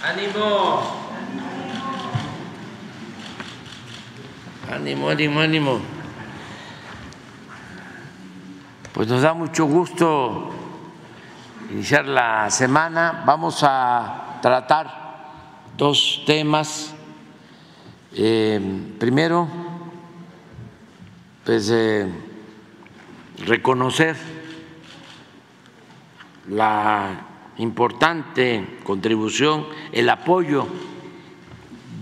Ánimo. Ánimo, ánimo, ánimo. Pues nos da mucho gusto iniciar la semana. Vamos a tratar dos temas. Eh, primero, pues eh, reconocer la importante contribución, el apoyo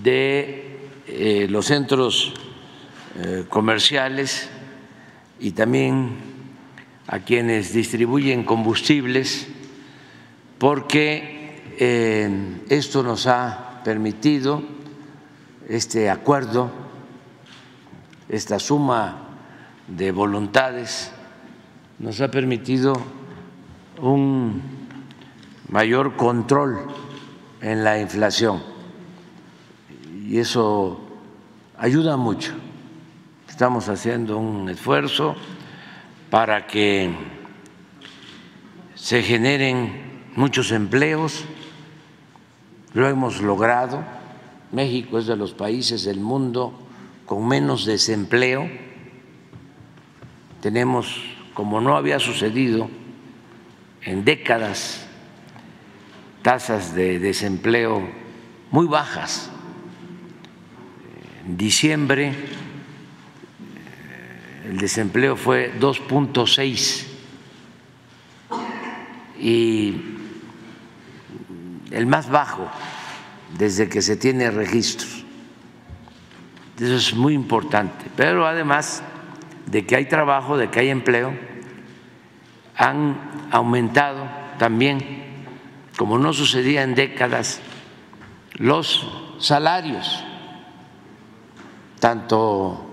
de eh, los centros eh, comerciales y también a quienes distribuyen combustibles, porque eh, esto nos ha permitido, este acuerdo, esta suma de voluntades, nos ha permitido un mayor control en la inflación y eso ayuda mucho. Estamos haciendo un esfuerzo para que se generen muchos empleos, lo hemos logrado. México es de los países del mundo con menos desempleo. Tenemos, como no había sucedido en décadas, tasas de desempleo muy bajas. En diciembre eh, el desempleo fue 2.6 y el más bajo desde que se tiene registros. Eso es muy importante. Pero además de que hay trabajo, de que hay empleo, han aumentado también como no sucedía en décadas, los salarios, tanto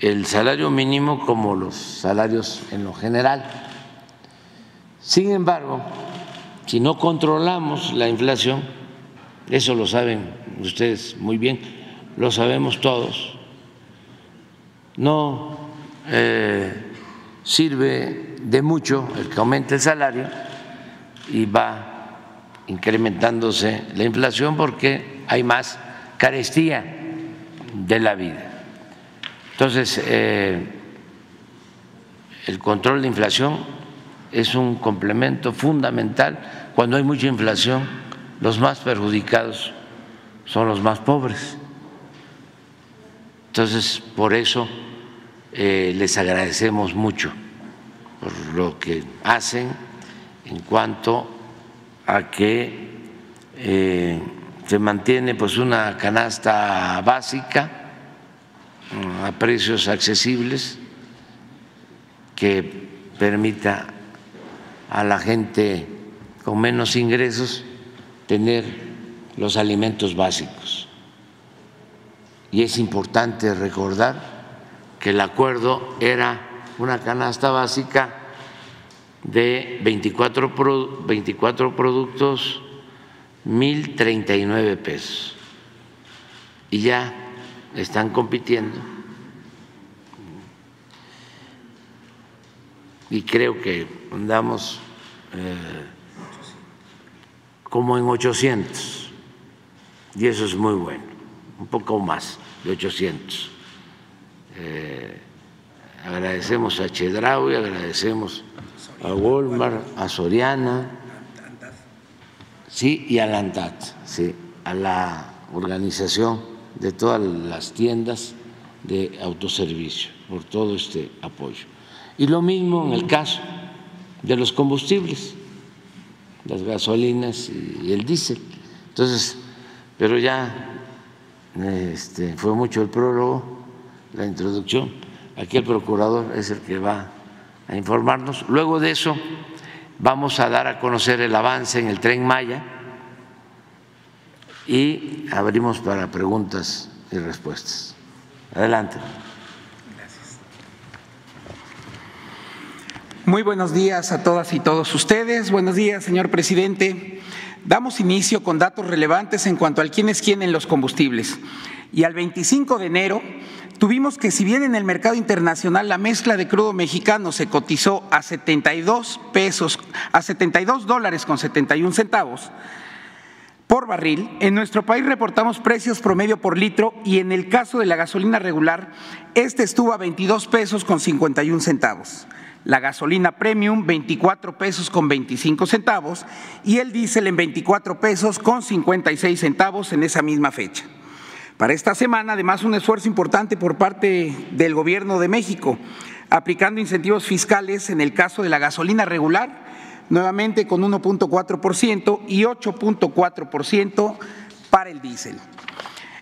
el salario mínimo como los salarios en lo general. Sin embargo, si no controlamos la inflación, eso lo saben ustedes muy bien, lo sabemos todos, no eh, sirve de mucho el que aumente el salario y va incrementándose la inflación porque hay más carestía de la vida. Entonces, eh, el control de inflación es un complemento fundamental. Cuando hay mucha inflación, los más perjudicados son los más pobres. Entonces, por eso eh, les agradecemos mucho por lo que hacen en cuanto a que eh, se mantiene pues una canasta básica mm, a precios accesibles que permita a la gente con menos ingresos tener los alimentos básicos. Y es importante recordar que el acuerdo era una canasta básica de 24, 24 productos, 1.039 pesos. Y ya están compitiendo. Y creo que andamos eh, como en 800. Y eso es muy bueno, un poco más de 800. Eh, agradecemos a Chedraui, agradecemos a Walmart, a Soriana, sí, y a la sí, a la organización de todas las tiendas de autoservicio por todo este apoyo. Y lo mismo en el caso de los combustibles, las gasolinas y el diésel. Entonces, pero ya este, fue mucho el prólogo, la introducción. Aquí el procurador es el que va a informarnos. Luego de eso vamos a dar a conocer el avance en el tren Maya y abrimos para preguntas y respuestas. Adelante. Muy buenos días a todas y todos ustedes. Buenos días, señor presidente. Damos inicio con datos relevantes en cuanto al quién es quién en los combustibles. Y al 25 de enero tuvimos que si bien en el mercado internacional la mezcla de crudo mexicano se cotizó a 72 pesos, a 72 dólares con 71 centavos, por barril, en nuestro país reportamos precios promedio por litro y en el caso de la gasolina regular, este estuvo a 22 pesos con 51 centavos. La gasolina premium 24 pesos con 25 centavos y el diésel en 24 pesos con 56 centavos en esa misma fecha. Para esta semana, además, un esfuerzo importante por parte del Gobierno de México, aplicando incentivos fiscales en el caso de la gasolina regular nuevamente con 1.4% y 8.4% para el diésel.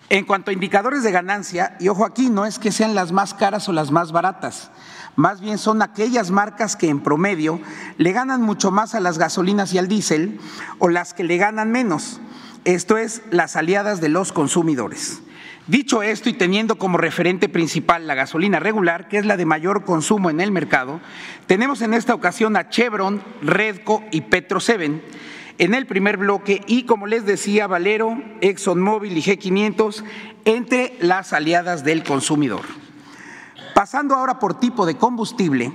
En cuanto a indicadores de ganancia, y ojo aquí, no es que sean las más caras o las más baratas, más bien son aquellas marcas que en promedio le ganan mucho más a las gasolinas y al diésel o las que le ganan menos, esto es, las aliadas de los consumidores. Dicho esto y teniendo como referente principal la gasolina regular, que es la de mayor consumo en el mercado, tenemos en esta ocasión a Chevron, Redco y Petro 7 en el primer bloque y como les decía Valero, ExxonMobil y G500 entre las aliadas del consumidor. Pasando ahora por tipo de combustible,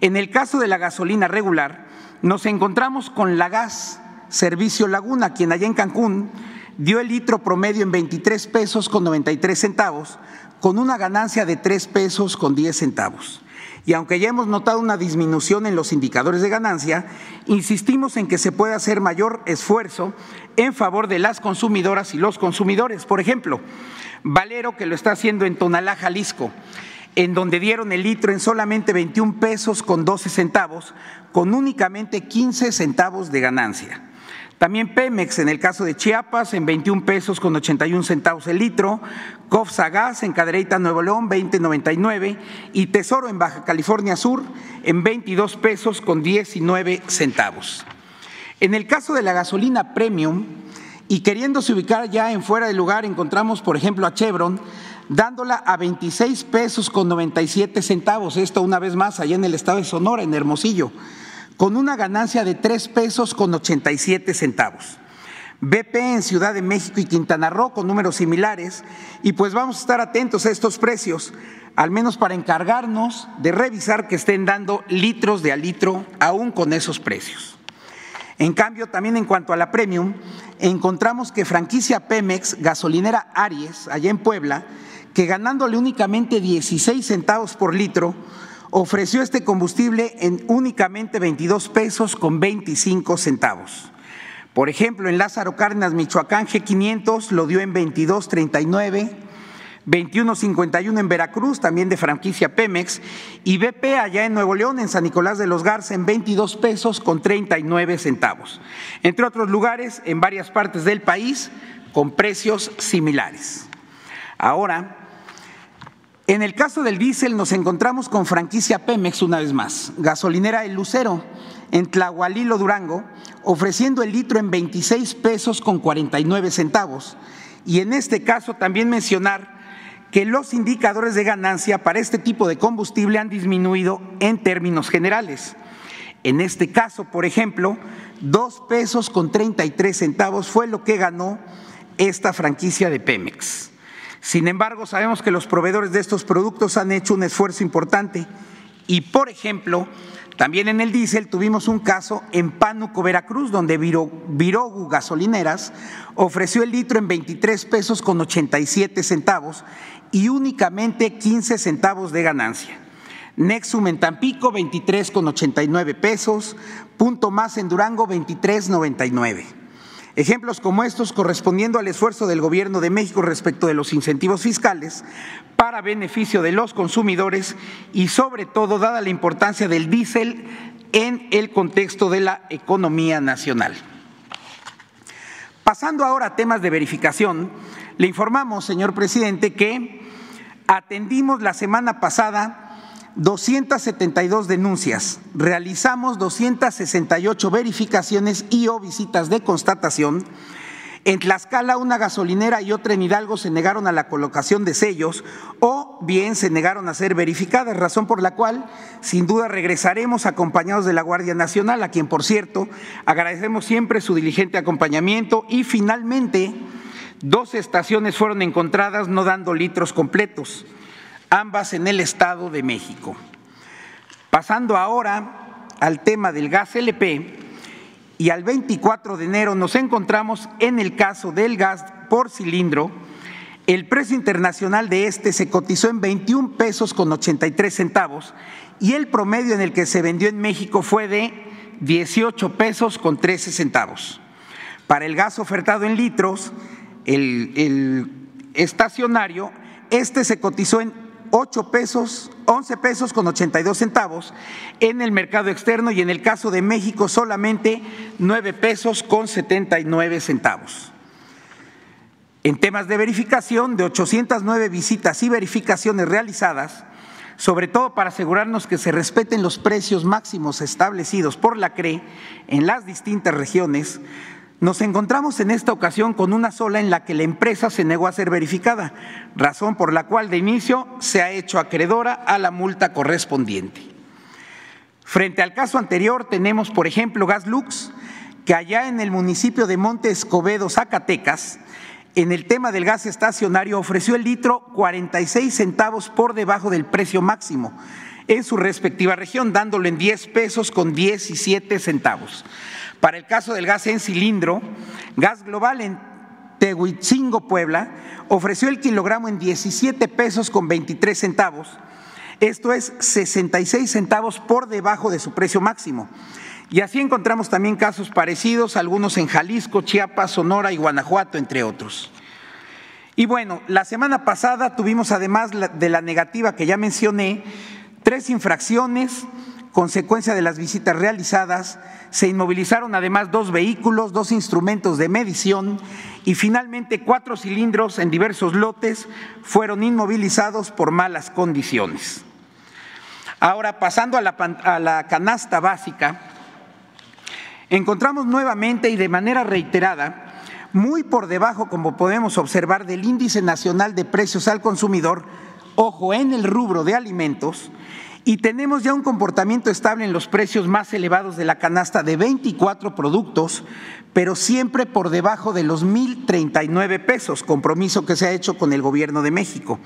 en el caso de la gasolina regular, nos encontramos con la gas Servicio Laguna, quien allá en Cancún dio el litro promedio en 23 pesos con 93 centavos, con una ganancia de 3 pesos con 10 centavos. Y aunque ya hemos notado una disminución en los indicadores de ganancia, insistimos en que se puede hacer mayor esfuerzo en favor de las consumidoras y los consumidores. Por ejemplo, Valero, que lo está haciendo en Tonalá, Jalisco, en donde dieron el litro en solamente 21 pesos con 12 centavos, con únicamente 15 centavos de ganancia. También Pemex en el caso de Chiapas en 21 pesos con 81 centavos el litro, Cofsa Gas en Cadereyta, Nuevo León 20.99 y Tesoro en Baja California Sur en 22 pesos con 19 centavos. En el caso de la gasolina premium y queriéndose ubicar ya en fuera de lugar encontramos por ejemplo a Chevron dándola a 26 pesos con 97 centavos, esto una vez más allá en el estado de Sonora, en Hermosillo con una ganancia de 3 pesos con 87 centavos. BP en Ciudad de México y Quintana Roo con números similares y pues vamos a estar atentos a estos precios, al menos para encargarnos de revisar que estén dando litros de a litro aún con esos precios. En cambio, también en cuanto a la premium, encontramos que franquicia Pemex, gasolinera Aries, allá en Puebla, que ganándole únicamente 16 centavos por litro, ofreció este combustible en únicamente 22 pesos con 25 centavos. Por ejemplo, en Lázaro Cárdenas, Michoacán, G500 lo dio en 22.39, 21.51 en Veracruz, también de franquicia Pemex, y BP allá en Nuevo León, en San Nicolás de los Garza, en 22 pesos con 39 centavos. Entre otros lugares, en varias partes del país, con precios similares. Ahora, en el caso del diésel nos encontramos con franquicia Pemex una vez más, gasolinera El Lucero en Tlahualilo, Durango, ofreciendo el litro en 26 pesos con 49 centavos. Y en este caso también mencionar que los indicadores de ganancia para este tipo de combustible han disminuido en términos generales. En este caso, por ejemplo, 2 pesos con 33 centavos fue lo que ganó esta franquicia de Pemex. Sin embargo, sabemos que los proveedores de estos productos han hecho un esfuerzo importante y, por ejemplo, también en el diésel tuvimos un caso en Pánuco, Veracruz, donde Virogu Gasolineras ofreció el litro en 23 pesos con 87 centavos y únicamente 15 centavos de ganancia. Nexum en Tampico, 23 con 89 pesos. Punto más en Durango, 23.99. Ejemplos como estos correspondiendo al esfuerzo del Gobierno de México respecto de los incentivos fiscales para beneficio de los consumidores y sobre todo dada la importancia del diésel en el contexto de la economía nacional. Pasando ahora a temas de verificación, le informamos, señor presidente, que atendimos la semana pasada 272 denuncias, realizamos 268 verificaciones y o visitas de constatación. En Tlaxcala, una gasolinera y otra en Hidalgo se negaron a la colocación de sellos o bien se negaron a ser verificadas, razón por la cual sin duda regresaremos acompañados de la Guardia Nacional, a quien por cierto agradecemos siempre su diligente acompañamiento. Y finalmente dos estaciones fueron encontradas no dando litros completos ambas en el Estado de México. Pasando ahora al tema del gas LP, y al 24 de enero nos encontramos en el caso del gas por cilindro, el precio internacional de este se cotizó en 21 pesos con 83 centavos y el promedio en el que se vendió en México fue de 18 pesos con 13 centavos. Para el gas ofertado en litros, el, el estacionario, este se cotizó en 8 pesos, 11 pesos con 82 centavos en el mercado externo y en el caso de México solamente 9 pesos con 79 centavos. En temas de verificación, de 809 visitas y verificaciones realizadas, sobre todo para asegurarnos que se respeten los precios máximos establecidos por la CRE en las distintas regiones, nos encontramos en esta ocasión con una sola en la que la empresa se negó a ser verificada, razón por la cual de inicio se ha hecho acreedora a la multa correspondiente. Frente al caso anterior tenemos, por ejemplo, Gaslux, que allá en el municipio de Monte Escobedo, Zacatecas, en el tema del gas estacionario ofreció el litro 46 centavos por debajo del precio máximo en su respectiva región, dándolo en 10 pesos con 17 centavos. Para el caso del gas en cilindro, Gas Global en Tehuitzingo, Puebla, ofreció el kilogramo en 17 pesos con 23 centavos. Esto es 66 centavos por debajo de su precio máximo. Y así encontramos también casos parecidos, algunos en Jalisco, Chiapas, Sonora y Guanajuato, entre otros. Y bueno, la semana pasada tuvimos además de la negativa que ya mencioné, tres infracciones, consecuencia de las visitas realizadas, se inmovilizaron además dos vehículos, dos instrumentos de medición y finalmente cuatro cilindros en diversos lotes fueron inmovilizados por malas condiciones. Ahora, pasando a la, a la canasta básica, encontramos nuevamente y de manera reiterada, muy por debajo, como podemos observar, del índice nacional de precios al consumidor, ojo, en el rubro de alimentos, y tenemos ya un comportamiento estable en los precios más elevados de la canasta de 24 productos, pero siempre por debajo de los 1.039 pesos, compromiso que se ha hecho con el gobierno de México.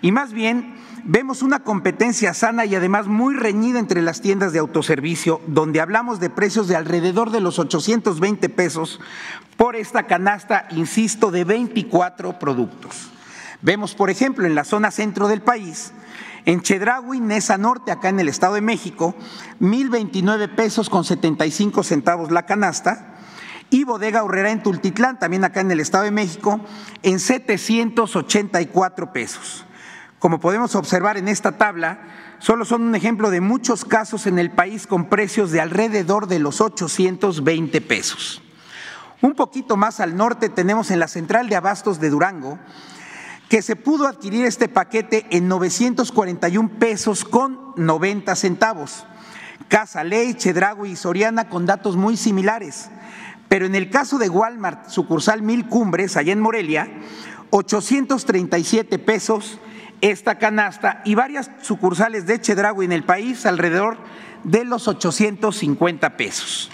Y más bien, vemos una competencia sana y además muy reñida entre las tiendas de autoservicio, donde hablamos de precios de alrededor de los 820 pesos por esta canasta, insisto, de 24 productos. Vemos, por ejemplo, en la zona centro del país, en Chedraui, Nesa Norte, acá en el Estado de México, 1.029 pesos con 75 centavos la canasta. Y Bodega Horrera en Tultitlán, también acá en el Estado de México, en 784 pesos. Como podemos observar en esta tabla, solo son un ejemplo de muchos casos en el país con precios de alrededor de los 820 pesos. Un poquito más al norte tenemos en la central de abastos de Durango que se pudo adquirir este paquete en 941 pesos con 90 centavos. Casa Ley, Chedrago y Soriana con datos muy similares. Pero en el caso de Walmart, sucursal Mil Cumbres, allá en Morelia, 837 pesos esta canasta y varias sucursales de Chedrago en el país alrededor de los 850 pesos.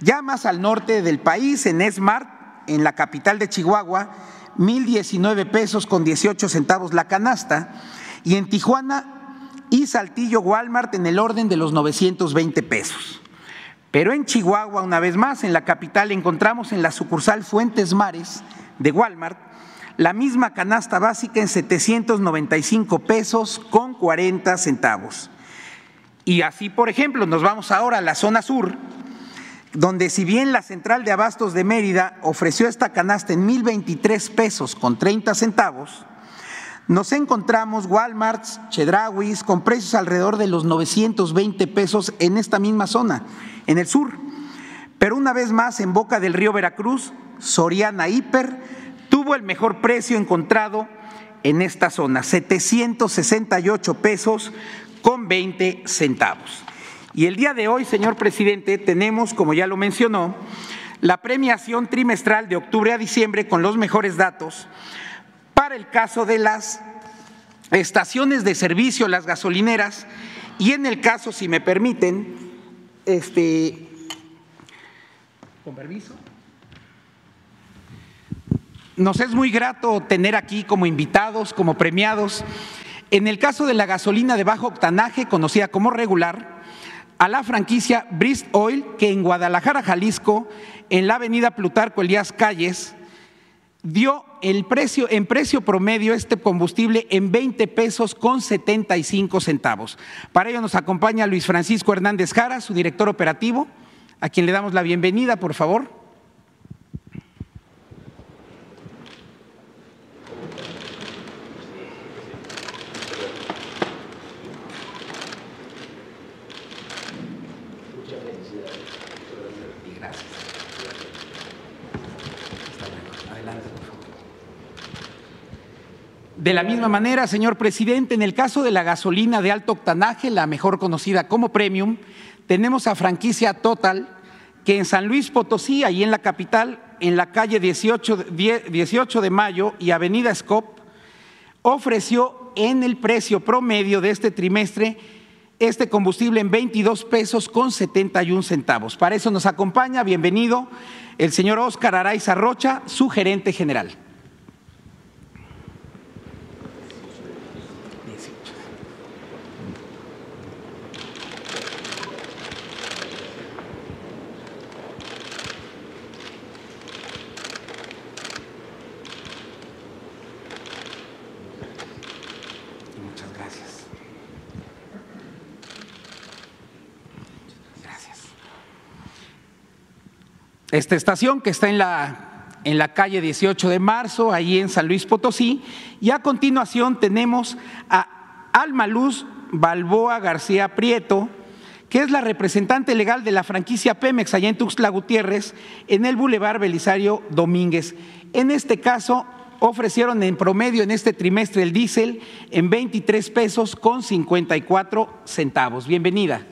Ya más al norte del país, en Esmart, en la capital de Chihuahua, 1.019 pesos con 18 centavos la canasta y en Tijuana y Saltillo Walmart en el orden de los 920 pesos. Pero en Chihuahua, una vez más, en la capital encontramos en la sucursal Fuentes Mares de Walmart la misma canasta básica en 795 pesos con 40 centavos. Y así, por ejemplo, nos vamos ahora a la zona sur, donde si bien la central de abastos de Mérida ofreció esta canasta en 1.023 pesos con 30 centavos, nos encontramos Walmarts, Chedrawis con precios alrededor de los 920 pesos en esta misma zona, en el sur. Pero una vez más, en boca del río Veracruz, Soriana Hiper tuvo el mejor precio encontrado en esta zona, 768 pesos con 20 centavos. Y el día de hoy, señor presidente, tenemos, como ya lo mencionó, la premiación trimestral de octubre a diciembre con los mejores datos para el caso de las estaciones de servicio, las gasolineras, y en el caso, si me permiten, este, con permiso. Nos es muy grato tener aquí como invitados, como premiados. En el caso de la gasolina de bajo octanaje, conocida como regular, a la franquicia Brist Oil, que en Guadalajara, Jalisco, en la avenida Plutarco Elías Calles, dio el precio, en precio promedio este combustible en 20 pesos con 75 centavos. Para ello nos acompaña Luis Francisco Hernández Jara, su director operativo, a quien le damos la bienvenida, por favor. De la misma manera, señor presidente, en el caso de la gasolina de alto octanaje, la mejor conocida como premium, tenemos a franquicia Total, que en San Luis Potosí, ahí en la capital, en la calle 18, 18 de Mayo y Avenida Scop, ofreció en el precio promedio de este trimestre este combustible en 22 pesos con 71 centavos. Para eso nos acompaña, bienvenido, el señor Óscar Araiza Rocha, su gerente general. Esta estación que está en la, en la calle 18 de marzo, ahí en San Luis Potosí. Y a continuación tenemos a Alma Luz Balboa García Prieto, que es la representante legal de la franquicia Pemex allá en Tuxtla Gutiérrez, en el Boulevard Belisario Domínguez. En este caso, ofrecieron en promedio en este trimestre el diésel en 23 pesos con 54 centavos. Bienvenida.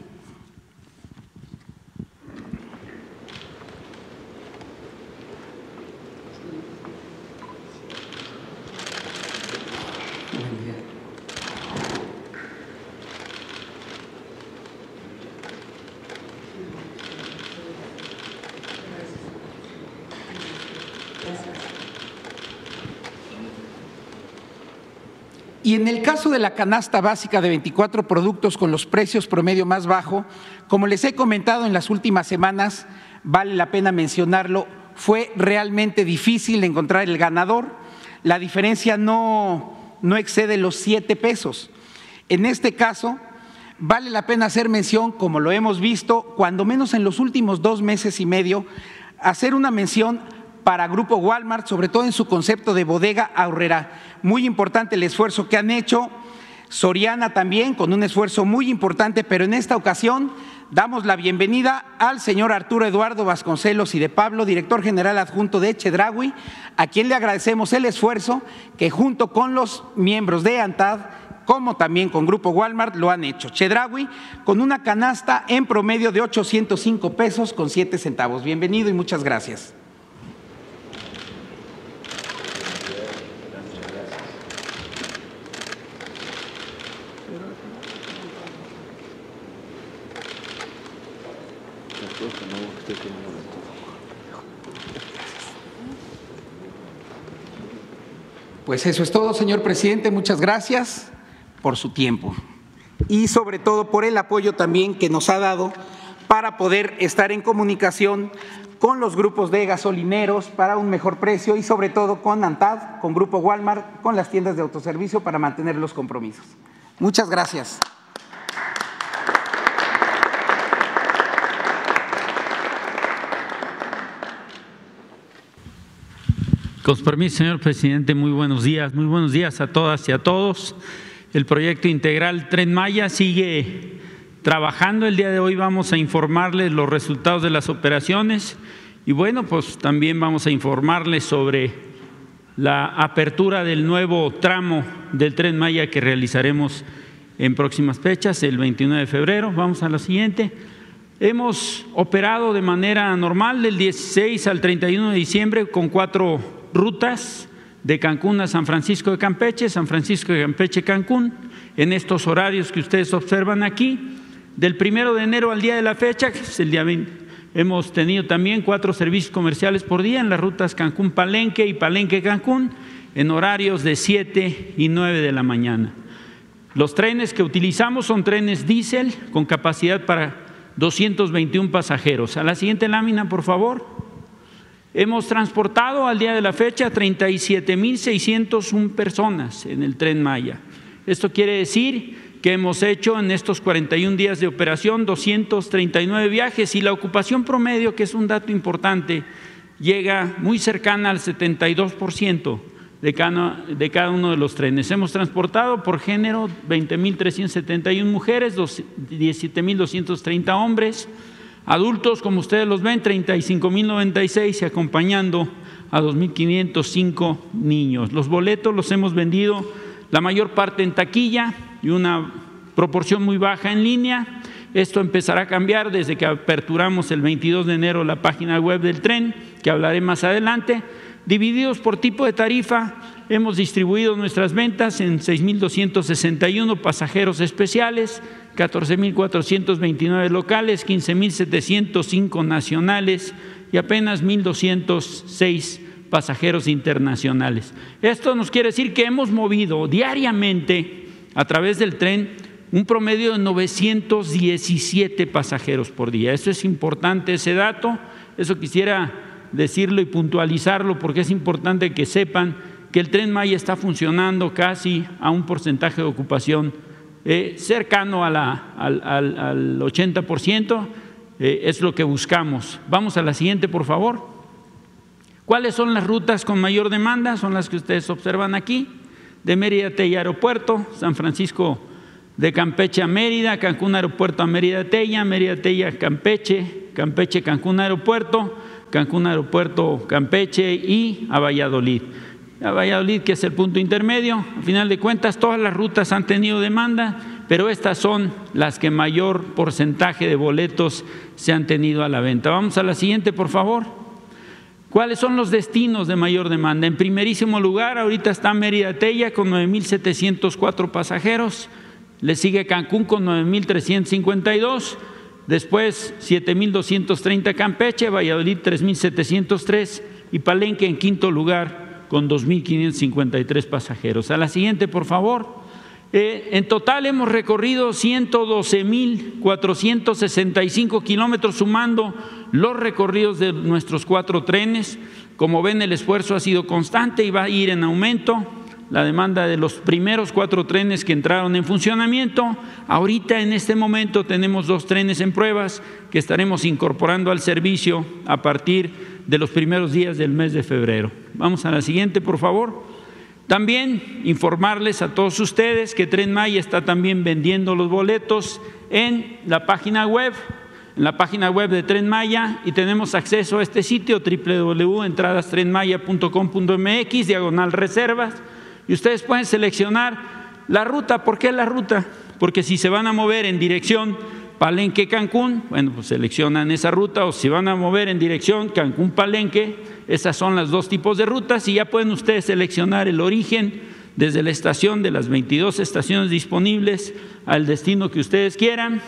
Y en el caso de la canasta básica de 24 productos con los precios promedio más bajo, como les he comentado en las últimas semanas, vale la pena mencionarlo, fue realmente difícil encontrar el ganador. La diferencia no, no excede los 7 pesos. En este caso, vale la pena hacer mención, como lo hemos visto, cuando menos en los últimos dos meses y medio, hacer una mención para Grupo Walmart, sobre todo en su concepto de bodega ahorrera. Muy importante el esfuerzo que han hecho. Soriana también, con un esfuerzo muy importante, pero en esta ocasión damos la bienvenida al señor Arturo Eduardo Vasconcelos y de Pablo, director general adjunto de Chedragui, a quien le agradecemos el esfuerzo que junto con los miembros de ANTAD como también con Grupo Walmart lo han hecho. Chedragui con una canasta en promedio de 805 pesos con 7 centavos. Bienvenido y muchas gracias. Pues eso es todo, señor presidente. Muchas gracias por su tiempo y sobre todo por el apoyo también que nos ha dado para poder estar en comunicación con los grupos de gasolineros para un mejor precio y sobre todo con ANTAD, con Grupo Walmart, con las tiendas de autoservicio para mantener los compromisos. Muchas gracias. Con su permiso, señor presidente, muy buenos días. Muy buenos días a todas y a todos. El proyecto integral Tren Maya sigue trabajando. El día de hoy vamos a informarles los resultados de las operaciones y bueno, pues también vamos a informarles sobre la apertura del nuevo tramo del Tren Maya que realizaremos en próximas fechas, el 29 de febrero. Vamos a la siguiente. Hemos operado de manera normal del 16 al 31 de diciembre con cuatro rutas de Cancún a San Francisco de Campeche, San Francisco de Campeche, Cancún, en estos horarios que ustedes observan aquí. Del primero de enero al día de la fecha, que es el día 20, hemos tenido también cuatro servicios comerciales por día en las rutas Cancún-Palenque y Palenque-Cancún, en horarios de 7 y 9 de la mañana. Los trenes que utilizamos son trenes diésel con capacidad para 221 pasajeros. A la siguiente lámina, por favor. Hemos transportado al día de la fecha 37.601 personas en el tren Maya. Esto quiere decir que hemos hecho en estos 41 días de operación 239 viajes y la ocupación promedio, que es un dato importante, llega muy cercana al 72% de cada, de cada uno de los trenes. Hemos transportado por género 20.371 mujeres, 17.230 hombres, adultos, como ustedes los ven, 35.096 y acompañando a 2.505 niños. Los boletos los hemos vendido la mayor parte en taquilla y una proporción muy baja en línea. Esto empezará a cambiar desde que aperturamos el 22 de enero la página web del tren, que hablaré más adelante. Divididos por tipo de tarifa, hemos distribuido nuestras ventas en 6.261 pasajeros especiales, 14.429 locales, 15.705 nacionales y apenas 1.206 pasajeros internacionales. Esto nos quiere decir que hemos movido diariamente a través del tren un promedio de 917 pasajeros por día. Eso es importante, ese dato. Eso quisiera decirlo y puntualizarlo porque es importante que sepan que el tren Maya está funcionando casi a un porcentaje de ocupación eh, cercano al, 80%. Eh, es lo que buscamos. Vamos a la siguiente, por favor. ¿Cuáles son las rutas con mayor demanda? Son las que ustedes observan aquí, de Mérida Tella Aeropuerto, San Francisco de Campeche a Mérida, Cancún Aeropuerto a Mérida Tella, Mérida Tella Campeche, Campeche Cancún Aeropuerto, Cancún Aeropuerto Campeche y a Valladolid. Valladolid, que es el punto intermedio, a final de cuentas todas las rutas han tenido demanda, pero estas son las que mayor porcentaje de boletos se han tenido a la venta. Vamos a la siguiente, por favor. ¿Cuáles son los destinos de mayor demanda? En primerísimo lugar, ahorita está Mérida Tella con 9.704 pasajeros, le sigue Cancún con 9.352, después 7.230 Campeche, Valladolid 3.703 y Palenque en quinto lugar con 2.553 pasajeros. A la siguiente, por favor. Eh, en total hemos recorrido 112.465 kilómetros, sumando los recorridos de nuestros cuatro trenes. Como ven, el esfuerzo ha sido constante y va a ir en aumento. La demanda de los primeros cuatro trenes que entraron en funcionamiento. Ahorita, en este momento, tenemos dos trenes en pruebas que estaremos incorporando al servicio a partir de los primeros días del mes de febrero. Vamos a la siguiente, por favor. También informarles a todos ustedes que Tren Maya está también vendiendo los boletos en la página web, en la página web de Tren Maya y tenemos acceso a este sitio www.entradastrenmaya.com.mx, diagonal reservas, y ustedes pueden seleccionar la ruta. ¿Por qué la ruta? Porque si se van a mover en dirección Palenque Cancún, bueno, pues seleccionan esa ruta o si van a mover en dirección Cancún Palenque, esas son las dos tipos de rutas y ya pueden ustedes seleccionar el origen desde la estación de las 22 estaciones disponibles al destino que ustedes quieran,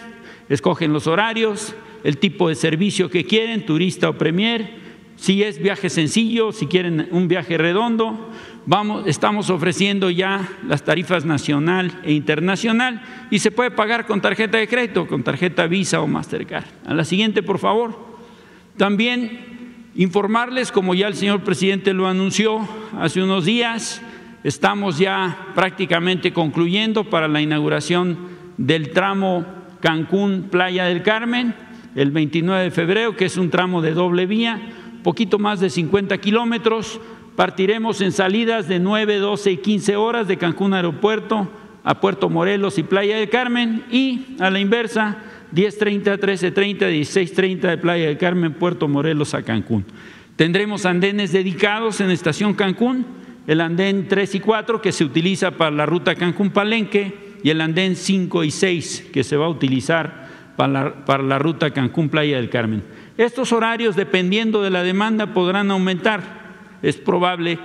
escogen los horarios, el tipo de servicio que quieren, turista o premier, si es viaje sencillo, si quieren un viaje redondo, Vamos, estamos ofreciendo ya las tarifas nacional e internacional y se puede pagar con tarjeta de crédito, con tarjeta Visa o Mastercard. A la siguiente, por favor. También informarles, como ya el señor presidente lo anunció hace unos días, estamos ya prácticamente concluyendo para la inauguración del tramo Cancún Playa del Carmen el 29 de febrero, que es un tramo de doble vía, poquito más de 50 kilómetros Partiremos en salidas de 9, 12 y 15 horas de Cancún Aeropuerto a Puerto Morelos y Playa del Carmen y a la inversa 10.30, 13.30, 16.30 de Playa del Carmen, Puerto Morelos a Cancún. Tendremos andenes dedicados en Estación Cancún, el andén 3 y 4 que se utiliza para la ruta Cancún-Palenque y el andén 5 y 6 que se va a utilizar para la, para la ruta Cancún-Playa del Carmen. Estos horarios, dependiendo de la demanda, podrán aumentar es probable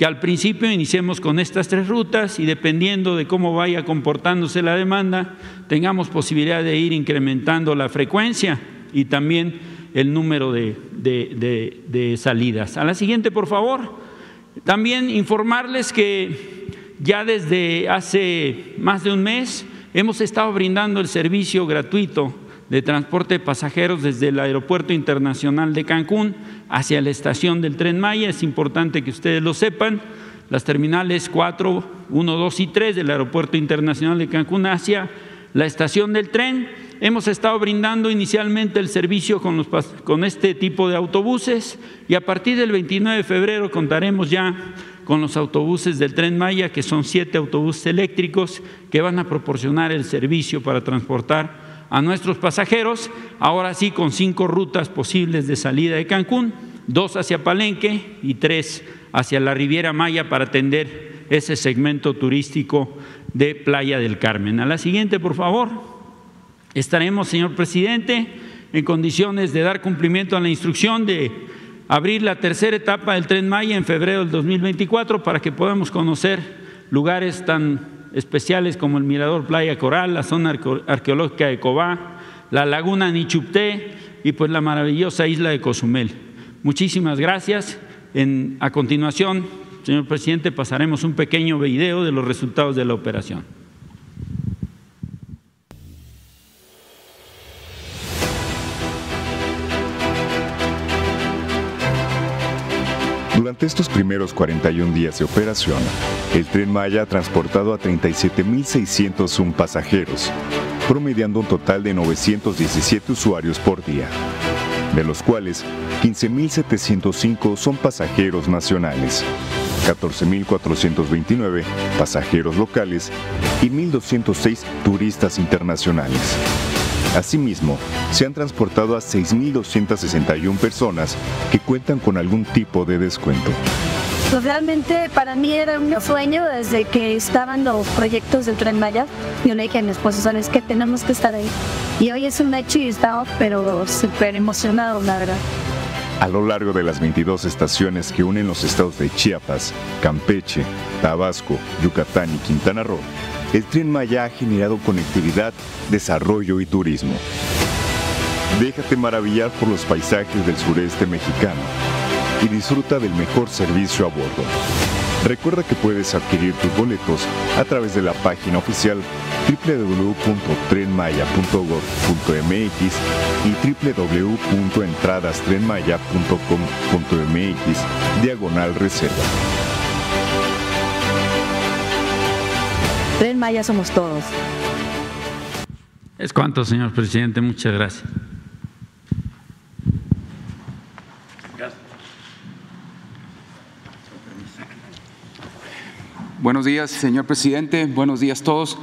que al principio iniciemos con estas tres rutas y dependiendo de cómo vaya comportándose la demanda, tengamos posibilidad de ir incrementando la frecuencia y también el número de, salidas. A la siguiente, por favor. También informarles que ya desde hace más de un mes hemos estado brindando el servicio gratuito de transporte de pasajeros desde el Aeropuerto Internacional de Cancún hacia la estación del Tren Maya. Es importante que ustedes lo sepan. Las terminales 4, 1, 2 y 3 del Aeropuerto Internacional de Cancún hacia la estación del tren. Hemos estado brindando inicialmente el servicio con, con este tipo de autobuses y a partir del 29 de febrero contaremos ya con los autobuses del tren Maya, que son siete autobuses eléctricos que van a proporcionar el servicio para transportar a nuestros pasajeros, ahora sí con cinco rutas posibles de salida de Cancún, dos hacia Palenque y tres hacia la Riviera Maya para atender ese segmento turístico de Playa del Carmen. A la siguiente, por favor. Estaremos, señor presidente, en condiciones de dar cumplimiento a la instrucción de abrir la tercera etapa del tren Maya en febrero del 2024 para que podamos conocer lugares tan especiales como el Mirador Playa Coral, la zona arqueológica de Cobá, la laguna Nichupté y pues la maravillosa isla de Cozumel. Muchísimas gracias. a continuación, señor presidente, pasaremos un pequeño video de los resultados de la operación. Durante estos primeros 41 días de operación, el tren Maya ha transportado a 37.601 pasajeros, promediando un total de 917 usuarios por día, de los cuales 15.705 son pasajeros nacionales, 14.429 pasajeros locales y 1.206 turistas internacionales. Asimismo, se han transportado a 6.261 personas que cuentan con algún tipo de descuento. Pues realmente para mí era un sueño desde que estaban los proyectos del Tren Maya. Yo le dije a mi esposo, ¿sabes qué? Tenemos que estar ahí. Y hoy es un hecho y estamos pero súper emocionados, la verdad. A lo largo de las 22 estaciones que unen los estados de Chiapas, Campeche, Tabasco, Yucatán y Quintana Roo, el tren Maya ha generado conectividad, desarrollo y turismo. Déjate maravillar por los paisajes del sureste mexicano y disfruta del mejor servicio a bordo. Recuerda que puedes adquirir tus boletos a través de la página oficial www.trenmaya.gov.mx y www.entradastrenmaya.com.mx diagonal reserva. Tren Maya somos todos. Es cuanto, señor presidente. Muchas gracias. Buenos días, señor presidente. Buenos días a todos.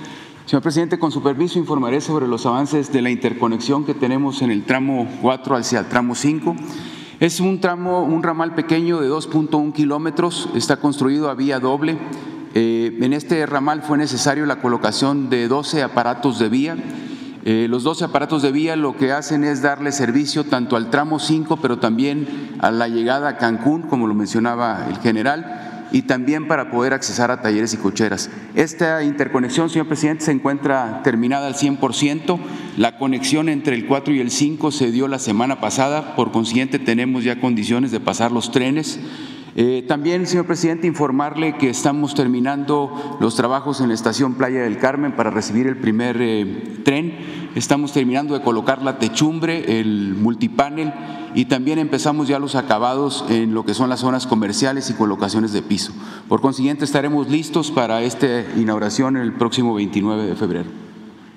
Señor presidente, con su permiso informaré sobre los avances de la interconexión que tenemos en el tramo 4 hacia el tramo 5. Es un tramo, un ramal pequeño de 2.1 kilómetros, está construido a vía doble eh, en este ramal fue necesario la colocación de 12 aparatos de vía. Eh, los 12 aparatos de vía lo que hacen es darle servicio tanto al tramo 5, pero también a la llegada a Cancún, como lo mencionaba el general, y también para poder accesar a talleres y cocheras. Esta interconexión, señor presidente, se encuentra terminada al 100%. La conexión entre el 4 y el 5 se dio la semana pasada, por consiguiente tenemos ya condiciones de pasar los trenes. Eh, también, señor presidente, informarle que estamos terminando los trabajos en la estación Playa del Carmen para recibir el primer eh, tren. Estamos terminando de colocar la techumbre, el multipanel y también empezamos ya los acabados en lo que son las zonas comerciales y colocaciones de piso. Por consiguiente, estaremos listos para esta inauguración el próximo 29 de febrero.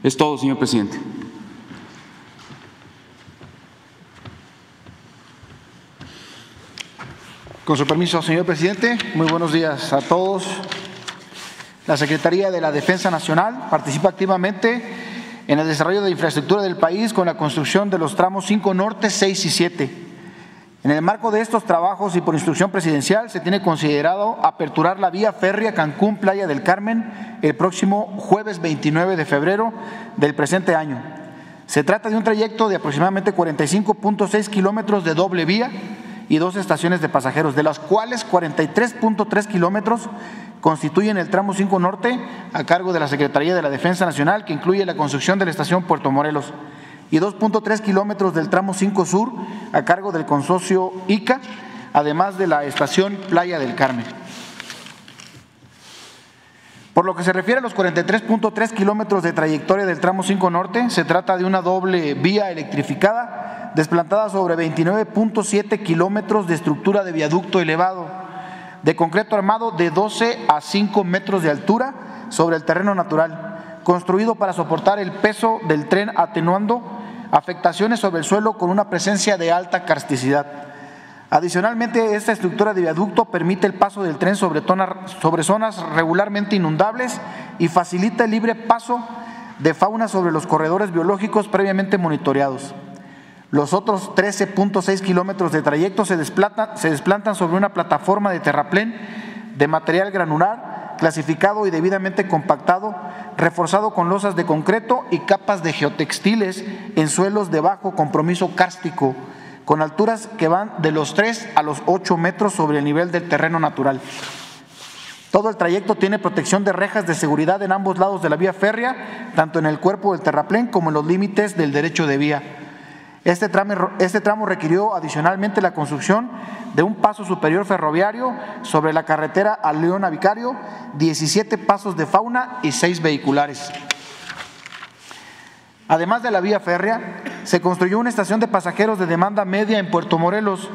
Es todo, señor presidente. Con su permiso, señor presidente, muy buenos días a todos. La Secretaría de la Defensa Nacional participa activamente en el desarrollo de infraestructura del país con la construcción de los tramos 5 Norte, 6 y 7. En el marco de estos trabajos y por instrucción presidencial se tiene considerado aperturar la vía férrea Cancún Playa del Carmen el próximo jueves 29 de febrero del presente año. Se trata de un trayecto de aproximadamente 45.6 kilómetros de doble vía y dos estaciones de pasajeros, de las cuales 43.3 kilómetros constituyen el tramo 5 Norte a cargo de la Secretaría de la Defensa Nacional, que incluye la construcción de la estación Puerto Morelos, y 2.3 kilómetros del tramo 5 Sur a cargo del consorcio ICA, además de la estación Playa del Carmen. Por lo que se refiere a los 43.3 kilómetros de trayectoria del tramo 5 Norte, se trata de una doble vía electrificada desplantada sobre 29.7 kilómetros de estructura de viaducto elevado, de concreto armado de 12 a 5 metros de altura sobre el terreno natural, construido para soportar el peso del tren atenuando afectaciones sobre el suelo con una presencia de alta carsticidad. Adicionalmente, esta estructura de viaducto permite el paso del tren sobre, zonas regularmente inundables y facilita el libre paso de fauna sobre los corredores biológicos previamente monitoreados. Los otros 13.6 kilómetros de trayecto se se desplantan sobre una plataforma de terraplén de material granular, clasificado y debidamente compactado, reforzado con losas de concreto y capas de geotextiles en suelos de bajo compromiso cárstico con alturas que van de los 3 a los 8 metros sobre el nivel del terreno natural. Todo el trayecto tiene protección de rejas de seguridad en ambos lados de la vía férrea, tanto en el cuerpo del terraplén como en los límites del derecho de vía. Este tramo, este requirió adicionalmente la construcción de un paso superior ferroviario sobre la carretera al León a Vicario, 17 pasos de fauna y 6 vehiculares. Además de la vía férrea, se construyó una estación de pasajeros de demanda media en Puerto Morelos,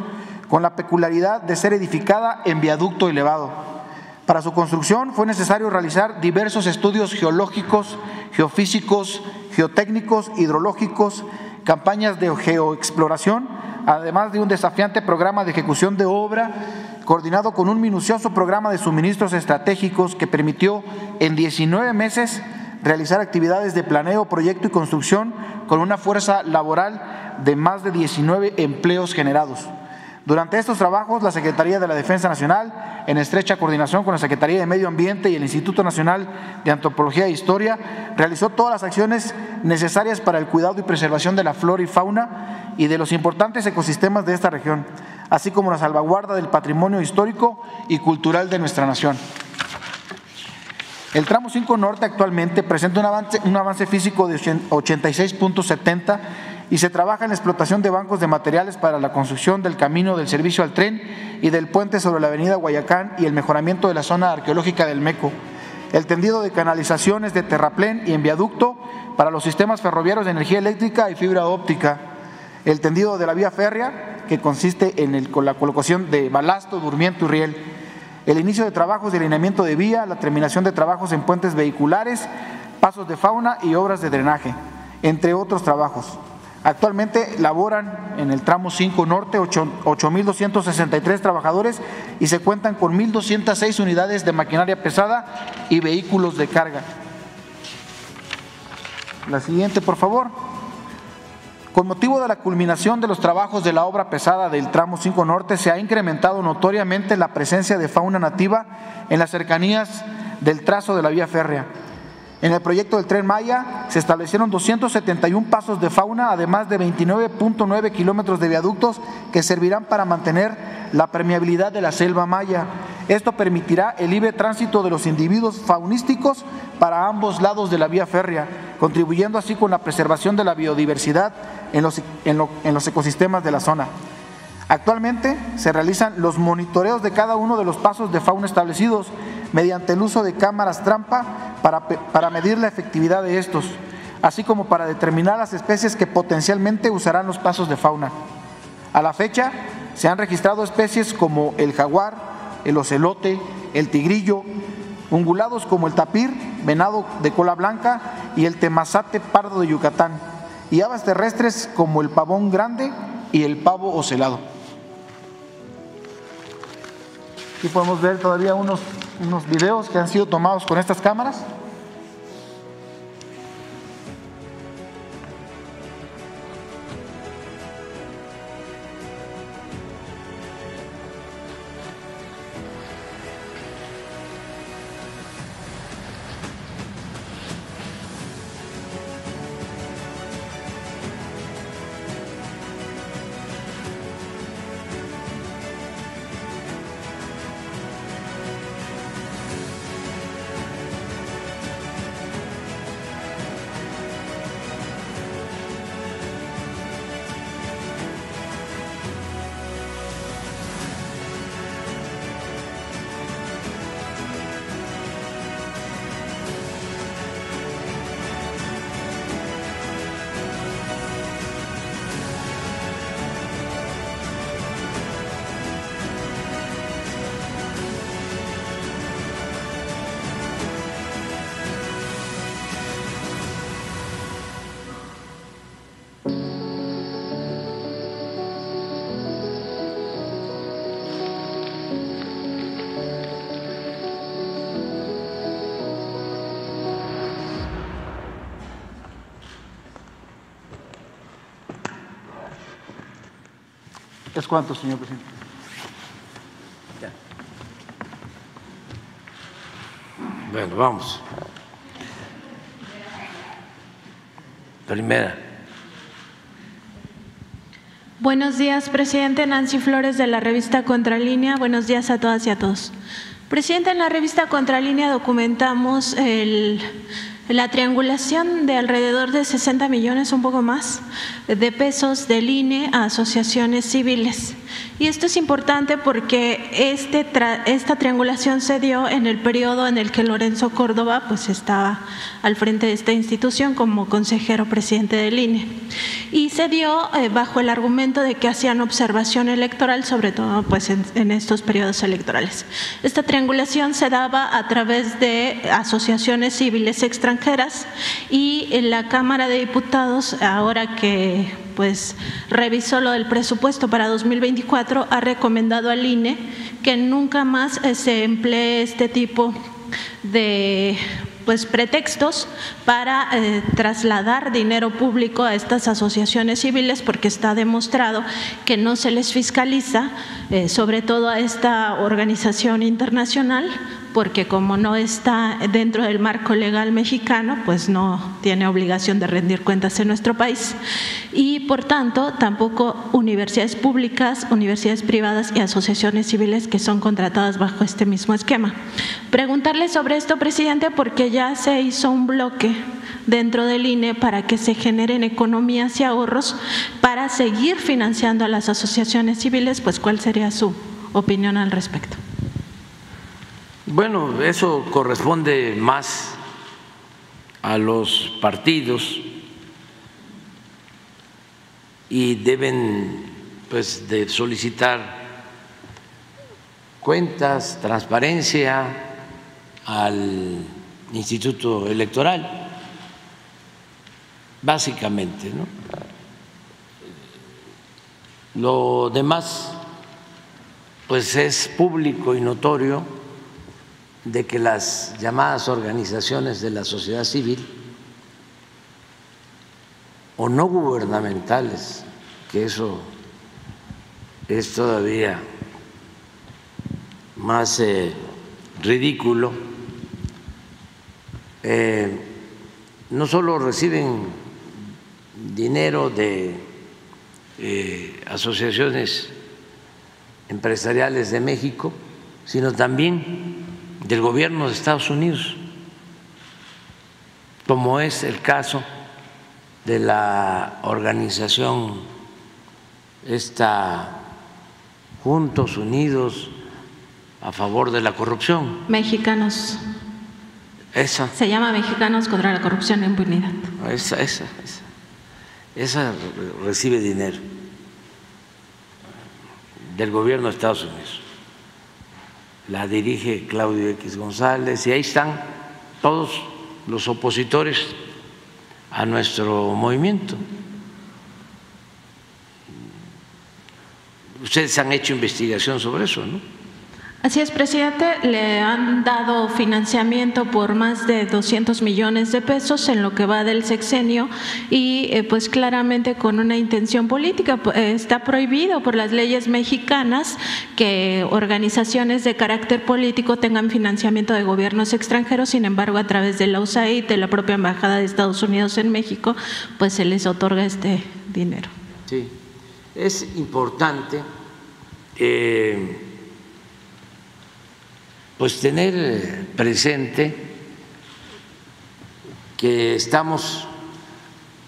con la peculiaridad de ser edificada en viaducto elevado. Para su construcción fue necesario realizar diversos estudios geológicos, geofísicos, geotécnicos, hidrológicos, campañas de geoexploración, además de un desafiante programa de ejecución de obra coordinado con un minucioso programa de suministros estratégicos que permitió en 19 meses realizar actividades de planeo, proyecto y construcción con una fuerza laboral de más de 19 empleos generados. Durante estos trabajos, la Secretaría de la Defensa Nacional, en estrecha coordinación con la Secretaría de Medio Ambiente y el Instituto Nacional de Antropología e Historia, realizó todas las acciones necesarias para el cuidado y preservación de la flora y fauna y de los importantes ecosistemas de esta región, así como la salvaguarda del patrimonio histórico y cultural de nuestra nación. El tramo 5 norte actualmente presenta un avance, físico de 86.70 y se trabaja en la explotación de bancos de materiales para la construcción del camino del servicio al tren y del puente sobre la avenida Guayacán y el mejoramiento de la zona arqueológica del Meco. El tendido de canalizaciones de terraplén y en viaducto para los sistemas ferroviarios de energía eléctrica y fibra óptica. El tendido de la vía férrea, que consiste en la colocación de balasto, durmiento y riel el inicio de trabajos de alineamiento de vía, la terminación de trabajos en puentes vehiculares, pasos de fauna y obras de drenaje, entre otros trabajos. Actualmente laboran en el tramo 5 norte 8.263 trabajadores y se cuentan con 1.206 unidades de maquinaria pesada y vehículos de carga. La siguiente, por favor. Con motivo de la culminación de los trabajos de la obra pesada del tramo 5 Norte, se ha incrementado notoriamente la presencia de fauna nativa en las cercanías del trazo de la vía férrea. En el proyecto del tren Maya se establecieron 271 pasos de fauna, además de 29.9 kilómetros de viaductos que servirán para mantener la permeabilidad de la selva maya. Esto permitirá el libre tránsito de los individuos faunísticos para ambos lados de la vía férrea, contribuyendo así con la preservación de la biodiversidad en los, ecosistemas de la zona. Actualmente se realizan los monitoreos de cada uno de los pasos de fauna establecidos mediante el uso de cámaras trampa para, para, medir la efectividad de estos, así como para determinar las especies que potencialmente usarán los pasos de fauna. A la fecha se han registrado especies como el jaguar, el ocelote, el tigrillo, ungulados como el tapir, venado de cola blanca y el temazate pardo de Yucatán y aves terrestres como el pavón grande y el pavo ocelado. Aquí podemos ver todavía unos, unos videos que han sido tomados con estas cámaras. ¿Es cuánto, señor presidente? Bueno, vamos. Primera. Buenos días, presidente Nancy Flores de la revista Contralínea. Buenos días a todas y a todos. Presidente, en la revista Contralínea documentamos el la triangulación de alrededor de 60 millones, un poco más, de pesos del INE a asociaciones civiles. Y esto es importante porque este esta triangulación se dio en el periodo en el que Lorenzo Córdoba pues, estaba al frente de esta institución como consejero presidente del INE. Y se dio eh, bajo el argumento de que hacían observación electoral, sobre todo pues, en, en estos periodos electorales. Esta triangulación se daba a través de asociaciones civiles extranjeras y en la Cámara de Diputados, ahora que pues revisó lo del presupuesto para 2024, ha recomendado al INE que nunca más eh, se emplee este tipo de pues pretextos para eh, trasladar dinero público a estas asociaciones civiles porque está demostrado que no se les fiscaliza, eh, sobre todo a esta organización internacional, porque como no está dentro del marco legal mexicano, pues no tiene obligación de rendir cuentas en nuestro país. Y por tanto, tampoco universidades públicas, universidades privadas y asociaciones civiles que son contratadas bajo este mismo esquema. Preguntarle sobre esto, presidente, porque ya se hizo un bloque dentro del INE para que se generen economías y ahorros para seguir financiando a las asociaciones civiles, pues cuál sería su opinión al respecto. Bueno, eso corresponde más a los partidos y deben pues de solicitar cuentas, transparencia al Instituto Electoral, básicamente, ¿no? Lo demás pues es público y notorio de que las llamadas organizaciones de la sociedad civil o no gubernamentales, que eso es todavía más eh, ridículo, eh, no solo reciben dinero de eh, asociaciones empresariales de México, sino también del gobierno de Estados Unidos, como es el caso de la organización esta Juntos Unidos a favor de la corrupción. Mexicanos. Esa. Se llama Mexicanos contra la corrupción e impunidad. Esa, esa, esa. Esa recibe dinero del gobierno de Estados Unidos la dirige Claudio X González y ahí están todos los opositores a nuestro movimiento. Ustedes han hecho investigación sobre eso, ¿no? Así es, presidente. Le han dado financiamiento por más de 200 millones de pesos en lo que va del sexenio y eh, pues claramente con una intención política. Eh, está prohibido por las leyes mexicanas que organizaciones de carácter político tengan financiamiento de gobiernos extranjeros. Sin embargo, a través de la USAID, de la propia Embajada de Estados Unidos en México, pues se les otorga este dinero. Sí, es importante. Eh, pues tener presente que estamos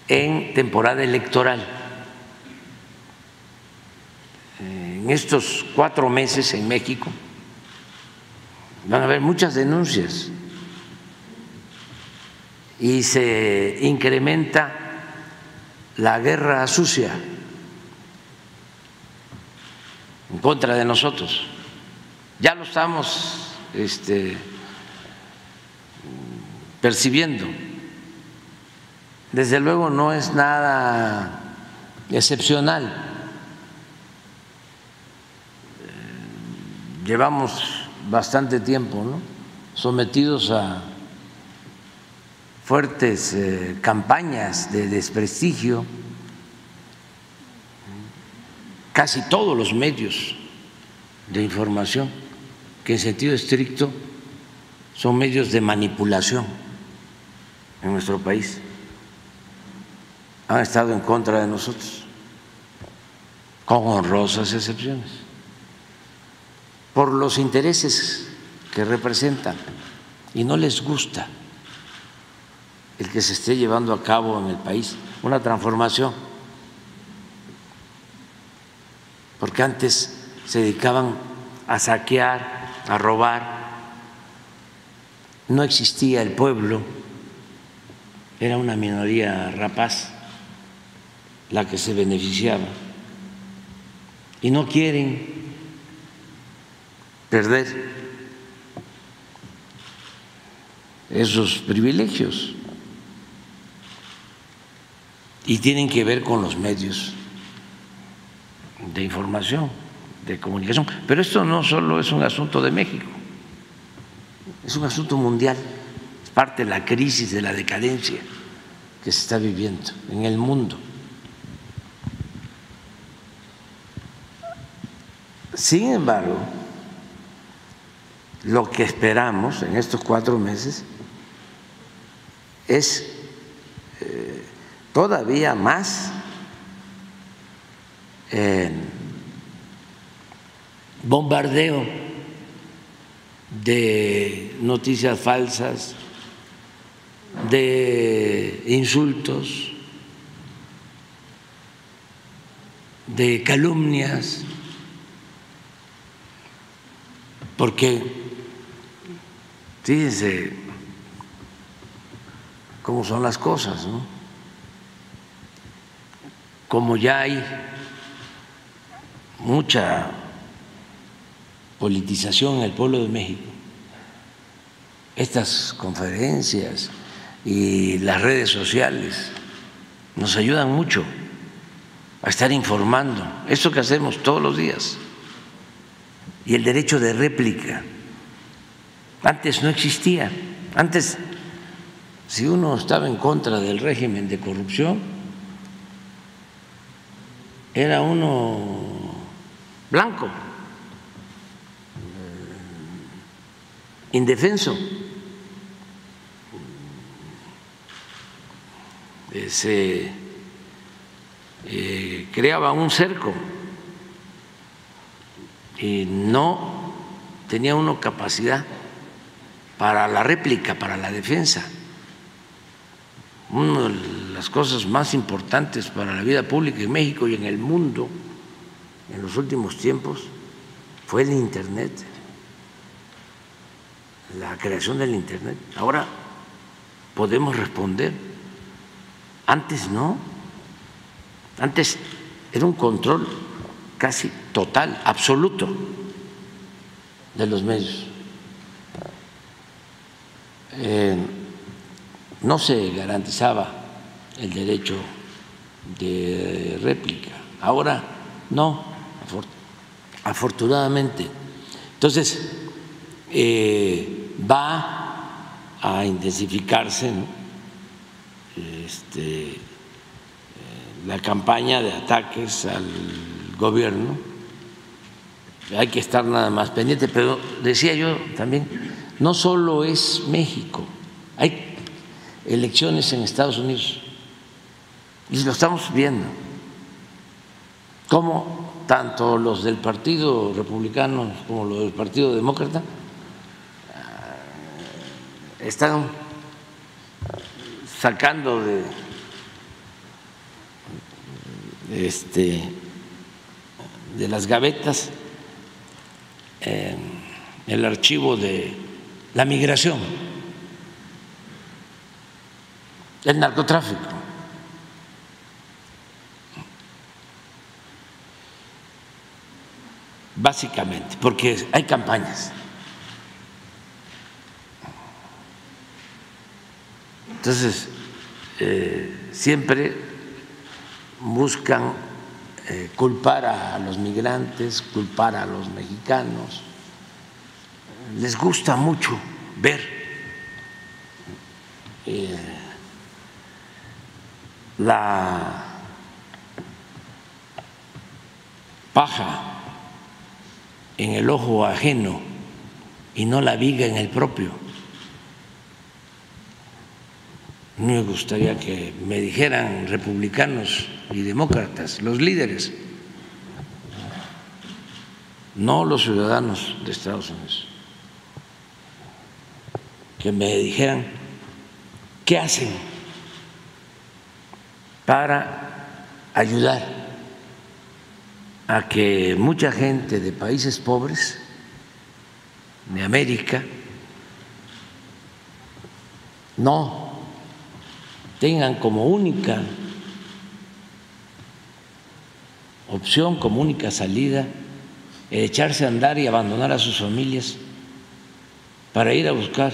en temporada electoral. En estos cuatro meses en México van a haber muchas denuncias y se incrementa la guerra sucia en contra de nosotros. Ya lo estamos este, percibiendo. Desde luego no es nada excepcional. Eh, llevamos bastante tiempo ¿no? sometidos a fuertes eh, campañas de desprestigio casi todos los medios de información, que en sentido estricto son medios de manipulación en nuestro país, han estado en contra de nosotros, con honrosas excepciones, por los intereses que representan y no les gusta el que se esté llevando a cabo en el país una transformación, porque antes se dedicaban a saquear, a robar, no existía el pueblo, era una minoría rapaz la que se beneficiaba. Y no quieren perder esos privilegios. Y tienen que ver con los medios de información, de comunicación. Pero esto no solo es un asunto de México, es un asunto mundial, es parte de la crisis, de la decadencia que se está viviendo en el mundo. Sin embargo, lo que esperamos en estos cuatro meses es eh, todavía más eh, bombardeo de noticias falsas, de insultos, de calumnias, porque fíjense cómo son las cosas, ¿no? Como ya hay mucha politización en el pueblo de México, estas conferencias y las redes sociales nos ayudan mucho a estar informando, eso que hacemos todos los días, y el derecho de réplica. Antes no existía, antes si uno estaba en contra del régimen de corrupción, era uno blanco indefenso. Se eh, creaba un cerco y no tenía uno capacidad para la réplica, para la defensa. Una de las cosas más importantes para la vida pública en México y en el mundo en los últimos tiempos fue el Internet la creación del Internet. Ahora podemos responder. Antes no. Antes era un control casi total, absoluto de los medios. Eh, no se garantizaba el derecho de réplica. Ahora no, afortunadamente. Entonces, eh, va a intensificarse este, la campaña de ataques al gobierno. Hay que estar nada más pendiente, pero decía yo también, no solo es México, hay elecciones en Estados Unidos y lo estamos viendo, como tanto los del Partido Republicano como los del Partido Demócrata están sacando de este de las gavetas eh, el archivo de la migración, el narcotráfico. Básicamente, porque hay campañas. Entonces, eh, siempre buscan eh, culpar a los migrantes, culpar a los mexicanos. Les gusta mucho ver eh, la paja en el ojo ajeno y no la viga en el propio. Me gustaría que me dijeran republicanos y demócratas, los líderes, no los ciudadanos de Estados Unidos, que me dijeran qué hacen para ayudar a que mucha gente de países pobres de América no tengan como única opción, como única salida, echarse a andar y abandonar a sus familias para ir a buscar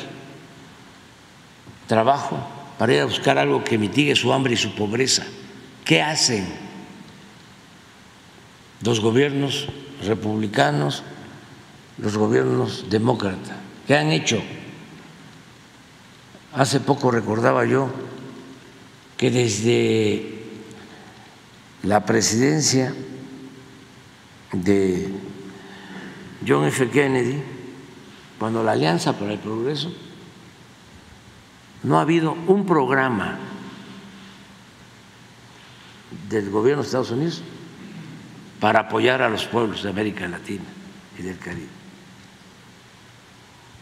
trabajo, para ir a buscar algo que mitigue su hambre y su pobreza. ¿Qué hacen los gobiernos republicanos, los gobiernos demócratas? ¿Qué han hecho? Hace poco recordaba yo que desde la presidencia de John F. Kennedy, cuando la Alianza para el Progreso, no ha habido un programa del gobierno de Estados Unidos para apoyar a los pueblos de América Latina y del Caribe.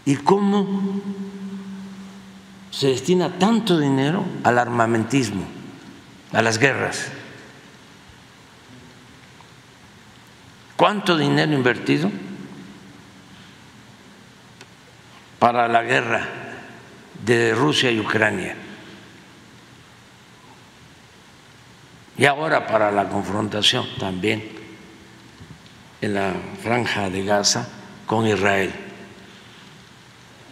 ¿Y cómo se destina tanto dinero al armamentismo, a las guerras? ¿Cuánto dinero invertido para la guerra de Rusia y Ucrania? Y ahora para la confrontación también en la franja de Gaza con Israel.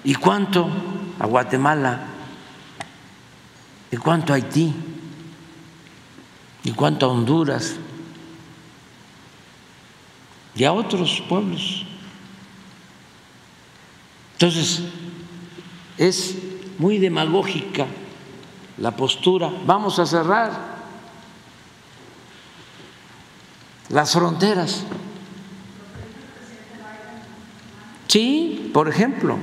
¿Y cuánto a Guatemala? ¿Y cuánto Haití? ¿Y cuánto Honduras? y a otros pueblos. Entonces, es muy demagógica la postura, vamos a cerrar las fronteras. Sí, por ejemplo,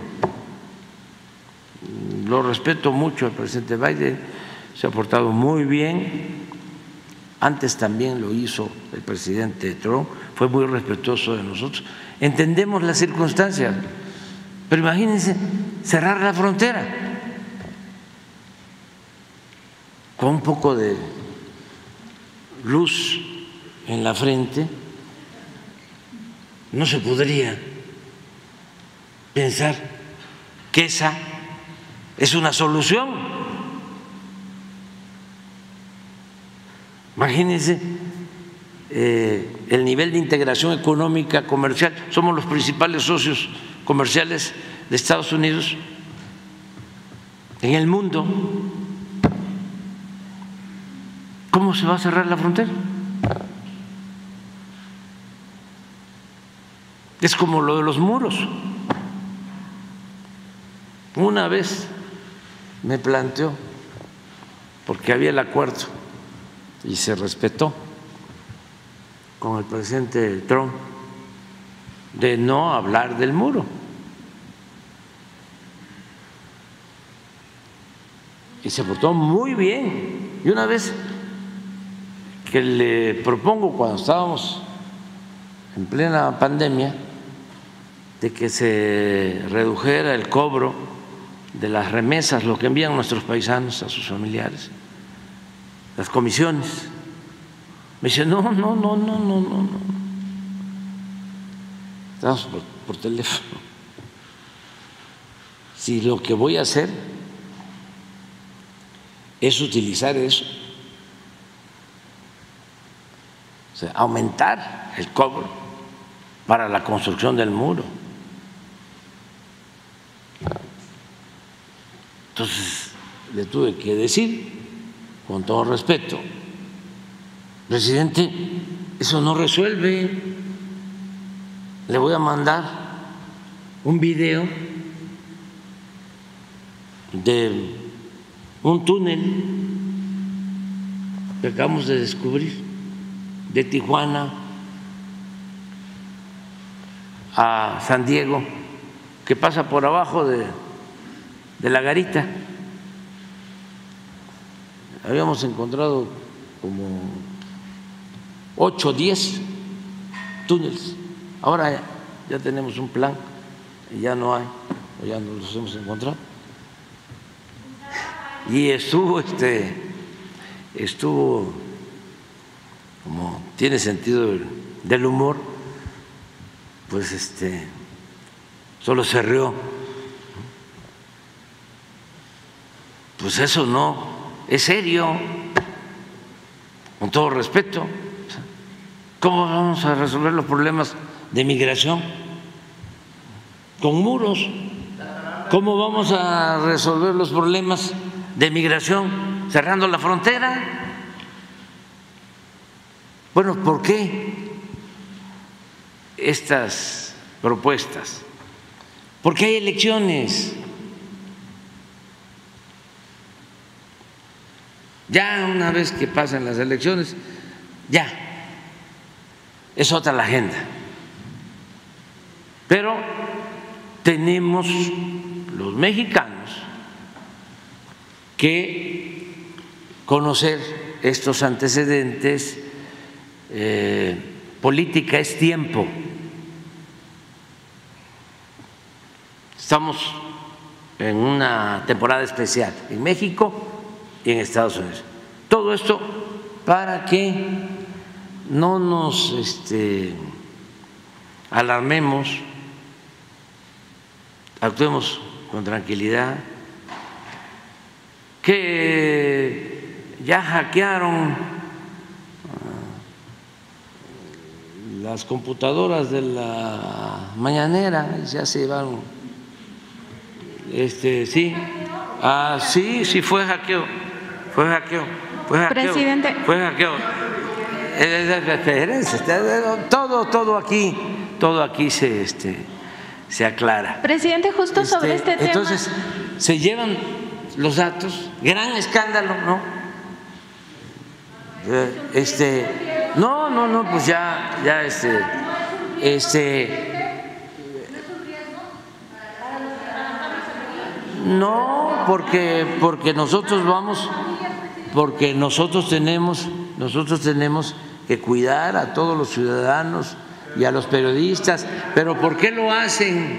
lo respeto mucho al presidente Biden, se ha portado muy bien, antes también lo hizo el presidente Trump, fue muy respetuoso de nosotros. Entendemos las circunstancias, pero imagínense cerrar la frontera con un poco de luz en la frente, no se podría pensar que esa es una solución. Imagínense eh, el nivel de integración económica, comercial. Somos los principales socios comerciales de Estados Unidos en el mundo. ¿Cómo se va a cerrar la frontera? Es como lo de los muros. Una vez me planteó, porque había el acuerdo y se respetó, con el presidente Trump de no hablar del muro. Y se portó muy bien. Y una vez que le propongo cuando estábamos en plena pandemia de que se redujera el cobro de las remesas, lo que envían nuestros paisanos a sus familiares, las comisiones me dice, no, no, no, no, no, no, no. Estamos por, teléfono. Si lo que voy a hacer es utilizar eso, o sea, aumentar el cobro para la construcción del muro. Entonces le tuve que decir, con todo respeto, Presidente, eso no resuelve. Le voy a mandar un video de un túnel que acabamos de descubrir de Tijuana a San Diego, que pasa por abajo de, la garita. Habíamos encontrado como 8 o 10 túneles. Ahora ya tenemos un plan y ya no hay, o ya no los hemos encontrado. Y estuvo, este, estuvo, como tiene sentido del humor, pues este, solo se rió. Pues eso no, es serio, con todo respeto. ¿Cómo vamos a resolver los problemas de migración? Con muros. ¿Cómo vamos a resolver los problemas de migración cerrando la frontera? Bueno, ¿por qué estas propuestas? Porque hay elecciones. Ya una vez que pasan las elecciones, ya es otra la agenda. Pero tenemos los mexicanos que conocer estos antecedentes. Eh, política es tiempo. Estamos en una temporada especial en México y en Estados Unidos. Todo esto para que no nos este, alarmemos, actuemos con tranquilidad, que ya hackearon ah, las computadoras de la mañanera, ya se llevaron, este, sí, ah, sí, sí fue hackeo, fue hackeo, fue hackeo, Presidente. fue hackeo. Todo, todo aquí, todo aquí se, este, se aclara. Presidente, justo sobre este tema. Entonces, se llevan los datos, gran escándalo, ¿no? Eh, Este, no, no, no, pues ya, ya, este, este. No, porque, porque nosotros vamos, porque nosotros tenemos, nosotros tenemos que cuidar a todos los ciudadanos y a los periodistas. Pero ¿por qué lo hacen?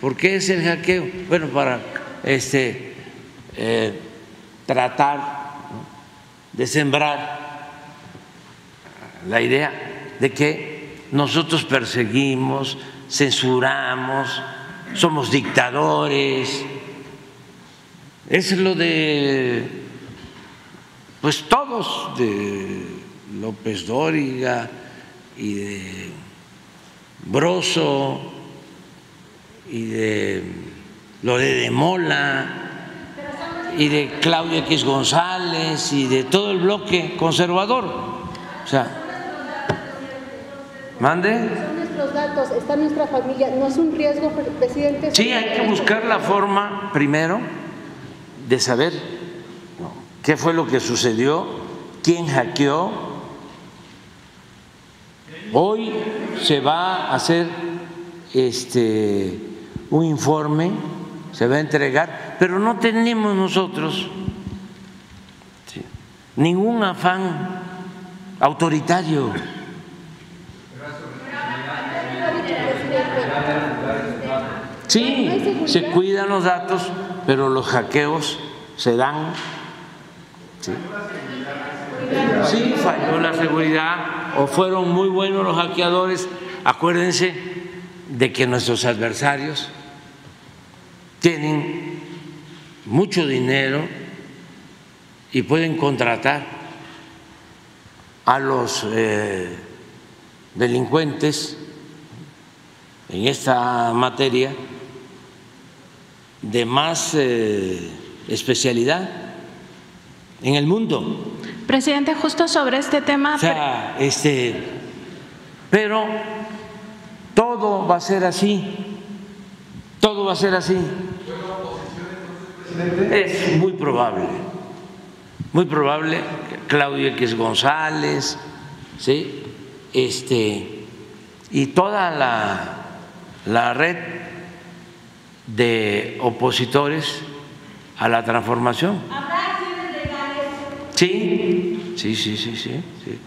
¿Por qué es el hackeo? Bueno, para este eh, tratar de sembrar la idea de que nosotros perseguimos, censuramos, somos dictadores. Es lo de, pues todos, de López Dóriga y de Broso y de Lore de Mola y de Claudia X González y de todo el bloque conservador. O sea, mande. Datos, está nuestra familia, no es un riesgo, presidente. Sí, hay que buscar la forma primero de saber. Qué fue lo que sucedió, quién hackeó. Hoy se va a hacer este un informe, se va a entregar, pero no tenemos nosotros ningún afán autoritario. Sí, se cuidan los datos, pero los hackeos se dan. Sí, sí falló la seguridad o fueron muy buenos los hackeadores. Acuérdense de que nuestros adversarios tienen mucho dinero y pueden contratar a los eh, delincuentes en esta materia de más eh, especialidad en el mundo. Presidente, justo sobre este tema. O sea, este, pero todo va a ser así, todo va a ser así. Es muy probable, muy probable Claudio X González, ¿sí? este, y toda la la red de opositores a la transformación. ¿Habrá acciones legales Sí, sí, sí, sí, sí. sí.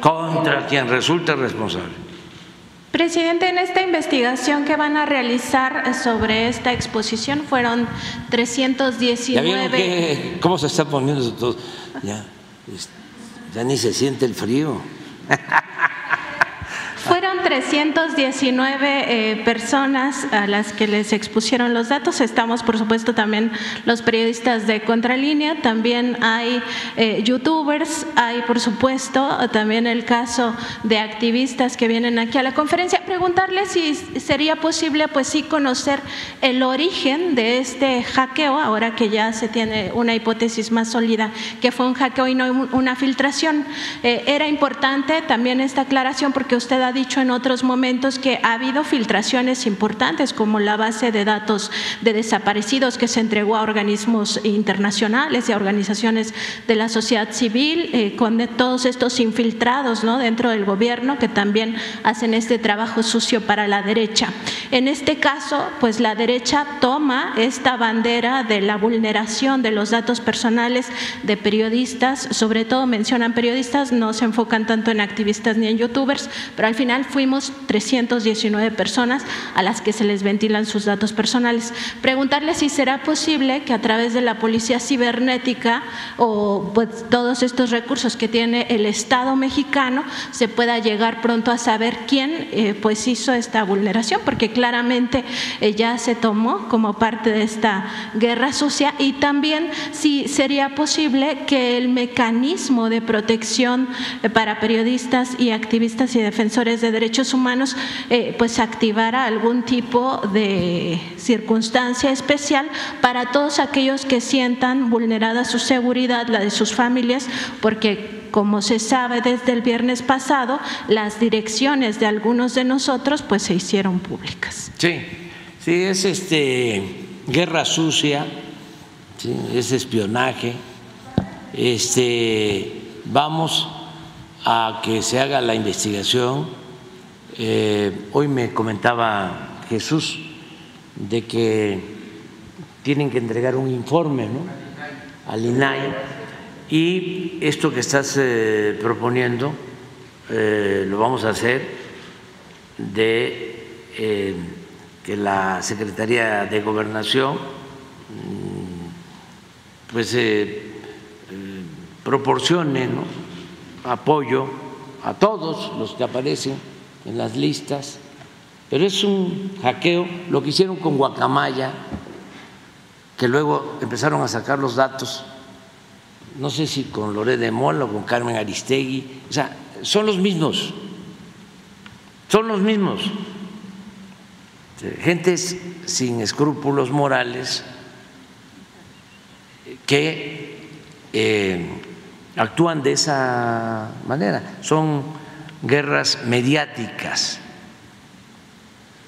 Contra quien resulte responsable. Presidente, en esta investigación que van a realizar sobre esta exposición fueron ¿Ya vieron 319 que- cómo se está poniendo todo? Ya, ya ni se siente el frío. Fueron 319 eh, personas a las que les expusieron los datos. Estamos, por supuesto, también los periodistas de Contralínea, también hay eh, youtubers, hay, por supuesto, también el caso de activistas que vienen aquí a la conferencia. Preguntarle si sería posible, pues sí, conocer el origen de este hackeo, ahora que ya se tiene una hipótesis más sólida que fue un hackeo y no un- una filtración. Eh, era importante también esta aclaración porque usted ha dicho en otros momentos que ha habido filtraciones importantes como la base de datos de desaparecidos que se entregó a organismos internacionales y a organizaciones de la sociedad civil eh, con todos estos infiltrados ¿no? dentro del gobierno que también hacen este trabajo sucio para la derecha. En este caso, pues la derecha toma esta bandera de la vulneración de los datos personales de periodistas, sobre todo mencionan periodistas, no se enfocan tanto en activistas ni en youtubers, pero al final fuimos 319 personas a las que se les ventilan sus datos personales. Preguntarle si será posible que a través de la policía cibernética o pues, todos estos recursos que tiene el Estado mexicano se pueda llegar pronto a saber quién eh, pues hizo esta vulneración, porque claramente eh, ya se tomó como parte de esta guerra sucia y también si sería posible que el mecanismo de protección eh, para periodistas y activistas y defensores de derechos humanos eh, pues activara algún tipo de circunstancia especial para todos aquellos que sientan vulnerada su seguridad, la de sus familias, porque como se sabe desde el viernes pasado, las direcciones de algunos de nosotros pues se hicieron públicas. Sí, sí, es este guerra sucia, es espionaje. Este, vamos a que se haga la investigación. Eh, hoy me comentaba Jesús de que tienen que entregar un informe al INAI. Y esto que estás eh, proponiendo eh, lo vamos a hacer de que la Secretaría de Gobernación mm, pues proporcione apoyo a todos los que aparecen en las listas, pero es un hackeo, lo que hicieron con Guacamaya, que luego empezaron a sacar los datos, no sé si con Loré de Mola o con Carmen Aristegui, o sea, son los mismos, son los mismos, gentes sin escrúpulos morales que eh, actúan de esa manera, son guerras mediáticas.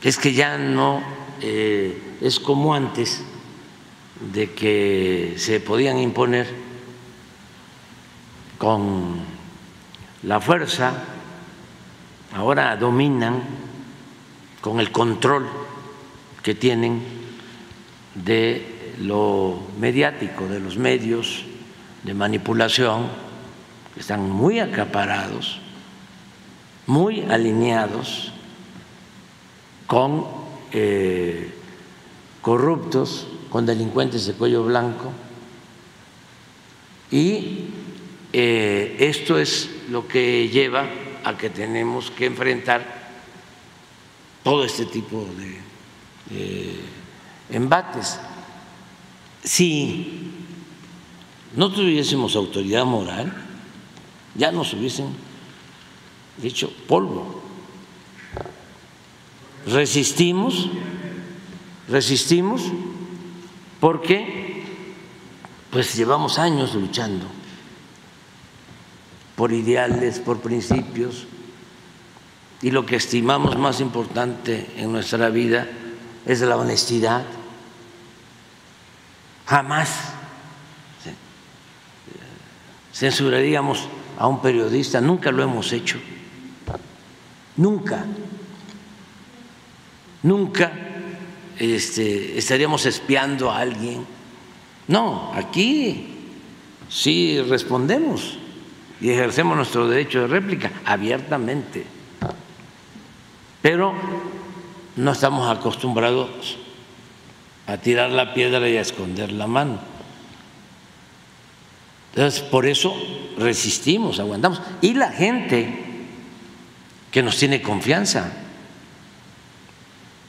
Es que ya no eh, es como antes de que se podían imponer con la fuerza, ahora dominan con el control que tienen de lo mediático, de los medios de manipulación, están muy acaparados, muy alineados con eh, corruptos, con delincuentes de cuello blanco. Y eh, esto es lo que lleva a que tenemos que enfrentar todo este tipo de, embates. Si no tuviésemos autoridad moral, ya nos hubiesen hecho polvo. Resistimos, resistimos porque pues llevamos años luchando por ideales, por principios, y lo que estimamos más importante en nuestra vida es la honestidad. Jamás censuraríamos a un periodista, nunca lo hemos hecho, nunca. nunca este, estaríamos espiando a alguien. No, aquí sí respondemos y ejercemos nuestro derecho de réplica abiertamente, pero no estamos acostumbrados a tirar la piedra y a esconder la mano. Entonces, por eso resistimos, aguantamos. Y la gente que nos tiene confianza.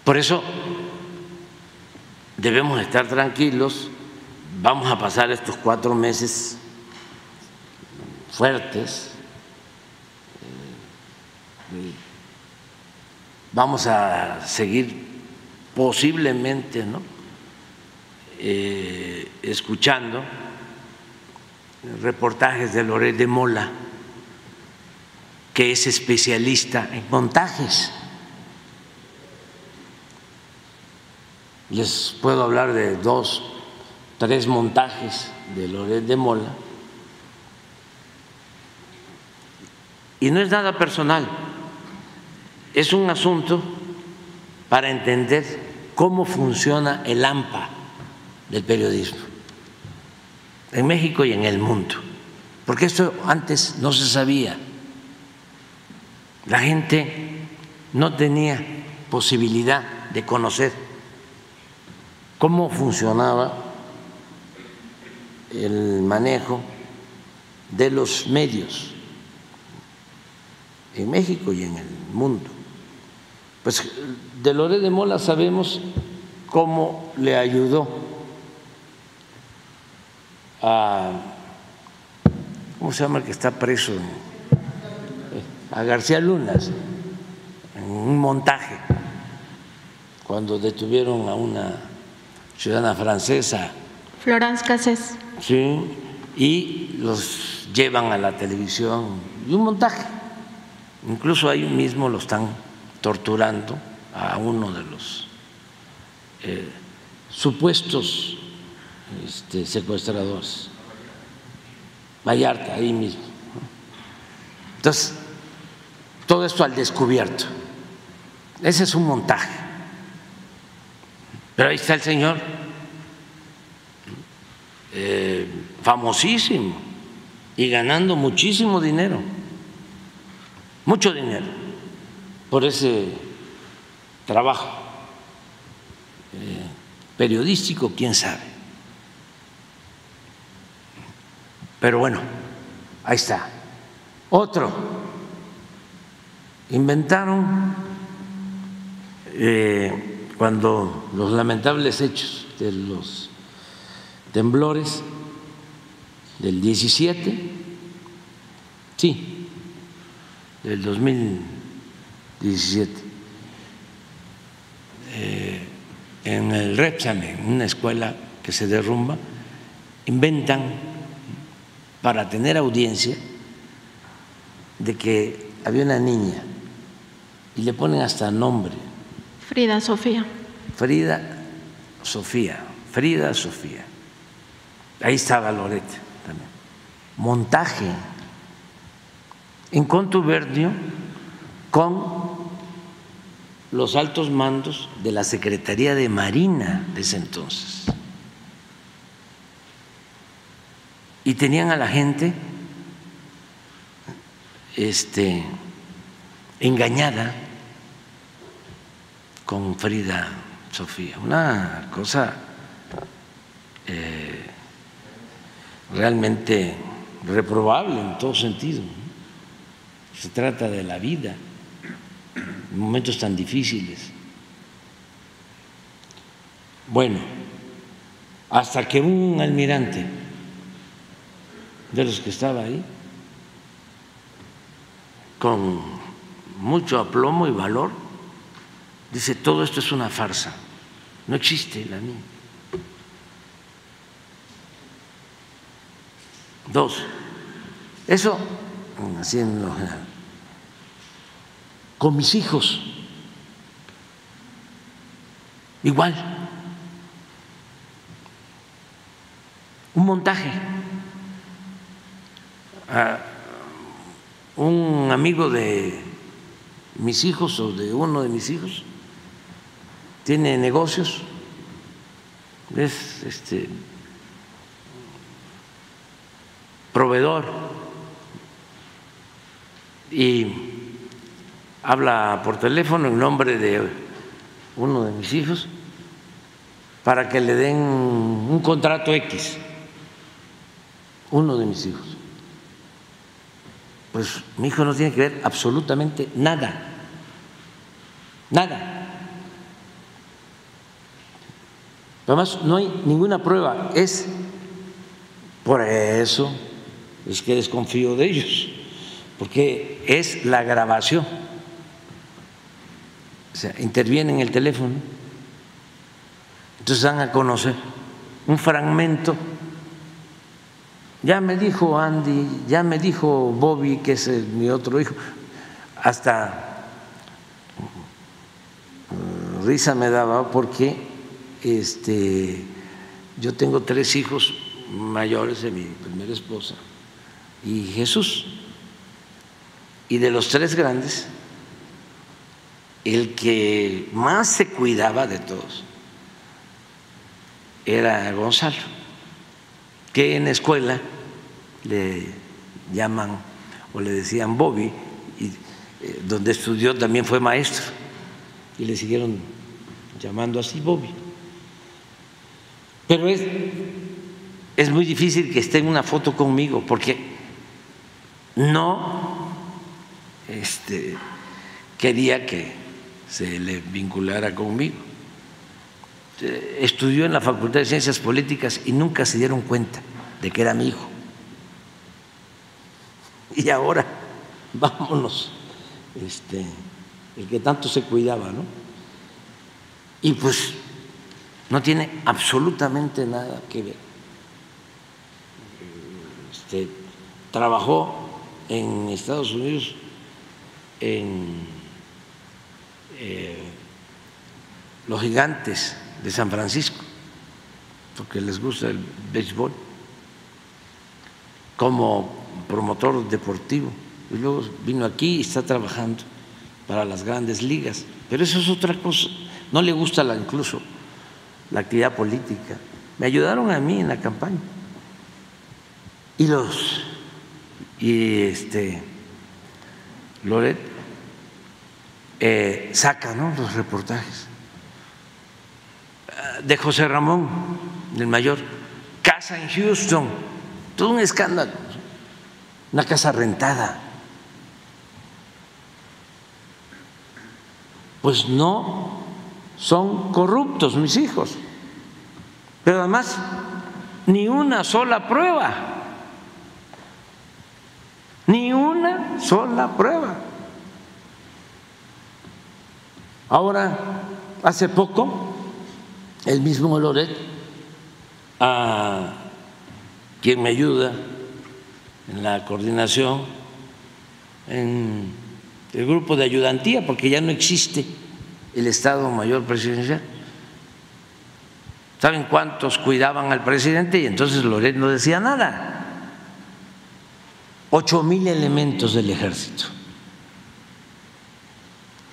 Por eso debemos estar tranquilos, vamos a pasar estos cuatro meses fuertes, eh, vamos a seguir posiblemente ¿no? Eh, escuchando reportajes de Loret de Mola, que es especialista en montajes. Les puedo hablar de dos, tres montajes de Loret de Mola. Y no es nada personal, es un asunto para entender cómo funciona el AMPA del periodismo en México y en el mundo, porque esto antes no se sabía. La gente no tenía posibilidad de conocer cómo funcionaba el manejo de los medios en México y en el mundo. Pues de Lore de Mola sabemos cómo le ayudó a, ¿cómo se llama el que está preso? A García Lunas, en un montaje, cuando detuvieron a una ciudadana francesa. Florence Cassés. Sí, y los llevan a la televisión, y un montaje. Incluso ahí mismo lo están torturando a uno de los eh, supuestos este, secuestradores. Vallarta, ahí mismo. Entonces, todo esto al descubierto. Ese es un montaje. Pero ahí está el señor, eh, famosísimo y ganando muchísimo dinero, mucho dinero, por ese trabajo eh, periodístico, quién sabe. Pero bueno, ahí está. Otro, inventaron eh, cuando los lamentables hechos de los temblores del 17, sí, del 2017, eh, en el Repsame, una escuela que se derrumba, inventan para tener audiencia de que había una niña y le ponen hasta nombre. Frida Sofía. Frida Sofía, Frida Sofía. Ahí estaba Loret también. Montaje en contubernio con los altos mandos de la Secretaría de Marina de ese entonces. y tenían a la gente este, engañada con Frida Sofía. Una cosa eh, realmente reprobable en todo sentido. Se trata de la vida en momentos tan difíciles. Bueno, hasta que un almirante de los que estaba ahí, con mucho aplomo y valor, dice, todo esto es una farsa, no existe la niña. Dos, eso, general, con mis hijos, igual, un montaje. A un amigo de mis hijos o de uno de mis hijos tiene negocios, es este proveedor y habla por teléfono en nombre de uno de mis hijos para que le den un contrato X, uno de mis hijos. Pues mi hijo no tiene que ver absolutamente nada, nada. Además, no hay ninguna prueba, es por eso es que desconfío de ellos, porque es la grabación. O sea, interviene en el teléfono entonces dan a conocer un fragmento. Ya me dijo Andy, ya me dijo Bobby, que es mi otro hijo, hasta mm, risa me daba porque este, yo tengo tres hijos mayores de mi primera esposa y Jesús. Y de los tres grandes, el que más se cuidaba de todos era Gonzalo, que en la escuela le llaman o le decían Bobby, y eh, donde estudió también fue maestro, y le siguieron llamando así Bobby. Pero es, es muy difícil que esté en una foto conmigo, porque no este, quería que se le vinculara conmigo. Estudió en la Facultad de Ciencias Políticas y nunca se dieron cuenta de que era mi hijo. Y ahora, vámonos, este, el que tanto se cuidaba, ¿no? Y pues no tiene absolutamente nada que ver. Este, trabajó en Estados Unidos en eh, los gigantes de San Francisco, porque les gusta el béisbol, como promotor deportivo. Y luego vino aquí y está trabajando para las grandes ligas. Pero eso es otra cosa. No le gusta la, incluso la actividad política. Me ayudaron a mí en la campaña. Y los y este Loret eh, saca ¿no? los reportajes de José Ramón, del mayor, casa en Houston, todo un escándalo, una casa rentada. Pues no son corruptos mis hijos, pero además ni una sola prueba, ni una sola prueba. Ahora, hace poco, el mismo Loret, a quien me ayuda en la coordinación, en el grupo de ayudantía, porque ya no existe el Estado Mayor Presidencial. ¿Saben cuántos cuidaban al presidente? Y entonces Loret no decía nada. Ocho mil elementos del ejército.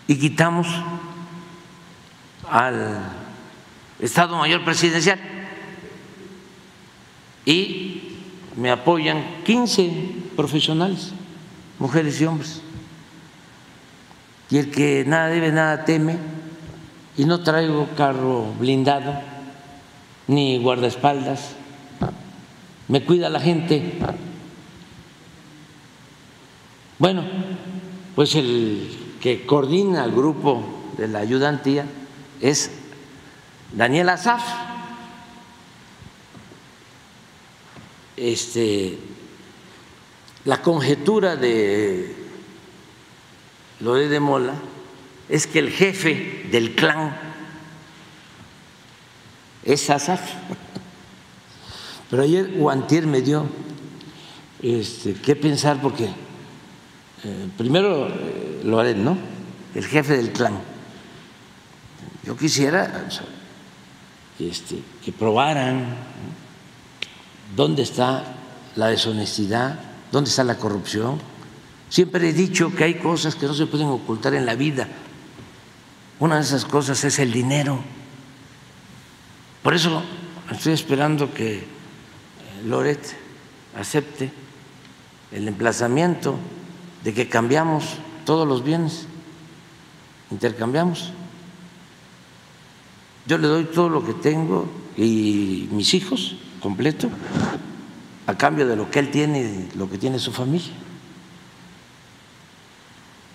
Y quitamos al Estado Mayor Presidencial. Y me apoyan 15 profesionales, mujeres y hombres. Y el que nada debe, nada teme, y no traigo carro blindado, ni guardaespaldas, me cuida la gente. Bueno, pues el que coordina el grupo de la ayudantía es Daniel Azaf, este, la conjetura de Lore de Mola es que el jefe del clan es Azaf. Pero ayer Guantier me dio este, qué pensar porque eh, primero eh, Loret, ¿no? El jefe del clan. Yo quisiera este, que probaran dónde está la deshonestidad, dónde está la corrupción. Siempre he dicho que hay cosas que no se pueden ocultar en la vida. una de esas cosas es el dinero. Por eso estoy esperando que Loret acepte el emplazamiento de que cambiamos todos los bienes, intercambiamos. Yo le doy todo lo que tengo y mis hijos completo a cambio de lo que él tiene y lo que tiene su familia.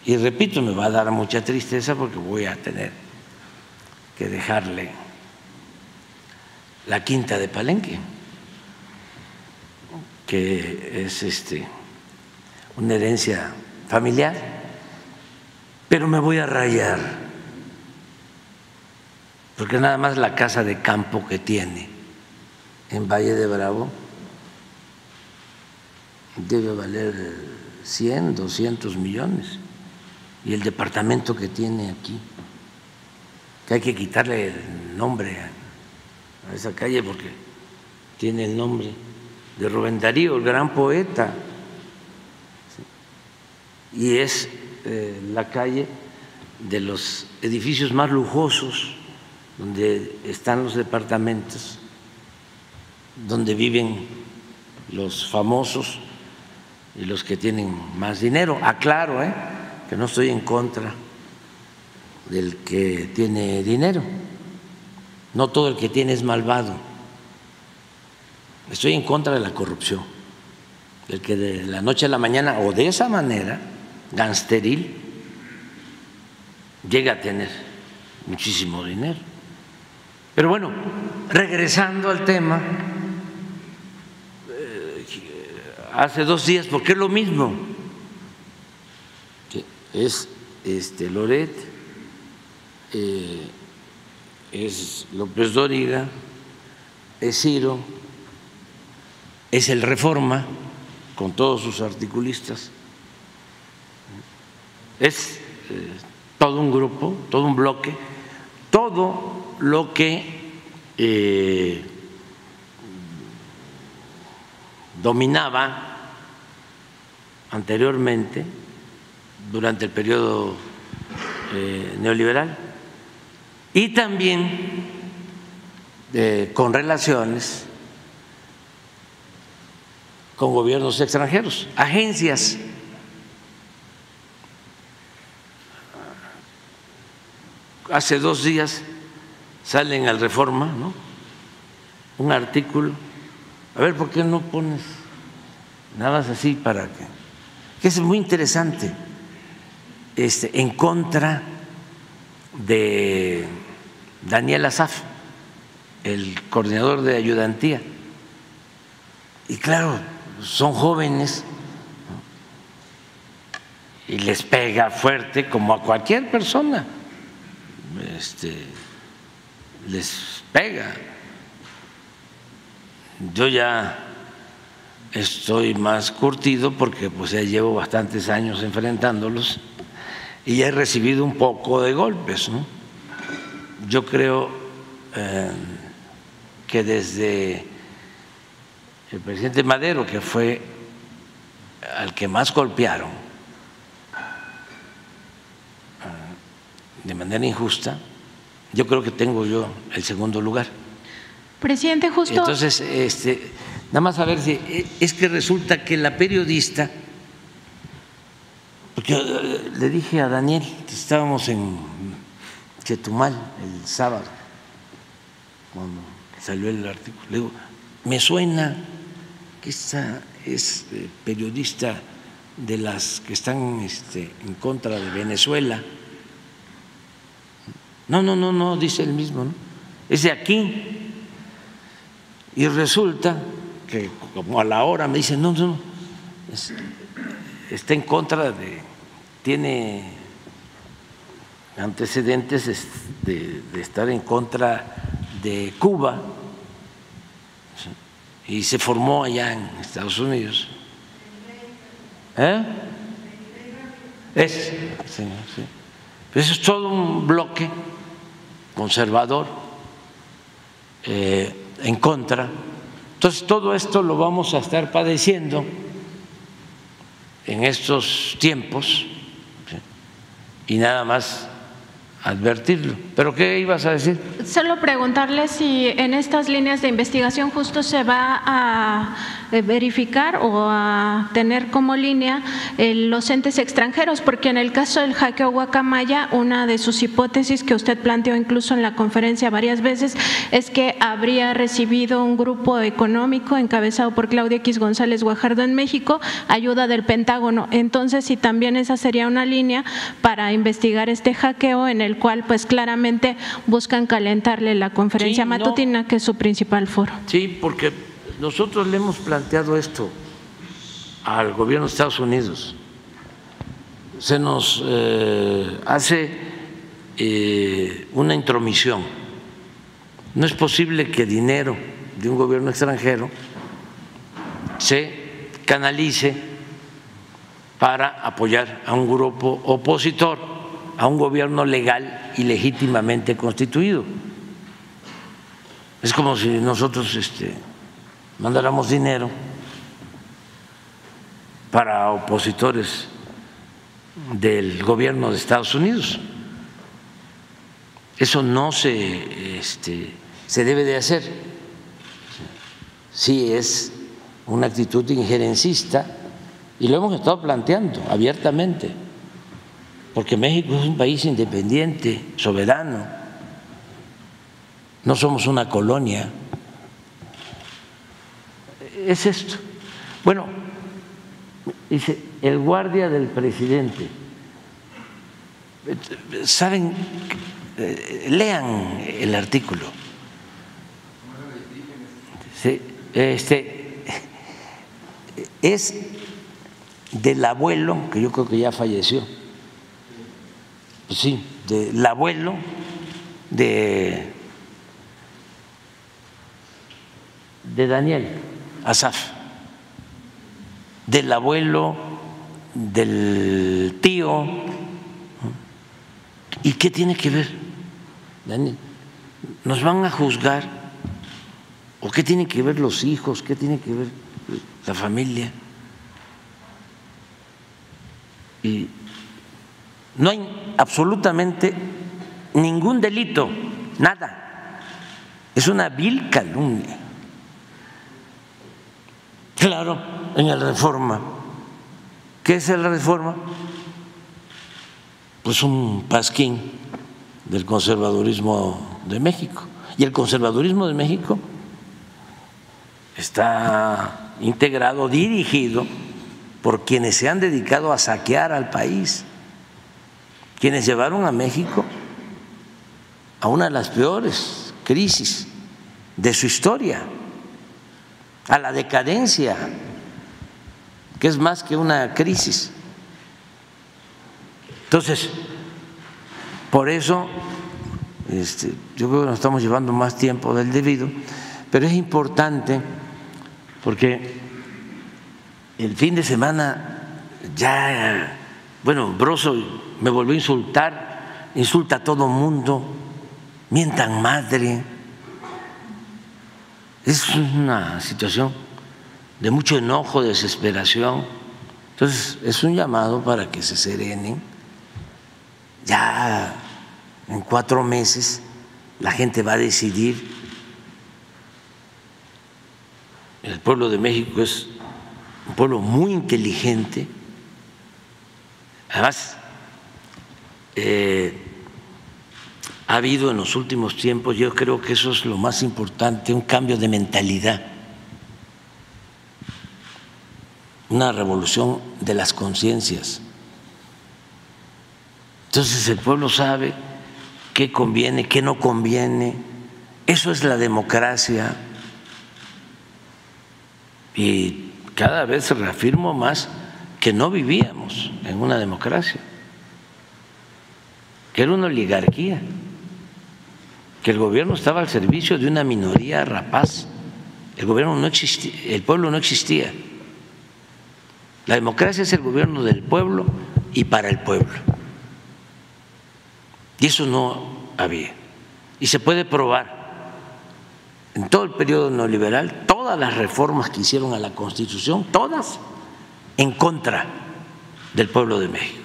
Y repito, me va a dar mucha tristeza porque voy a tener que dejarle la quinta de Palenque, que es este una herencia familiar, pero me voy a rayar, porque nada más la casa de campo que tiene en Valle de Bravo debe valer 100, 200 millones, y el departamento que tiene aquí, que hay que quitarle el nombre a esa calle porque tiene el nombre de Rubén Darío, el gran poeta y es eh, la calle de los edificios más lujosos, donde están los departamentos, donde viven los famosos y los que tienen más dinero. Aclaro ¿eh? Que no estoy en contra del que tiene dinero. No todo el que tiene es malvado. Estoy en contra de la corrupción. El que de la noche a la mañana o de esa manera gangsteril llega a tener muchísimo dinero. Pero bueno, regresando al tema, eh, hace dos días, porque es lo mismo, es este Loret, eh, es López Dóriga, es Ciro, es el Reforma, con todos sus articulistas, es eh, todo un grupo, todo un bloque, todo lo que eh, dominaba anteriormente durante el periodo eh, neoliberal y también con relaciones con gobiernos extranjeros, agencias hace dos días sale en el Reforma, ¿no? Un artículo. A ver, ¿por qué no pones nada así para que? Que es muy interesante. Este, en contra de Daniel Azaf, el coordinador de ayudantía. Y claro, son jóvenes y les pega fuerte como a cualquier persona este, les pega. Yo ya estoy más curtido porque pues ya llevo bastantes años enfrentándolos y ya he recibido un poco de golpes. Yo creo eh, que desde el presidente Madero, que fue al que más golpearon, de manera injusta, yo creo que tengo yo el segundo lugar. Presidente, justo. Entonces, este, nada más a ver si eh, es que resulta que la periodista, porque eh, le dije a Daniel estábamos en Chetumal el sábado, cuando salió el artículo, le digo, me suena que esta es eh, periodista de las que están este, en contra de Venezuela no, no, no, no, dice el mismo, ¿no? Es de aquí. Y resulta que como a la hora me dice, no, no, está en contra de, tiene antecedentes de, estar en contra de Cuba y se formó allá en Estados Unidos. ¿Eh? Es, eso es todo un bloque conservador, eh, en contra. Entonces, todo esto lo vamos a estar padeciendo en estos tiempos y nada más advertirlo. ¿Pero qué ibas a decir? Solo preguntarle si en estas líneas de investigación justo se va a verificar o a tener como línea eh, los entes extranjeros, porque en el caso del hackeo Guacamaya, una de sus hipótesis que usted planteó incluso en la conferencia varias veces es que habría recibido un grupo económico encabezado por Claudia X González Guajardo en México, ayuda del Pentágono. Entonces, si también esa sería una línea para investigar este hackeo en el cual pues claramente buscan calentarle la conferencia Sí, no. matutina, que es su principal foro. Sí, porque nosotros le hemos planteado esto al gobierno de Estados Unidos. Se nos eh, hace eh, una intromisión. No es posible que dinero de un gobierno extranjero se canalice para apoyar a un grupo opositor, a un gobierno legal y legítimamente constituido. Es como si nosotros este, mandáramos dinero para opositores del gobierno de Estados Unidos. Eso no se, este, se debe de hacer. Sí es una actitud injerencista y lo hemos estado planteando abiertamente, porque México es un país independiente, soberano, no somos una colonia. Es esto. Bueno, dice, el guardia del presidente. ¿Saben? Eh, Lean el artículo. Sí, este, es del abuelo, que yo creo que ya falleció. Sí, del abuelo de de Daniel Asaf, del abuelo, del tío. ¿Y qué tiene que ver, Daniel? ¿Nos van a juzgar? ¿O qué tienen que ver los hijos? ¿Qué tiene que ver la familia? Y no hay absolutamente ningún delito, nada. Es una vil calumnia. Claro, en el reforma. ¿Qué es el reforma? Pues un pasquín del conservadurismo de México. Y el conservadurismo de México está integrado, dirigido por quienes se han dedicado a saquear al país, quienes llevaron a México a una de las peores crisis de su historia a la decadencia, que es más que una crisis. Entonces, por eso, este, yo creo que nos estamos llevando más tiempo del debido, pero es importante porque el fin de semana ya, bueno, Broso me volvió a insultar, insulta a todo mundo, mientan madre. Es una situación de mucho enojo, desesperación. Entonces, es un llamado para que se serenen. Ya en cuatro meses la gente va a decidir. El pueblo de México es un pueblo muy inteligente. Además, eh, ha habido en los últimos tiempos, yo creo que eso es lo más importante, un cambio de mentalidad, una revolución de las conciencias. Entonces el pueblo sabe qué conviene, qué no conviene. Eso es la democracia. Y cada vez reafirmo más que no vivíamos en una democracia, que era una oligarquía que el gobierno estaba al servicio de una minoría rapaz. El gobierno no existía, el pueblo no existía. La democracia es el gobierno del pueblo y para el pueblo. Y eso no había. Y se puede probar. En todo el periodo neoliberal, todas las reformas que hicieron a la Constitución, todas en contra del pueblo de México.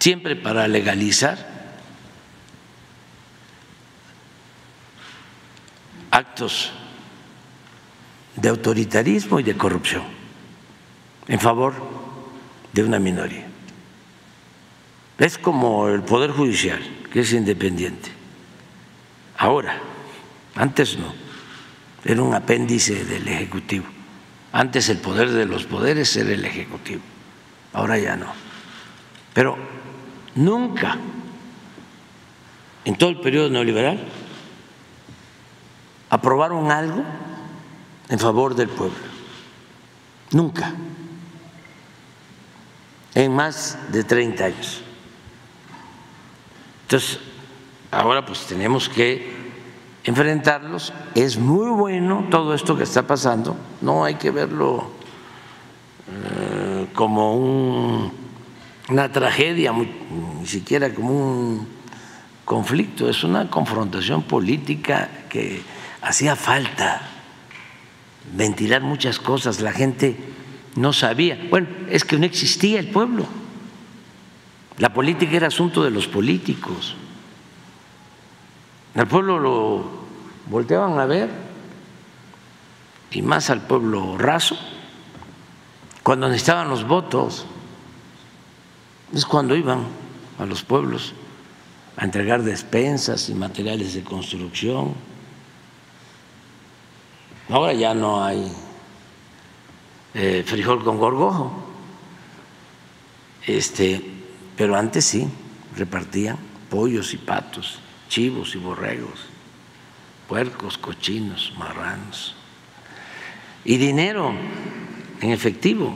siempre para legalizar actos de autoritarismo y de corrupción en favor de una minoría. Es como el Poder Judicial, que es independiente. Ahora, antes no, era un apéndice del Ejecutivo. Antes el poder de los poderes era el Ejecutivo, ahora ya no. Pero nunca, en todo el periodo neoliberal, aprobaron algo en favor del pueblo. Nunca. En más de 30 años. Entonces, ahora pues tenemos que enfrentarlos. Es muy bueno todo esto que está pasando. No hay que verlo eh, como una tragedia, ni siquiera como un conflicto. Es una confrontación política que hacía falta ventilar muchas cosas, la gente no sabía. Bueno, es que no existía el pueblo. La política era asunto de los políticos. Al pueblo lo volteaban a ver, y más al pueblo raso, cuando necesitaban los votos. Es cuando iban a los pueblos a entregar despensas y materiales de construcción Ahora ya no hay eh, frijol con gorgojo, este, pero antes sí repartían pollos y patos, chivos y borregos, puercos, cochinos, marranos y dinero en efectivo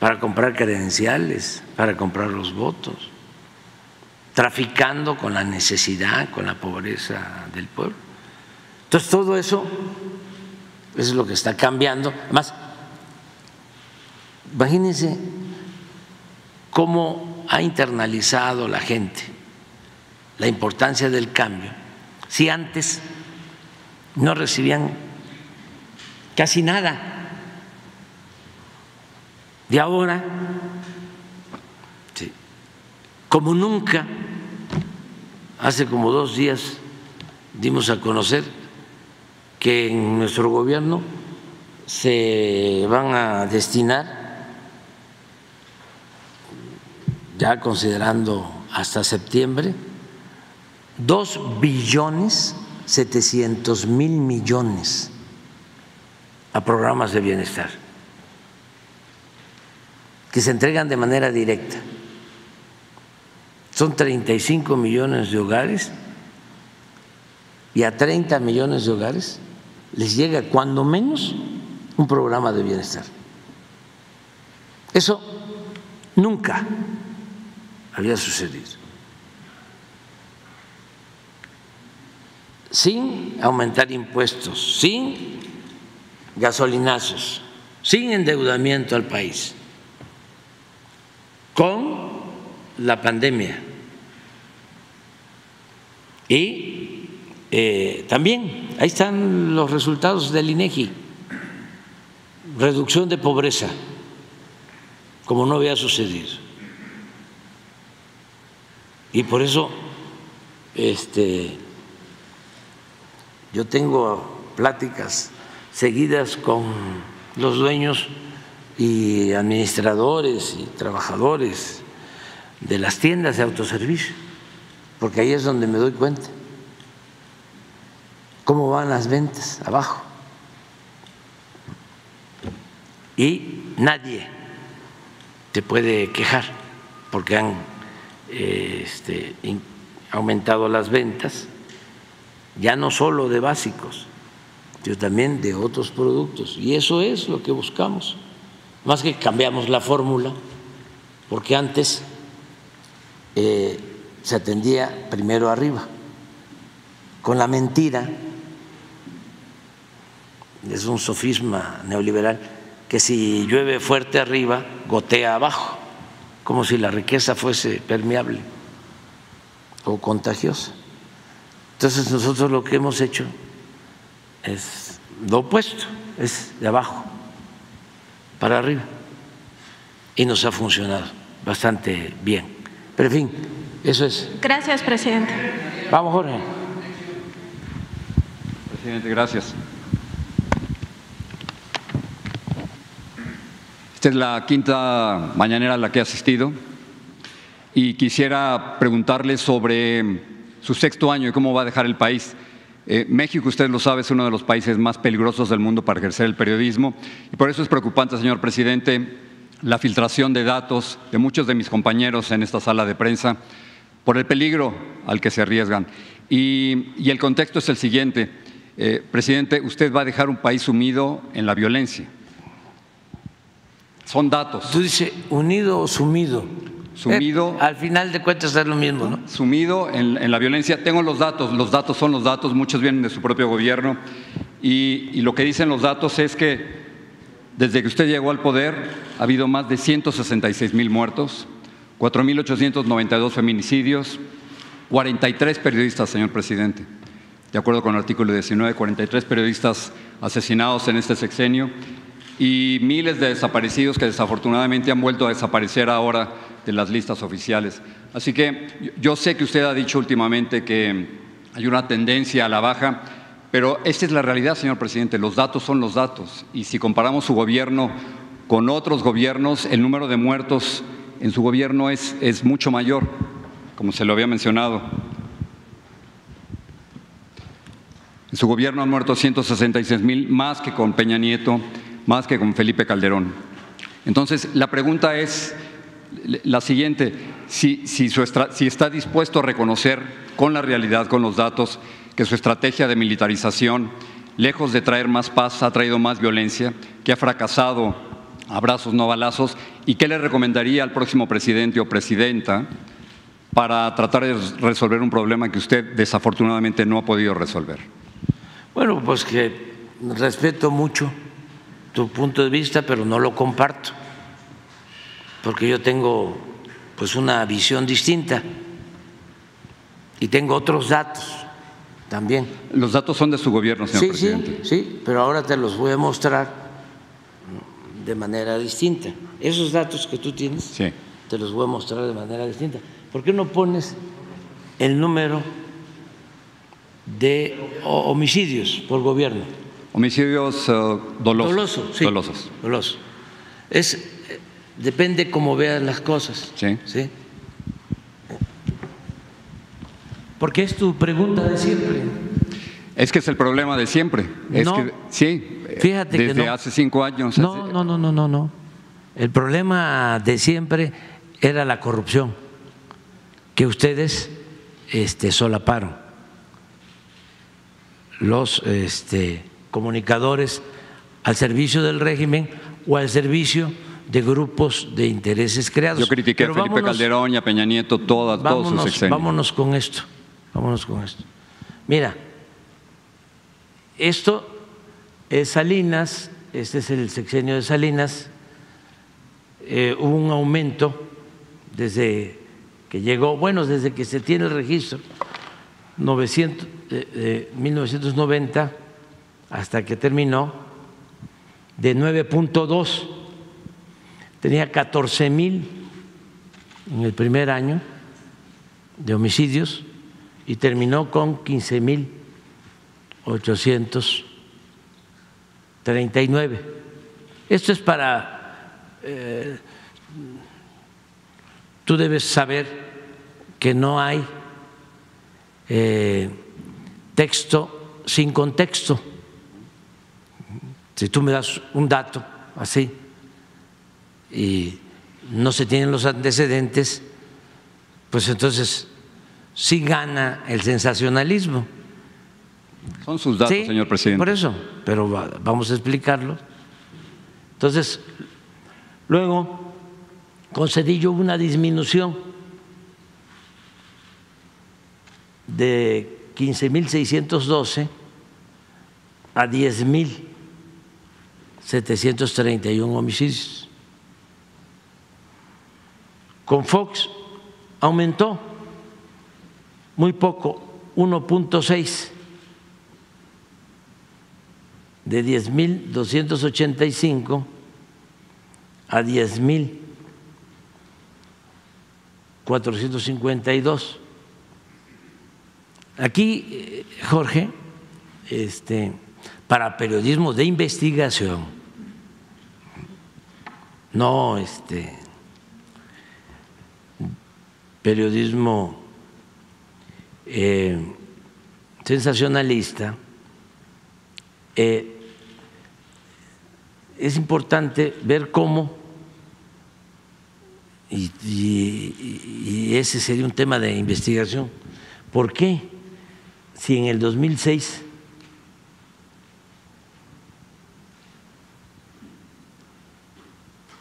para comprar credenciales, para comprar los votos, traficando con la necesidad, con la pobreza del pueblo. Entonces, todo eso es lo que está cambiando. Imagínense cómo ha internalizado la gente la importancia del cambio. Si antes no recibían casi nada, de ahora, como nunca, hace como dos días dimos a conocer que en nuestro gobierno se van a destinar, ya considerando hasta septiembre, dos billones setecientos mil millones a programas de bienestar que se entregan de manera directa. Son 35 millones de hogares y a 30 millones de hogares les llega cuando menos un programa de bienestar. Eso nunca había sucedido. Sin aumentar impuestos, sin gasolinazos, sin endeudamiento al país, con la pandemia. Y eh, también ahí están los resultados del INEGI, reducción de pobreza, como no había sucedido. Y por eso este, yo tengo pláticas seguidas con los dueños y administradores y trabajadores de las tiendas de autoservicio, porque ahí es donde me doy cuenta cómo van las ventas abajo. Y nadie te puede quejar porque han este, aumentado las ventas, ya no solo de básicos, sino también de otros productos. Y eso es lo que buscamos. Más que cambiamos la fórmula, porque antes eh, se atendía primero arriba, con la mentira es un sofisma neoliberal, que si llueve fuerte arriba, gotea abajo, como si la riqueza fuese permeable o contagiosa. Entonces nosotros lo que hemos hecho es lo opuesto, es de abajo para arriba. Y nos ha funcionado bastante bien. Pero en fin, eso es. Gracias, presidente. Vamos, Jorge. Presidente, gracias. Esta es la quinta mañanera a la que he asistido y quisiera preguntarle sobre su sexto año y cómo va a dejar el país. Eh, México, usted lo sabe, es uno de los países más peligrosos del mundo para ejercer el periodismo y por eso es preocupante, señor presidente, la filtración de datos de muchos de mis compañeros en esta sala de prensa por el peligro al que se arriesgan. Y, el contexto es el siguiente. Eh, presidente, usted va a dejar un país sumido en la violencia. Son datos. Tú dices unido o sumido. Sumido. Eh, al final de cuentas es lo mismo, ¿no? Sumido en, en, la violencia. Tengo los datos, los datos son los datos, muchos vienen de su propio gobierno. Y, y lo que dicen los datos es que desde que usted llegó al poder ha habido más de 166 mil muertos, 4.892 feminicidios, 43 periodistas, señor presidente. De acuerdo con el artículo 19, 43 periodistas asesinados en este sexenio y miles de desaparecidos que desafortunadamente han vuelto a desaparecer ahora de las listas oficiales. Así que yo sé que usted ha dicho últimamente que hay una tendencia a la baja, pero esta es la realidad, señor presidente. Los datos son los datos. Y si comparamos su gobierno con otros gobiernos, el número de muertos en su gobierno es, es mucho mayor, como se lo había mencionado. En su gobierno han muerto 166 mil, más que con Peña Nieto, más que con Felipe Calderón. Entonces, la pregunta es la siguiente, si, si, su, si, está dispuesto a reconocer con la realidad, con los datos, que su estrategia de militarización, lejos de traer más paz, ha traído más violencia, que ha fracasado abrazos, no balazos, y qué le recomendaría al próximo presidente o presidenta para tratar de resolver un problema que usted desafortunadamente no ha podido resolver. Bueno, pues que respeto mucho tu punto de vista, pero no lo comparto, porque yo tengo pues una visión distinta y tengo otros datos también. Los datos son de su gobierno, señor sí, presidente. Sí, sí, pero ahora te los voy a mostrar de manera distinta. Esos datos que tú tienes, sí. te los voy a mostrar de manera distinta. ¿Por qué no pones el número de homicidios por gobierno? Homicidios uh, dolosos. Doloso, sí. Dolosos. Doloso. Es, depende cómo vean las cosas. Sí. ¿sí? Porque es tu pregunta de siempre. Es que es el problema de siempre. Es no, que, sí, fíjate desde que no. hace cinco años. No, no, no, no, no, no. El problema de siempre era la corrupción que ustedes este, solaparon. Los este, comunicadores al servicio del régimen o al servicio de grupos de intereses creados. Yo critiqué Pero a Felipe vámonos, Calderón y a Peña Nieto todas, todos sus sexenios. vámonos con esto, vámonos con esto. Mira, esto es Salinas, este es el sexenio de Salinas, eh, hubo un aumento desde que llegó, bueno, desde que se tiene el registro, 900, eh, eh, 1990 hasta que terminó, de 9.2, tenía 14 mil en el primer año de homicidios y terminó con 15 mil 839. Esto es para, eh, tú debes saber que no hay eh, texto sin contexto. Si tú me das un dato así y no se tienen los antecedentes, pues entonces sí gana el sensacionalismo. Son sus datos, Sí, señor presidente. Por eso, pero va- vamos a explicarlo. Entonces, luego, con Cedillo hubo una disminución de 15.612 a 10.731 homicidios. Con Fox aumentó muy poco, 1.6 de 10.285 a 452. Aquí, eh, Jorge, este, para periodismo de investigación, no este, periodismo eh, sensacionalista, eh, es importante ver cómo, y, y, ese sería un tema de investigación, ¿por qué si en el 2006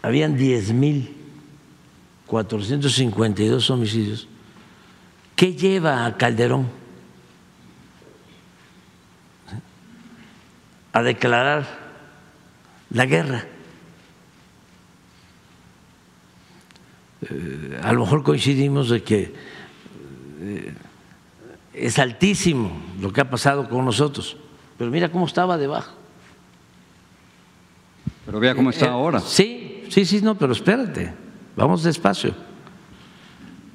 habían 10.452 homicidios, ¿qué lleva a Calderón a declarar la guerra. Eh, a lo mejor coincidimos de que eh, es altísimo lo que ha pasado con nosotros, pero mira cómo estaba debajo. Pero vea cómo está eh, ahora. Sí, sí, sí, no, pero espérate, vamos despacio.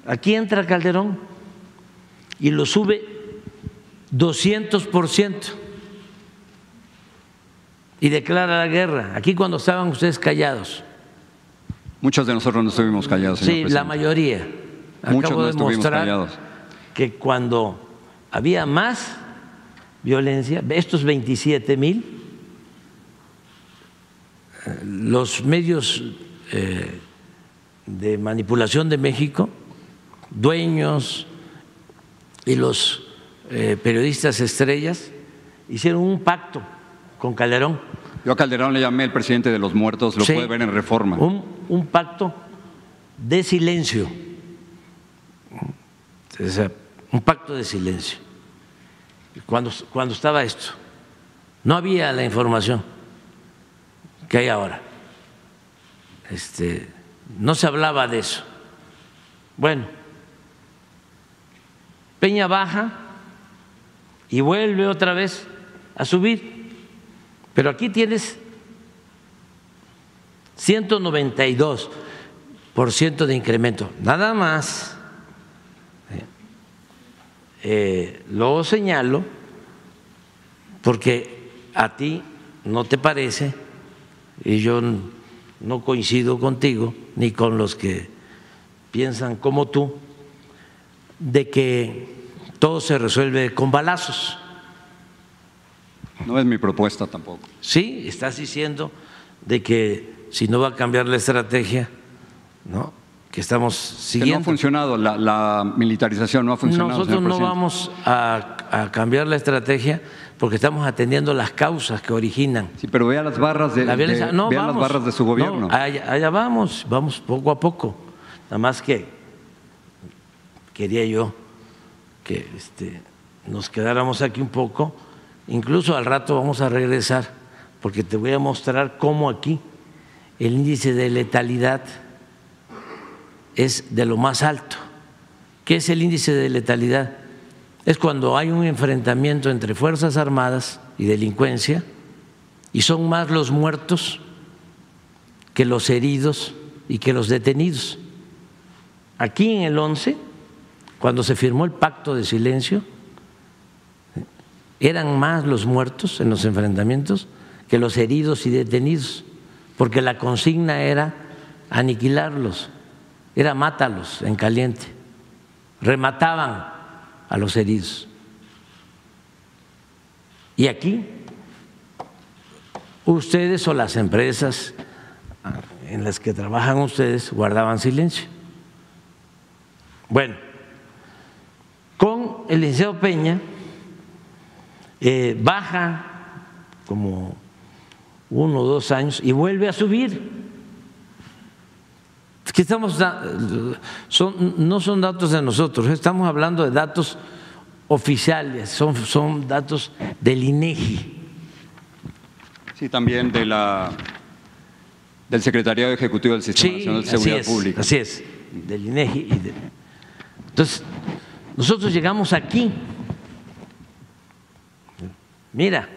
Aquí entra Calderón y lo sube 200 por ciento y declara la guerra. Aquí cuando estaban ustedes callados. Muchos de nosotros no estuvimos callados. Sí, la mayoría. Muchos Acabo de mostrar que cuando había más violencia, estos 27 mil, los medios eh, de manipulación de México, dueños y los eh, periodistas estrellas, hicieron un pacto con Calderón. Yo a Calderón le llamé el presidente de los muertos, lo puede ver en reforma. Un, un pacto de silencio. un pacto de silencio. Cuando, cuando estaba esto, no había la información que hay ahora. Este, no se hablaba de eso. Bueno, Peña baja y vuelve otra vez a subir. Pero aquí tienes 192% de incremento, nada más. Eh, lo señalo porque a ti no te parece, y yo no coincido contigo, ni con los que piensan como tú, de que todo se resuelve con balazos. No es mi propuesta tampoco. Sí, estás diciendo de que si no va a cambiar la estrategia, ¿no? que estamos siguiendo. no ha funcionado, la, militarización no ha funcionado. Nosotros no vamos a, cambiar la estrategia porque estamos atendiendo las causas que originan. Sí, pero vea las barras de, no, las barras de su gobierno. allá, allá, vamos, vamos poco a poco. Nada más que quería yo que este, nos quedáramos aquí un poco Incluso al rato vamos a regresar porque te voy a mostrar cómo aquí el índice de letalidad es de lo más alto. ¿Qué es el índice de letalidad? Es cuando hay un enfrentamiento entre Fuerzas Armadas y delincuencia y son más los muertos que los heridos y que los detenidos. Aquí en el 11, cuando se firmó el pacto de silencio, eran más los muertos en los enfrentamientos que los heridos y detenidos, porque la consigna era aniquilarlos, era mátalos en caliente, remataban a los heridos. Y aquí, ustedes o las empresas en las que trabajan ustedes guardaban silencio. Bueno, con el licenciado Peña, eh, baja como uno o dos años y vuelve a subir. Que estamos, son, no son datos de nosotros, estamos hablando de datos oficiales, son, son datos del INEGI. Sí, también de la, del Secretariado Ejecutivo del Sistema Nacional de Seguridad Pública. Así es, del INEGI. entonces, nosotros llegamos aquí Mira,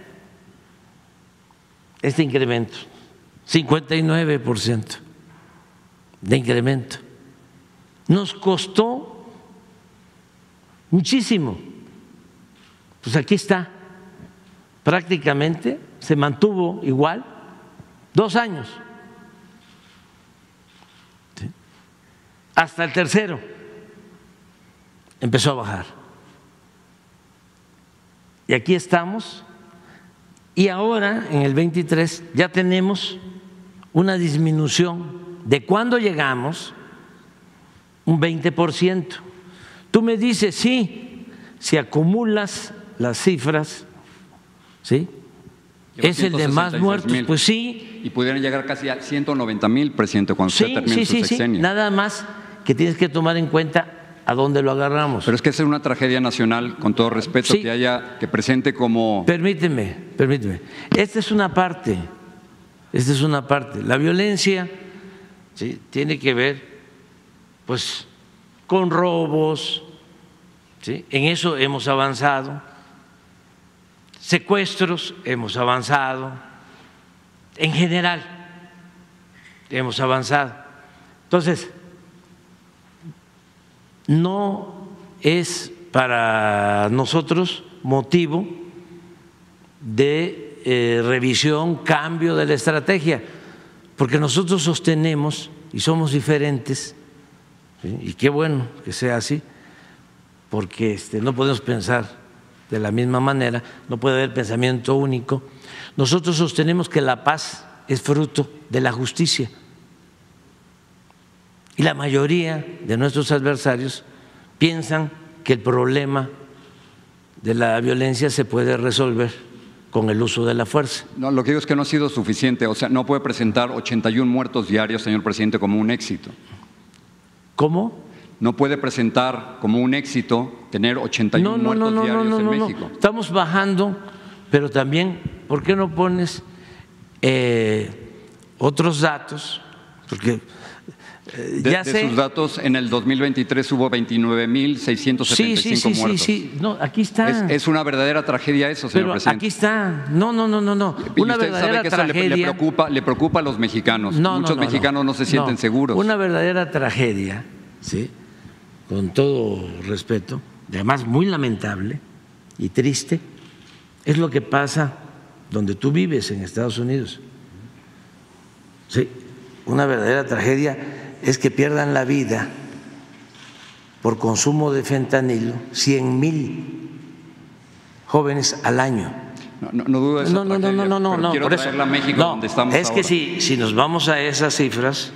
este incremento, 59% de incremento. nos costó muchísimo. Pues aquí está, prácticamente se mantuvo igual dos años, hasta el tercero empezó a bajar. Y aquí estamos, y ahora en el 23 ya tenemos una disminución de cuando llegamos, un 20%. Tú me dices, sí, si acumulas las cifras, ¿sí? Es el de más muertos, pues sí. Y pudieran llegar casi a 190 mil, presidente, cuando sí, usted termine sí, su sí, sexenio. Sí, nada más que tienes que tomar en cuenta a dónde lo agarramos. Pero es que es una tragedia nacional, con todo respeto, que haya, que presente como Permíteme, permíteme. Esta es una parte, esta es una parte. La violencia ¿sí? tiene que ver, pues, con robos, ¿sí? en eso hemos avanzado, secuestros hemos avanzado, en general hemos avanzado. Entonces, no es para nosotros motivo de eh, revisión, cambio de la estrategia, porque nosotros sostenemos y somos diferentes, y qué bueno que sea así, porque este, no podemos pensar de la misma manera, no puede haber pensamiento único. Nosotros sostenemos que la paz es fruto de la justicia. Y la mayoría de nuestros adversarios piensan que el problema de la violencia se puede resolver con el uso de la fuerza. No, lo que digo es que no ha sido suficiente. O sea, no puede presentar 81 muertos diarios, señor presidente, como un éxito. ¿Cómo? No puede presentar como un éxito tener 81 No, no, muertos no, diarios en. México. Estamos bajando, pero también, ¿por qué no pones eh, otros datos? Porque De, ya de sus datos, en el 2023 hubo 29.675 Sí, sí, sí, sí, muertos. sí. No, aquí está. Es, es una verdadera tragedia eso, señor pero presidente. aquí está. No, no, no, no, no. Una usted verdadera sabe que eso le, tragedia. le preocupa, le preocupa a los mexicanos. No, no, Muchos no, mexicanos no, se sienten seguros. Una verdadera tragedia, ¿sí? con todo respeto, además muy lamentable y triste, es lo que pasa donde tú vives en Estados Unidos. Sí, una verdadera tragedia es que pierdan la vida por consumo de fentanilo 100 mil jóvenes al año. No, no, no dudo de esa No, no, no, no, no, no, quiero por eso. a México, No, donde estamos Es que ahora. si, si nos vamos a esas cifras,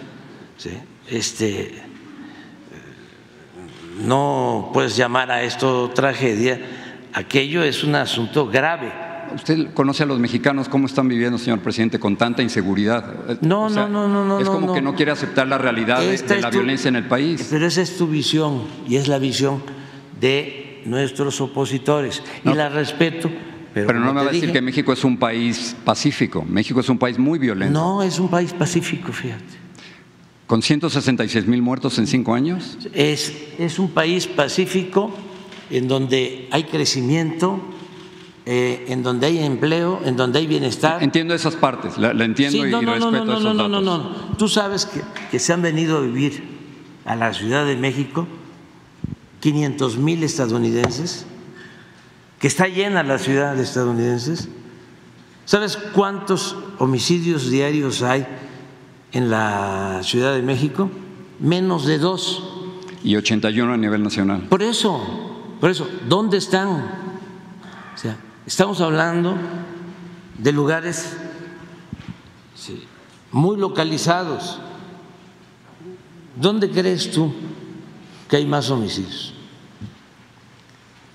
¿sí? este, no puedes llamar a esto tragedia, aquello es un asunto grave. ¿Usted conoce a los mexicanos cómo están viviendo, señor presidente, con tanta inseguridad? No, O sea, no, no, no, no, Es como no. que no quiere aceptar la realidad de, la tu- violencia en el país. Pero esa es tu visión y es la visión de nuestros opositores. No, y la respeto. Pero, Pero no me va a decir dije, que México es un país pacífico. México es un país muy violento. No, es un país pacífico, fíjate. Con 166 mil muertos en cinco años. Es, es un país pacífico en donde hay crecimiento, eh, en donde hay empleo, en donde hay bienestar. Entiendo esas partes, la, la entiendo Sí, y, no, y no, no, respeto no, esos no, no, datos. no, no. Tú sabes que, que se han venido a vivir a la Ciudad de México 500 mil estadounidenses, que está llena la ciudad de estadounidenses. ¿Sabes cuántos homicidios diarios hay en la Ciudad de México? Menos de dos. Y 81 a nivel nacional. Por eso, por eso, ¿dónde están? Estamos hablando de lugares muy localizados. ¿Dónde crees tú que hay más homicidios?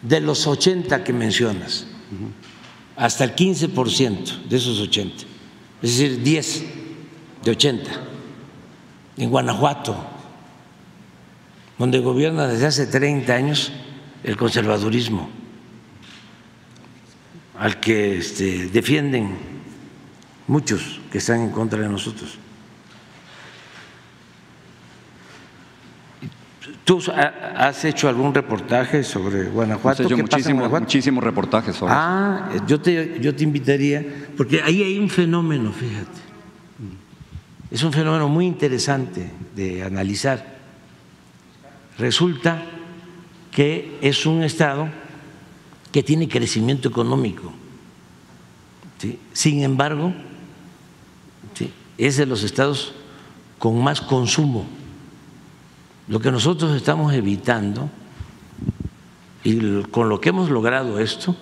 De los 80 que mencionas, hasta el 15% de esos 80, es decir, 10 de 80, en Guanajuato, donde gobierna desde hace 30 años el conservadurismo, al que este, defienden muchos que están en contra de nosotros. ¿Tú ha- has hecho algún reportaje sobre Guanajuato? ¿Qué pasa en muchísimos, Guanajuato? muchísimos reportajes sobre eso. Ah, yo te, yo te invitaría, porque ahí hay un fenómeno, fíjate. Es un fenómeno muy interesante de analizar. resulta que es un estado que tiene crecimiento económico. Sin embargo, es de los estados con más consumo. Lo que nosotros estamos evitando y con lo que hemos logrado esto,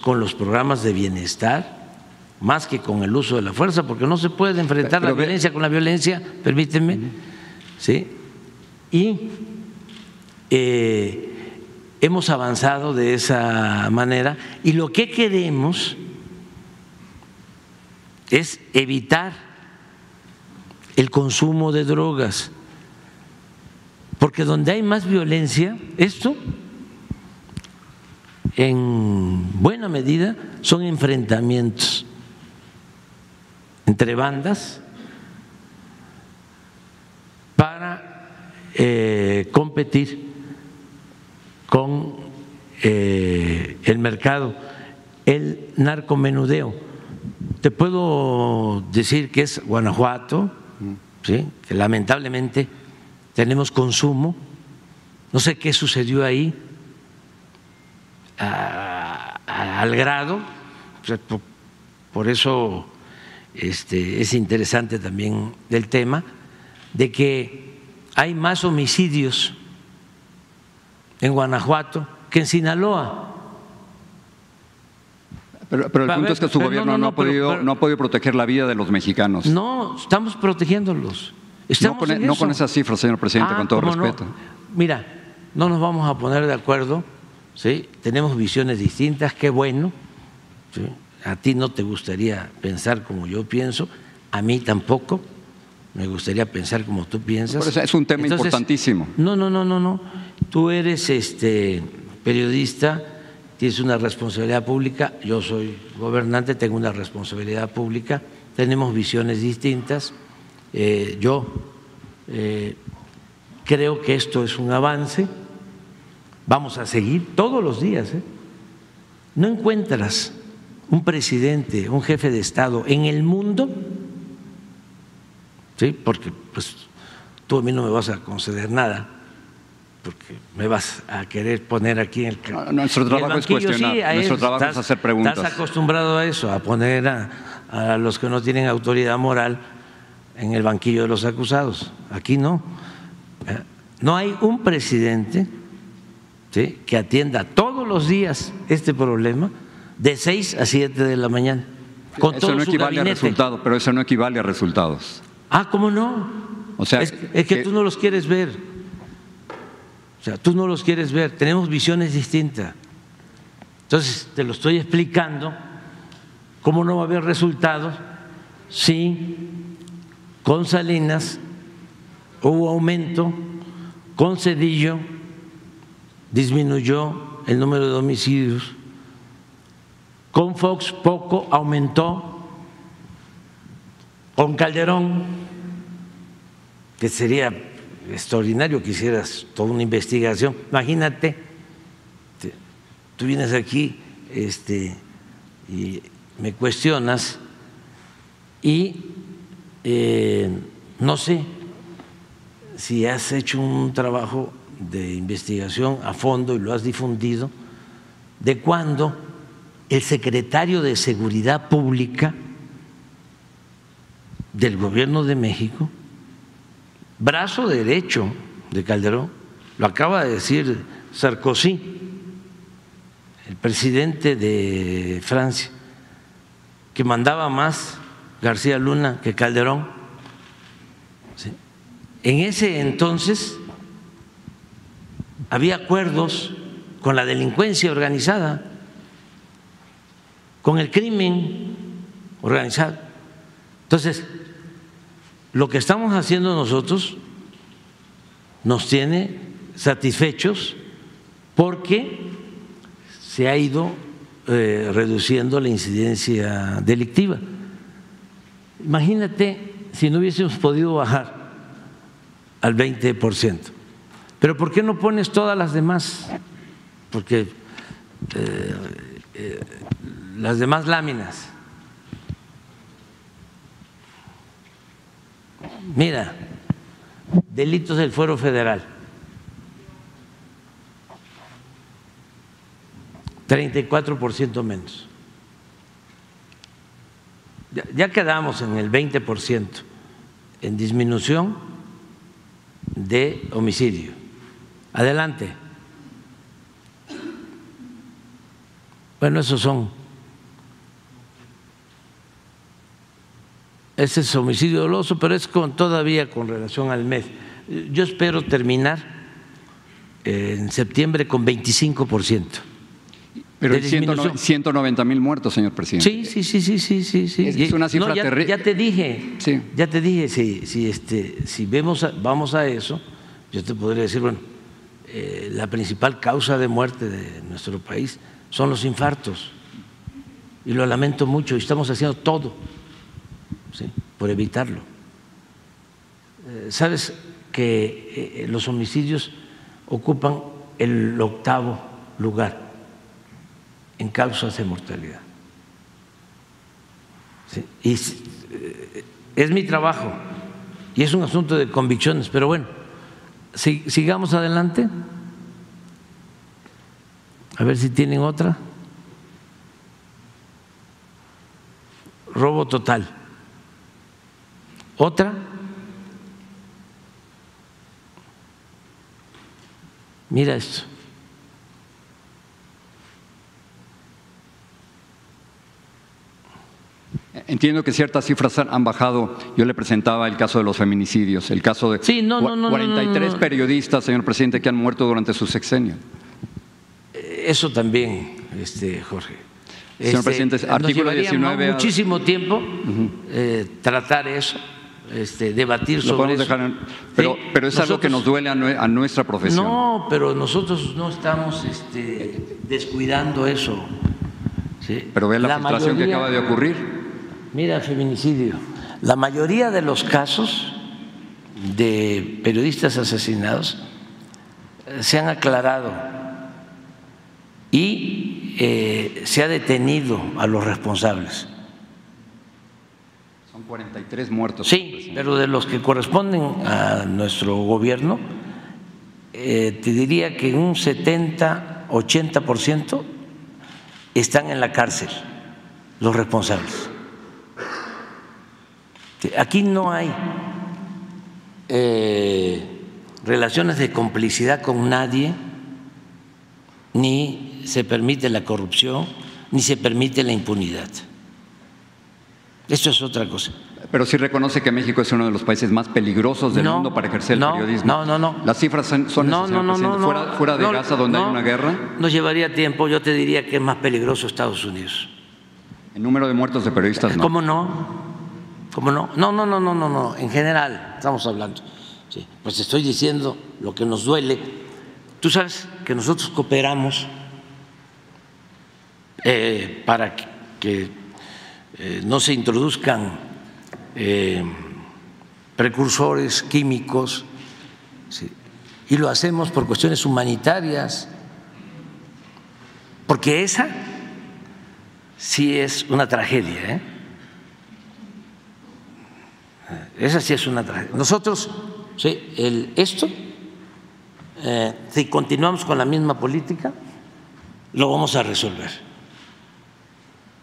con los programas de bienestar, más que con el uso de la fuerza, porque no se puede enfrentar la violencia con la violencia, permíteme, ¿sí? Y eh, hemos avanzado de esa manera y lo que queremos es evitar el consumo de drogas, porque donde hay más violencia, esto en buena medida son enfrentamientos entre bandas para eh, competir con eh, el mercado, el narcomenudeo. Te puedo decir que es Guanajuato, que lamentablemente tenemos consumo, no sé qué sucedió ahí, al grado, por, eso este, es interesante también el tema, de que hay más homicidios en Guanajuato que en Sinaloa. Pero, el punto es que su gobierno no, ha podido, no ha podido proteger la vida de los mexicanos. No, estamos protegiéndolos. no, con, e, con esas cifras, señor presidente, con todo ah, respeto. Mira, no nos vamos a poner de acuerdo ¿sí? tenemos visiones distintas, qué bueno. A ti no te gustaría pensar como yo pienso, a mí tampoco. Me gustaría pensar como tú piensas. es un tema importantísimo. No, no, no, no, no. Tú eres este periodista, tienes una responsabilidad pública. Yo soy gobernante, tengo una responsabilidad pública. Tenemos visiones distintas. Eh, yo eh, creo que esto es un avance Vamos a seguir todos los días. ¿eh? No encuentras un presidente, un jefe de Estado en el mundo, ¿sí? porque pues, tú a mí no me vas a conceder nada, porque me vas a querer poner aquí en el. nuestro trabajo es cuestionar, nuestro trabajo es hacer preguntas. Estás acostumbrado a eso, a poner a, a los que no tienen autoridad moral en el banquillo de los acusados. Aquí no. ¿eh? No hay un presidente que atienda todos los días este problema de 6 a 7 de la mañana. Con eso no equivale a resultados, pero eso no equivale a resultados. Ah, ¿cómo no? O sea, es, que, tú no los quieres ver. O sea, tú no los quieres ver. Tenemos visiones distintas. Entonces, te lo estoy explicando. ¿Cómo no va a haber resultados si con Salinas hubo aumento, con Cedillo disminuyó el número de homicidios. Con Fox poco aumentó. Con Calderón, que sería extraordinario que hicieras toda una investigación. Imagínate, tú vienes aquí este, y me cuestionas y eh, no sé si has hecho un trabajo de investigación a fondo y lo has difundido, de cuando el secretario de Seguridad Pública del Gobierno de México, brazo derecho de Calderón, lo acaba de decir Sarkozy, el presidente de Francia, que mandaba más García Luna que Calderón. En ese entonces había acuerdos con la delincuencia organizada, con el crimen organizado. Entonces, lo que estamos haciendo nosotros nos tiene satisfechos porque se ha ido eh, reduciendo la incidencia delictiva. Imagínate si no hubiésemos podido bajar al 20 por ciento pero ¿por qué no pones todas las demás? Porque eh, eh, las demás láminas. Mira, delitos del fuero federal. 34% menos. Ya, quedamos en el 20% en disminución de homicidio. Adelante. Bueno, esos son Ese es homicidio doloso, pero es con, todavía con relación al mes. Yo espero terminar eh, en septiembre con 25 por ciento. Pero hay 190 mil muertos, señor presidente. Sí, sí, sí, sí, sí, sí. sí. Es, una cifra no, ya, terrible. Ya te dije, Sí. ya te dije, si, si, este, si vemos vamos a eso, yo te podría decir, bueno, eh, la principal causa de muerte de nuestro país son los infartos. Y lo lamento mucho, y estamos haciendo todo ¿sí? por evitarlo. Eh, Sabes que eh, los homicidios ocupan el octavo lugar en causas de mortalidad. Y eh, es mi trabajo y es un asunto de convicciones, pero bueno, si- sigamos adelante. A ver si tienen otra. Robo total. ¿Otra? Mira esto. Entiendo que ciertas cifras han- bajado. Yo le presentaba el caso de los feminicidios, el caso de Sí, no, no, no, no, 43 no, no. periodistas, señor presidente, que han muerto durante su sexenio. Eso también, este, Jorge. Señor presidente, nos artículo llevaría 19 a- muchísimo tiempo eh, tratar eso, este, debatir Lo sobre eso. dejar en- pero, Sí, pero es algo que nos duele a, nue- a nuestra profesión. No, pero nosotros no estamos este, descuidando eso. ¿sí? Pero ve la, filtración que mayoría- acaba de ocurrir. Mira, feminicidio. La mayoría de los casos de periodistas asesinados eh, se han aclarado y eh, se ha detenido a los responsables. Son 43 muertos. Sí, pero de los que corresponden a nuestro gobierno, eh, te diría que un 70, 80% están en la cárcel, los responsables. Aquí no hay eh, relaciones de complicidad con nadie, ni se permite la corrupción, ni se permite la impunidad. Esto es otra cosa. Pero sí reconoce que México es uno de los países más peligrosos del No, mundo para ejercer el no, periodismo. no, no, no. Las cifras son, esas, fuera, fuera de Gaza, donde hay una guerra, Nos llevaría tiempo, yo te diría que es más peligroso Estados Unidos. el número de muertos de periodistas no. ¿Cómo no? ¿Cómo no? No, no, no, no, no, no. En general estamos hablando. Sí, Pues estoy diciendo lo que nos duele. Tú sabes que nosotros cooperamos eh, para que, eh, no se introduzcan eh, precursores químicos y lo hacemos por cuestiones humanitarias, porque esa sí es una tragedia. ¿eh? Esa sí es una tragedia. Nosotros, el, esto, si continuamos con la misma política, lo vamos a resolver.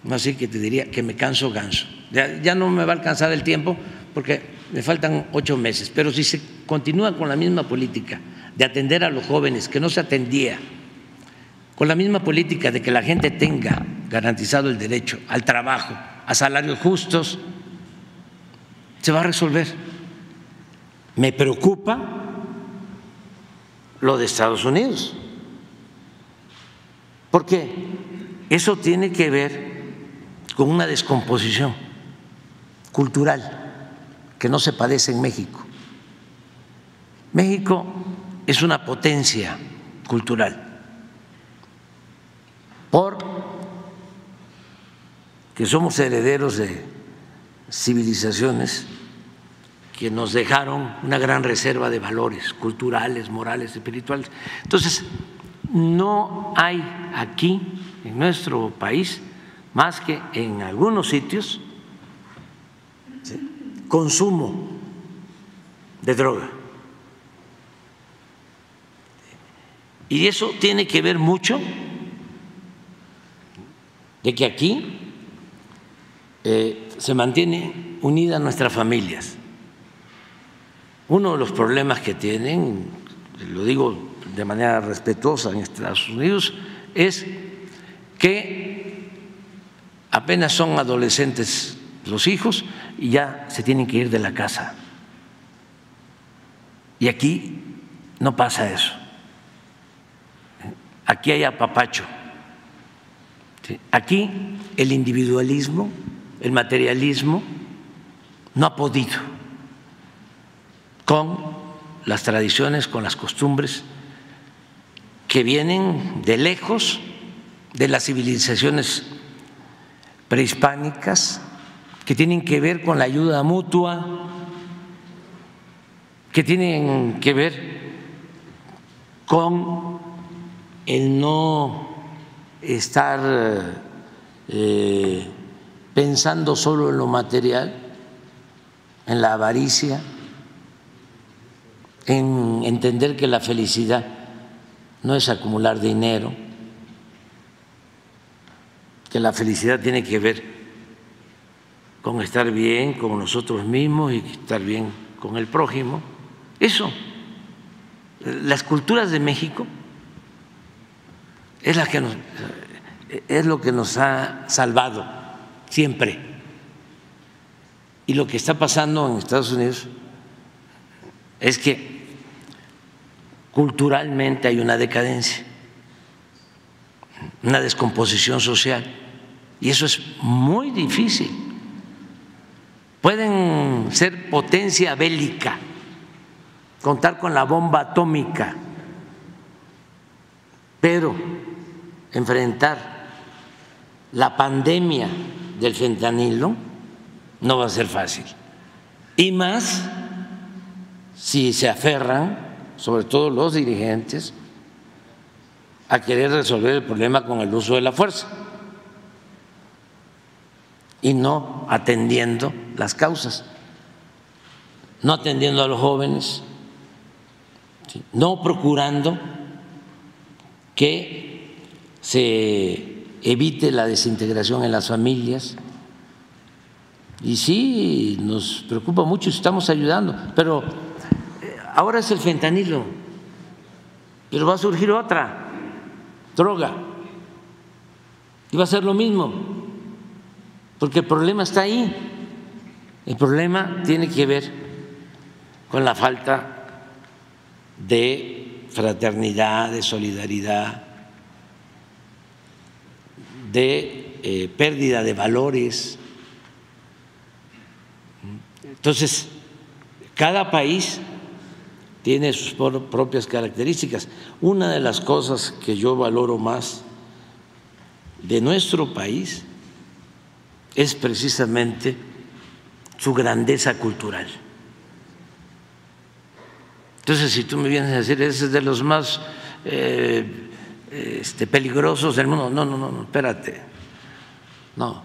Así que te diría que me canso ganso. Ya, ya no me va a alcanzar el tiempo porque me faltan ocho meses, pero si se continúa con la misma política de atender a los jóvenes que no se atendía, con la misma política de que la gente tenga garantizado el derecho al trabajo, a salarios justos, se va a resolver. Me preocupa lo de Estados Unidos, porque eso tiene que ver con una descomposición cultural que no se padece en México. México es una potencia cultural por que somos herederos de civilizaciones que nos dejaron una gran reserva de valores culturales, morales, espirituales. Entonces, no hay aquí, en nuestro país, más que en algunos sitios, consumo de droga. Y eso tiene que ver mucho de que aquí eh, se mantiene unida nuestras familias. Uno de los problemas que tienen, lo digo de manera respetuosa en Estados Unidos, es que apenas son adolescentes los hijos y ya se tienen que ir de la casa. Y aquí no pasa eso. Aquí hay apapacho. Aquí el individualismo, el materialismo, no ha podido con las tradiciones, con las costumbres que vienen de lejos de las civilizaciones prehispánicas, que tienen que ver con la ayuda mutua, que tienen que ver con el no estar eh, pensando solo en lo material, en la avaricia, en entender que la felicidad no es acumular dinero, que la felicidad tiene que ver con estar bien con nosotros mismos y estar bien con el prójimo. Eso, las culturas de México es, lo que nos ha salvado siempre. Y lo que está pasando en Estados Unidos es que culturalmente hay una decadencia, una descomposición social, y eso es muy difícil. Pueden ser potencia bélica contar con la bomba atómica, pero enfrentar la pandemia del fentanilo no va a ser fácil. Y más si se aferran, sobre todo los dirigentes, a querer resolver el problema con el uso de la fuerza. Y no atendiendo las causas, no atendiendo a los jóvenes, no procurando que se evite la desintegración en las familias. Y sí, nos preocupa mucho, estamos ayudando, pero eh, ahora es el fentanilo, pero va a surgir otra droga y va a ser lo mismo, porque el problema está ahí. El problema tiene que ver con la falta de fraternidad, de solidaridad, de eh, pérdida de valores. Entonces, cada país tiene sus propias características. Una de las cosas que yo valoro más de nuestro país es precisamente su grandeza cultural. Entonces, si tú me vienes a decir, ese es de los más eh, este, peligrosos del mundo, no, no, no, no, espérate. No,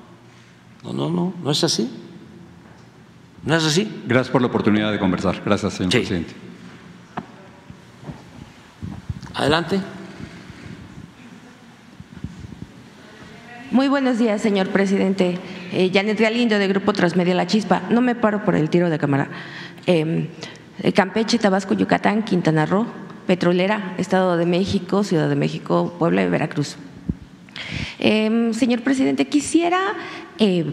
no, no, no, no es así. ¿No es así? Gracias por la oportunidad de conversar. Gracias, señor presidente. Adelante. Muy buenos días, señor presidente. Eh, Janet Galindo, de Grupo Transmedia La Chispa. No me paro por el tiro de cámara. Eh, eh, Campeche, Tabasco, Yucatán, Quintana Roo, Petrolera, Estado de México, Ciudad de México, Puebla y Veracruz. Em, señor presidente, quisiera eh,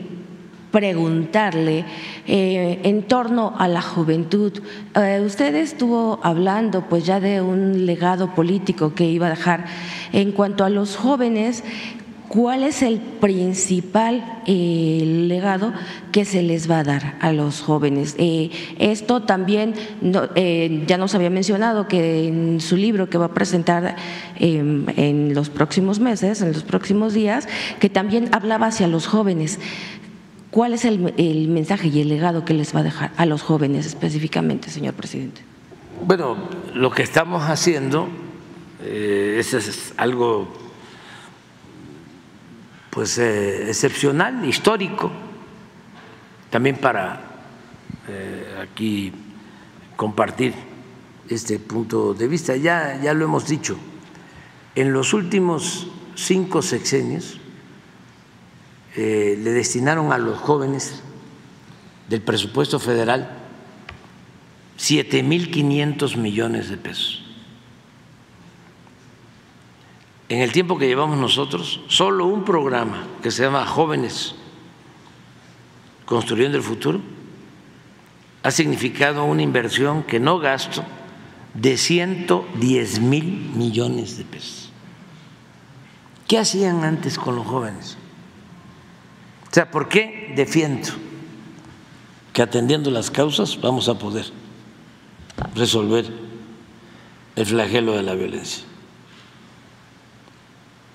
preguntarle eh, en torno a la juventud. usted estuvo hablando pues ya de un legado político que iba a dejar en cuanto a los jóvenes. ¿Cuál es el principal eh, legado que se les va a dar a los jóvenes? Eh, esto también eh, ya nos había mencionado que en su libro que va a presentar en los próximos meses, en los próximos días, que también hablaba hacia los jóvenes. ¿Cuál es el, mensaje y el legado que les va a dejar a los jóvenes específicamente, señor presidente? Bueno, lo que estamos haciendo es algo pues eh, excepcional, histórico, también para eh, aquí compartir este punto de vista. Ya, ya lo hemos dicho, en los últimos cinco sexenios eh, le destinaron a los jóvenes del presupuesto federal 7.500 millones de pesos. En el tiempo que llevamos nosotros, solo un programa que se llama Jóvenes Construyendo el Futuro ha significado una inversión que no gasto de 110 mil millones de pesos. ¿Qué hacían antes con los jóvenes? O sea, ¿por qué defiendo que atendiendo las causas vamos a poder resolver el flagelo de la violencia?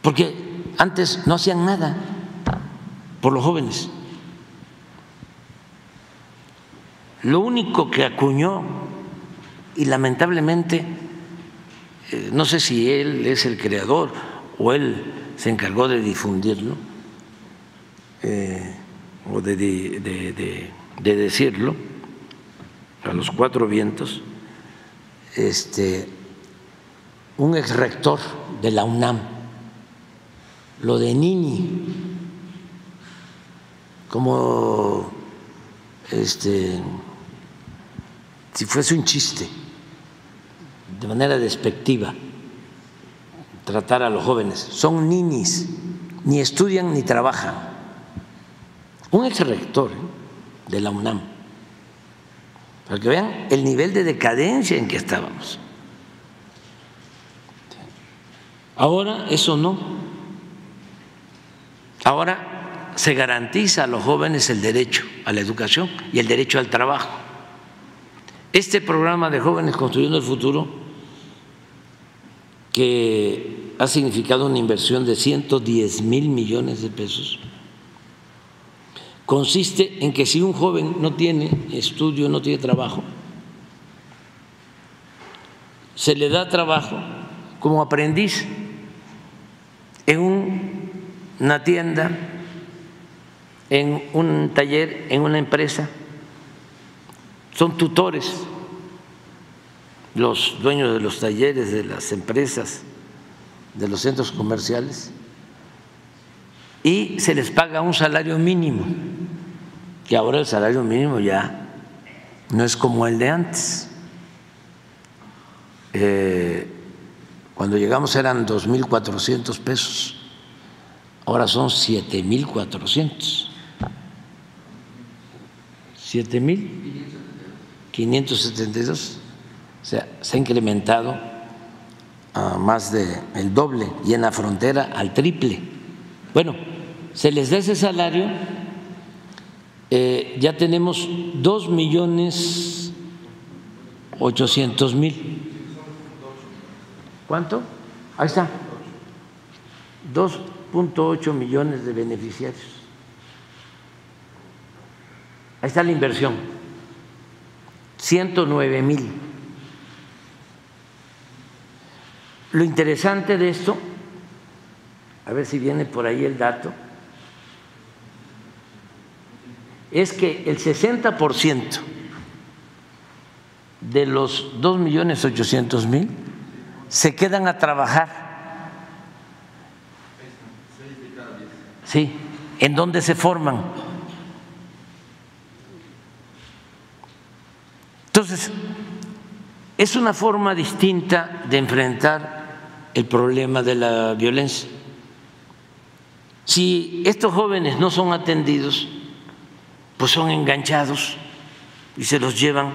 Porque antes no hacían nada por los jóvenes. Lo único que acuñó, y lamentablemente, eh, no sé si él es el creador o él se encargó de difundirlo o de, de, decirlo a los cuatro vientos, este, un ex rector de la UNAM, lo de Nini, como este si fuese un chiste, de manera despectiva, tratar a los jóvenes. Son ninis, ni estudian ni trabajan. Un ex rector ¿eh? de la UNAM, para que vean el nivel de decadencia en que estábamos. Ahora eso no. Ahora se garantiza a los jóvenes el derecho a la educación y el derecho al trabajo. Este programa de jóvenes construyendo el futuro, que ha significado una inversión de 110 mil millones de pesos, consiste en que si un joven no tiene estudio, no tiene trabajo, se le da trabajo como aprendiz en una tienda, en un taller, en una empresa. Son tutores los dueños de los talleres, de las empresas, de los centros comerciales, y se les paga un salario mínimo, que ahora el salario mínimo ya no es como el de antes. Eh, cuando llegamos eran 2.400 pesos, ahora son 7.400. ¿7.000? 572, o sea, se ha incrementado a más del doble y en la frontera al triple. Bueno, se les da ese salario, eh, ya tenemos dos millones ochocientos mil. ¿Cuánto? Ahí está. 2.8 millones de beneficiarios. Ahí está la inversión. 109 mil. Lo interesante de esto, a ver si viene por ahí el dato, es que el 60% de los 2 millones 800 mil se quedan a trabajar. Sí, ¿en dónde se forman? Entonces, es una forma distinta de enfrentar el problema de la violencia. Si estos jóvenes no son atendidos, pues son enganchados y se los llevan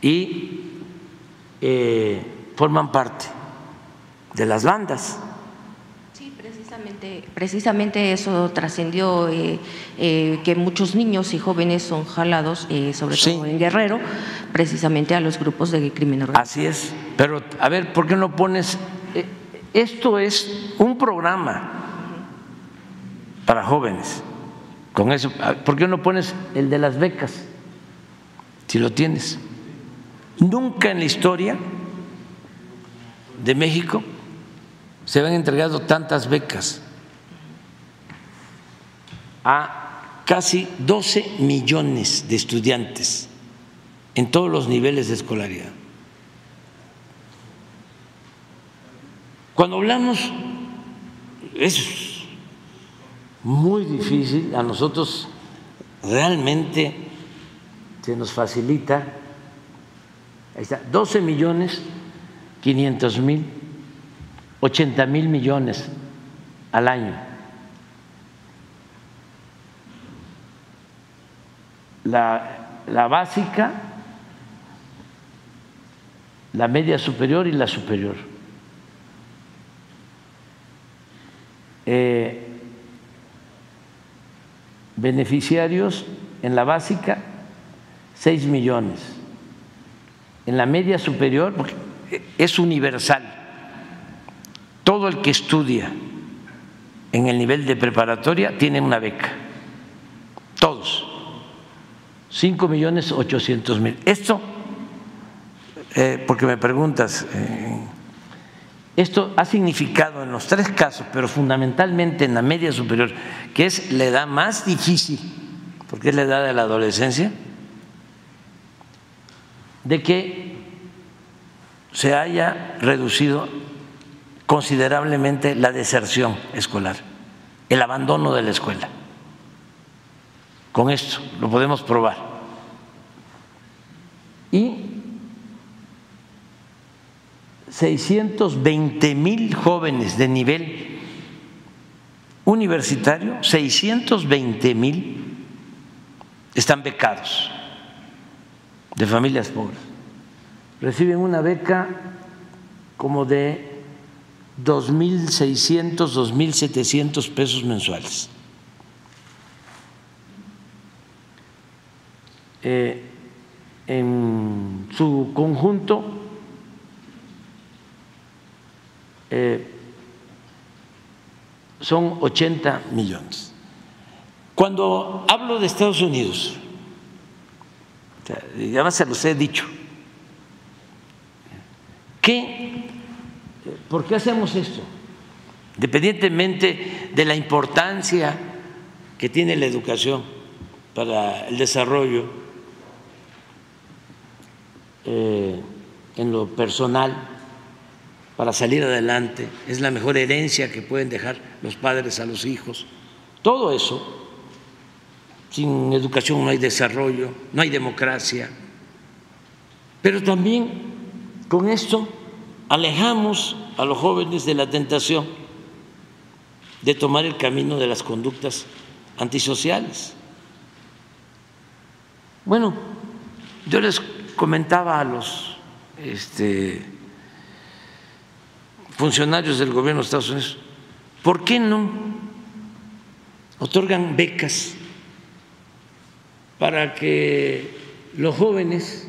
y eh, forman parte de las bandas precisamente, eso trascendió eh, eh, que muchos niños y jóvenes son jalados, sobre todo en Guerrero, precisamente a los grupos de crimen organizado. Así es, pero a ver, ¿por qué no pones? esto es un programa para jóvenes. Con eso, ¿por qué no pones el de las becas? Si lo tienes. Nunca en la historia de México se habían entregado tantas becas a casi 12 millones de estudiantes en todos los niveles de escolaridad. Cuando hablamos, es muy difícil. A nosotros realmente se nos facilita. Ahí está, 12 millones 500 mil, 80 mil millones al año. La, la básica, la media superior y la superior. Eh, beneficiarios en la básica 6 millones, en la media superior es universal, todo el que estudia en el nivel de preparatoria tiene una beca, todos, 5 millones 800 mil. Esto, eh, porque me preguntas, eh, esto ha significado en los tres casos, pero fundamentalmente en la media superior, que es la edad más difícil, porque es la edad de la adolescencia, de que se haya reducido considerablemente la deserción escolar, el abandono de la escuela. Con esto lo podemos probar. Y 620 mil jóvenes de nivel universitario, 620 mil están becados de familias pobres. Reciben una beca como de 2.600, 2.700 pesos mensuales. Eh, en su conjunto Eh, son 80 millones. Cuando hablo de Estados Unidos, ya se los he dicho, ¿qué, ¿por qué hacemos esto? Independientemente de la importancia que tiene la educación para el desarrollo eh, en lo personal, para salir adelante, es la mejor herencia que pueden dejar los padres a los hijos. Todo eso, sin educación no hay desarrollo, no hay democracia. Pero también con esto alejamos a los jóvenes de la tentación de tomar el camino de las conductas antisociales. Bueno, yo les comentaba a los este, funcionarios del gobierno de Estados Unidos, ¿por qué no otorgan becas para que los jóvenes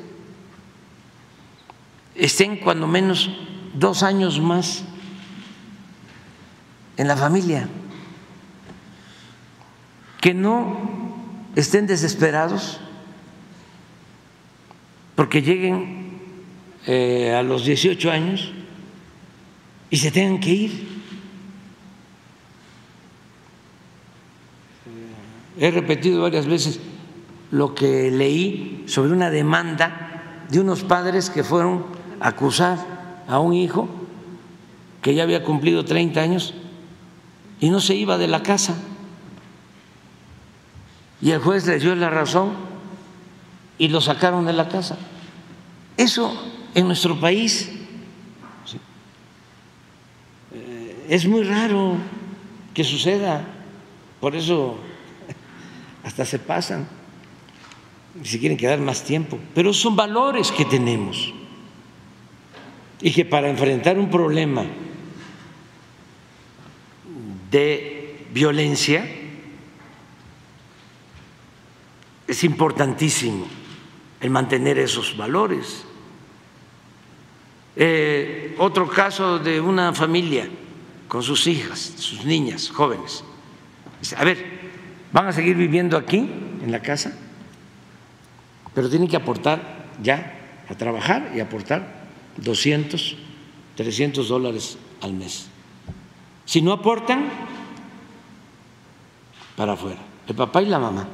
estén cuando menos dos años más en la familia, que no estén desesperados porque lleguen eh, a los 18 años y se tengan que ir. He repetido varias veces lo que leí sobre una demanda de unos padres que fueron a acusar a un hijo que ya había cumplido 30 años y no se iba de la casa. Y el juez les dio la razón y lo sacaron de la casa. Eso en nuestro país es muy raro que suceda, por eso hasta se pasan, si quieren quedar más tiempo, pero son valores que tenemos. Y que para enfrentar un problema de violencia es importantísimo el mantener esos valores. Eh, otro caso de una familia con sus hijas, sus niñas, jóvenes. a ver, van a seguir viviendo aquí, en la casa, pero tienen que aportar ya a trabajar y aportar 200, 300 dólares al mes. Si no aportan, para afuera, el papá y la mamá.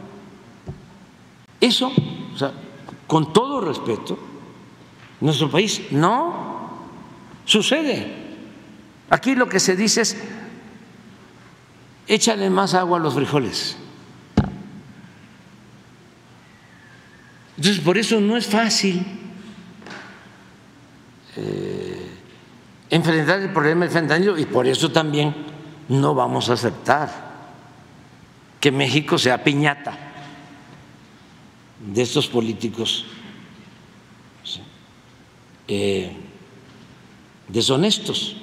Eso, o sea, con todo respeto, nuestro país no sucede. Aquí lo que se dice es, échale más agua a los frijoles. Entonces, por eso no es fácil eh, enfrentar el problema del fentanilo y por eso también no vamos a aceptar que México sea piñata de estos políticos eh, deshonestos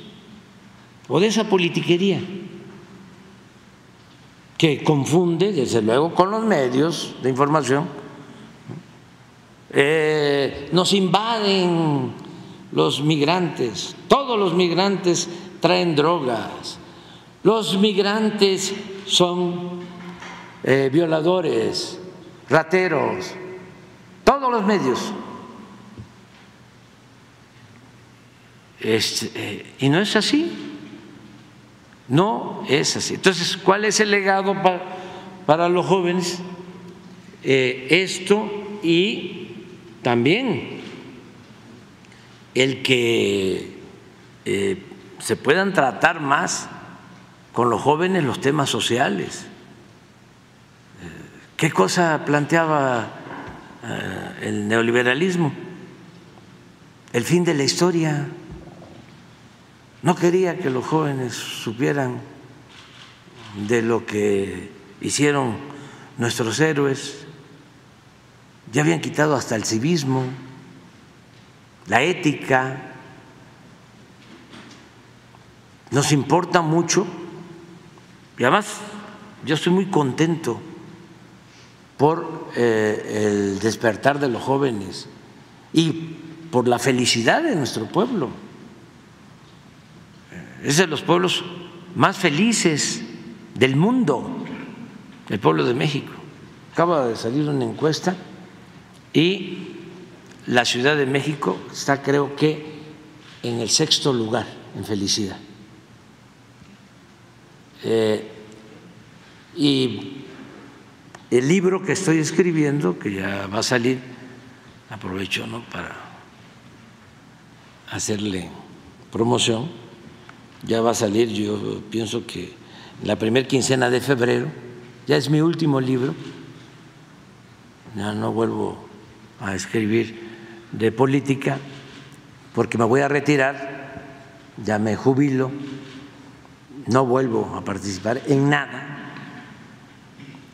o de esa politiquería que confunde, desde luego, con los medios de información. Eh, nos invaden los migrantes, todos los migrantes traen drogas, los migrantes son eh, violadores, rateros, todos los medios. Este, eh, y no es así. No es así. Entonces, ¿cuál es el legado para, los jóvenes? Eh, esto y también el que eh, se puedan tratar más con los jóvenes los temas sociales. Eh, ¿Qué cosa planteaba el neoliberalismo? El fin de la historia. No quería que los jóvenes supieran de lo que hicieron nuestros héroes. Ya habían quitado hasta el civismo, la ética. Nos importa mucho y además yo estoy muy contento por eh, el despertar de los jóvenes y por la felicidad de nuestro pueblo es de los pueblos más felices del mundo, el pueblo de México. Acaba de salir una encuesta y la Ciudad de México está creo que en el sexto lugar en felicidad. Eh, y el libro que estoy escribiendo, que ya va a salir, aprovecho ¿no? para hacerle promoción, ya va a salir, yo pienso que la primera quincena de febrero, ya es mi último libro, ya no vuelvo a escribir de política porque me voy a retirar, ya me jubilo, no vuelvo a participar en nada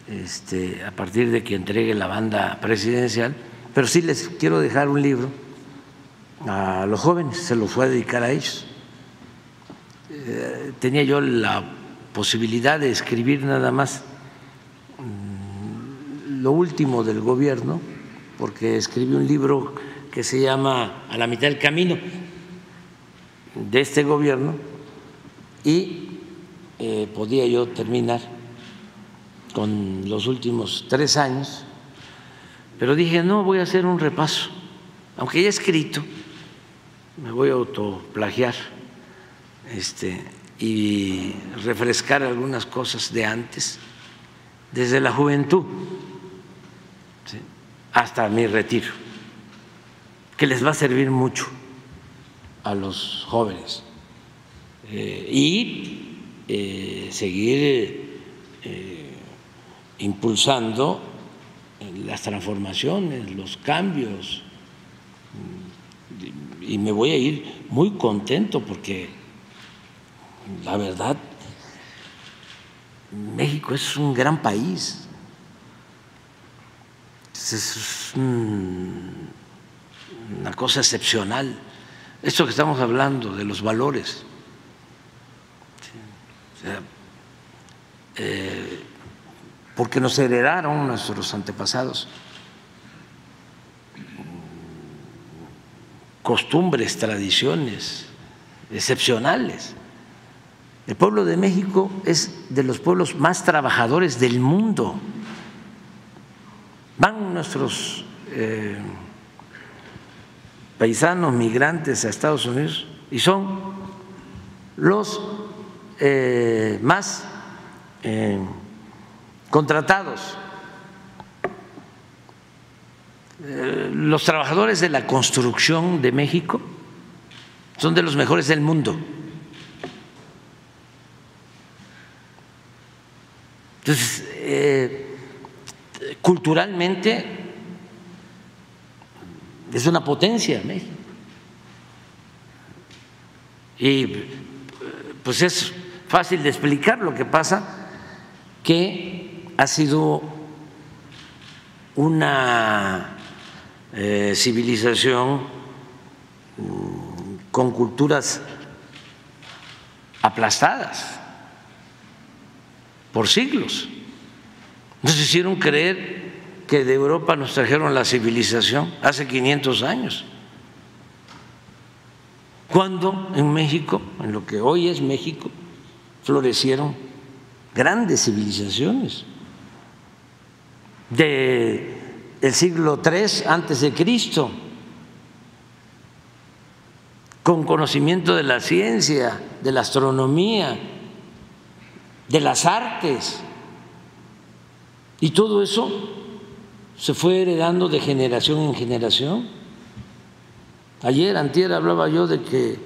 este, a partir de que entregue la banda presidencial, pero sí les quiero dejar un libro a los jóvenes, se lo fue a dedicar a ellos eh, tenía yo la posibilidad de escribir nada más mm, lo último del gobierno, porque escribí un libro que se llama A la mitad del camino de este gobierno y eh, podía yo terminar con los últimos tres años, pero dije, no, voy a hacer un repaso, aunque ya he escrito, me voy a autoplagiar este, y refrescar algunas cosas de antes, desde la juventud hasta mi retiro, que les va a servir mucho a los jóvenes eh, y eh, seguir eh, impulsando las transformaciones, los cambios. Y me voy a ir muy contento porque la verdad, México es un gran país. Es una cosa excepcional. Esto que estamos hablando de los valores. Eh, porque nos heredaron nuestros antepasados costumbres, tradiciones excepcionales. El pueblo de México es de los pueblos más trabajadores del mundo. Van nuestros eh, paisanos migrantes a Estados Unidos y son los eh, más eh, contratados. los trabajadores de la construcción de México son de los mejores del mundo. Entonces, eh, culturalmente es una potencia México. Y pues es fácil de explicar lo que pasa, que ha sido una eh, civilización mm, con culturas aplastadas por siglos. Nos hicieron creer que de Europa nos trajeron la civilización hace 500 años. Cuando en México, en lo que hoy es México, florecieron grandes civilizaciones de el siglo III antes de Cristo, con conocimiento de la ciencia, de la astronomía, de las artes. Y todo eso se fue heredando de generación en generación. Ayer, antier, hablaba yo de que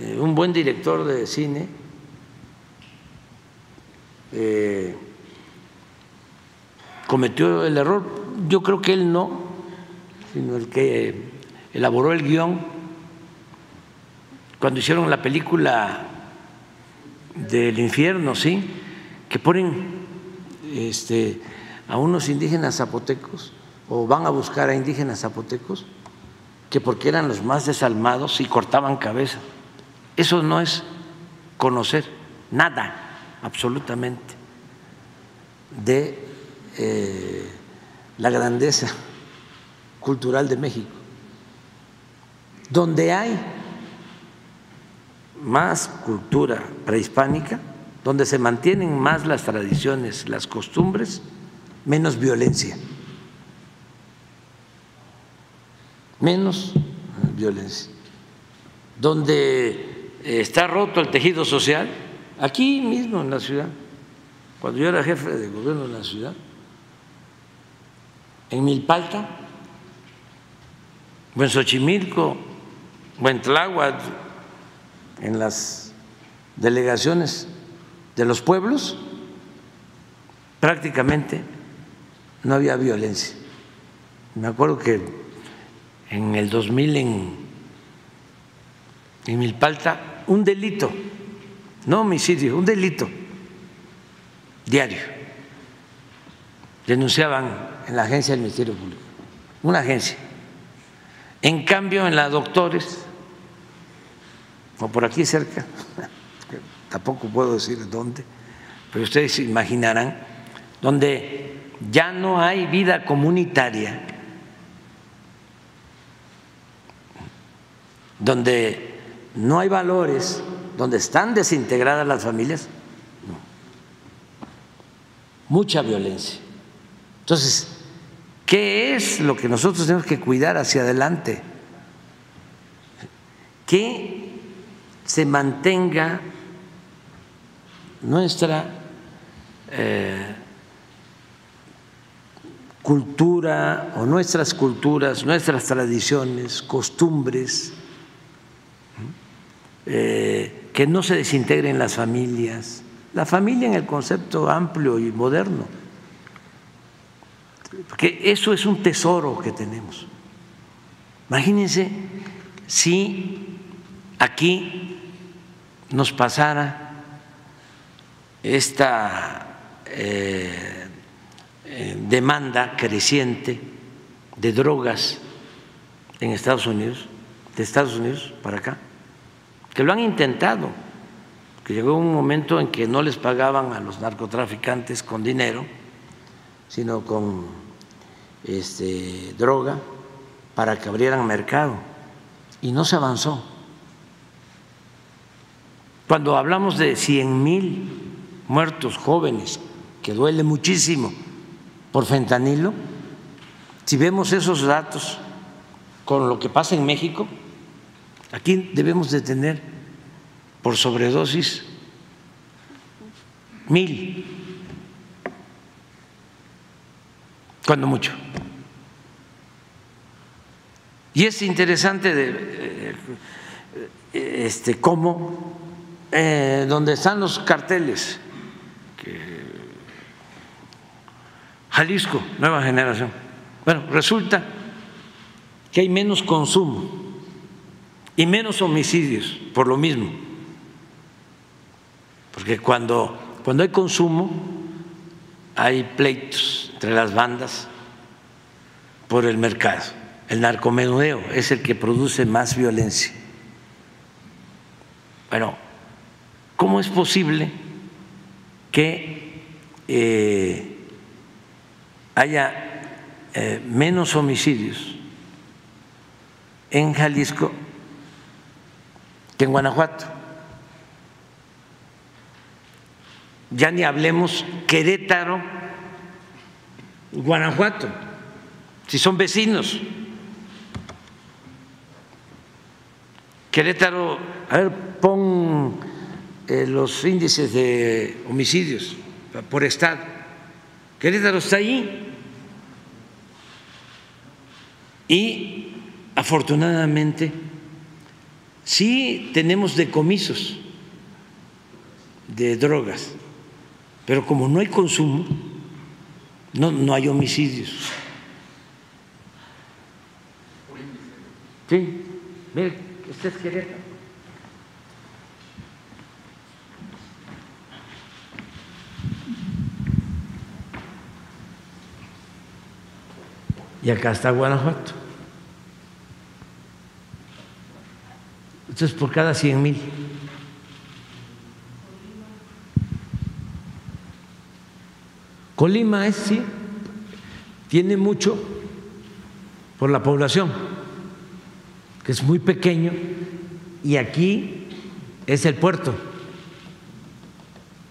eh, un buen director de cine eh, cometió el error, yo creo que él no, sino el que elaboró el guion, cuando hicieron la película del infierno, ¿sí? Que ponen este, a unos indígenas zapotecos o van a buscar a indígenas zapotecos que porque eran los más desalmados y cortaban cabeza. Eso no es conocer nada, absolutamente, de eh, la grandeza cultural de México. Donde hay más cultura prehispánica, donde se mantienen más las tradiciones, las costumbres, menos violencia. Menos violencia. Donde está roto el tejido social, aquí mismo en la ciudad, cuando yo era jefe de gobierno en la ciudad, en Milpalta, o en Xochimilco, o en Tláhuac, en las delegaciones de los pueblos, prácticamente no había violencia. Me acuerdo que en el 2000 en, en Milpalta, un delito, no homicidio, un delito diario. Denunciaban en la agencia del Ministerio Público, una agencia. En cambio, en la Doctores, o por aquí cerca, tampoco puedo decir dónde, pero ustedes se imaginarán, donde ya no hay vida comunitaria, donde no hay valores, donde están desintegradas las familias, mucha violencia. Entonces, ¿qué es lo que nosotros tenemos que cuidar hacia adelante? Que se mantenga nuestra eh, cultura o nuestras culturas, nuestras tradiciones, costumbres, eh, que no se desintegren las familias, la familia en el concepto amplio y moderno porque eso es un tesoro que tenemos. Imagínense si aquí nos pasara esta eh, eh, demanda creciente de drogas en Estados Unidos, de Estados Unidos para acá, que lo han intentado, que llegó un momento en que no les pagaban a los narcotraficantes con dinero, sino con este, droga para que abrieran mercado y no se avanzó. Cuando hablamos de 100 mil muertos jóvenes, que duele muchísimo por fentanilo, si vemos esos datos con lo que pasa en México, aquí debemos de tener por sobredosis mil cuando mucho. Y es interesante de, eh, este, cómo, eh, donde están los carteles, Jalisco, nueva generación. Bueno, resulta que hay menos consumo y menos homicidios por lo mismo. Porque cuando, cuando hay consumo hay pleitos entre las bandas por el mercado. El narcomenudeo es el que produce más violencia. Bueno, ¿cómo es posible que eh, haya eh, menos homicidios en Jalisco que en Guanajuato? Ya ni hablemos Querétaro, Guanajuato, si son vecinos. Querétaro, a ver, pon los índices de homicidios por estado. Querétaro está ahí. Y afortunadamente sí tenemos decomisos de drogas, pero como no hay consumo, no, no hay homicidios. Sí, mire, este es Querétaro. Y acá está Guanajuato. Entonces, por cada 100 mil. Colima es, sí, tiene mucho por la población, que es muy pequeño, y aquí es el puerto,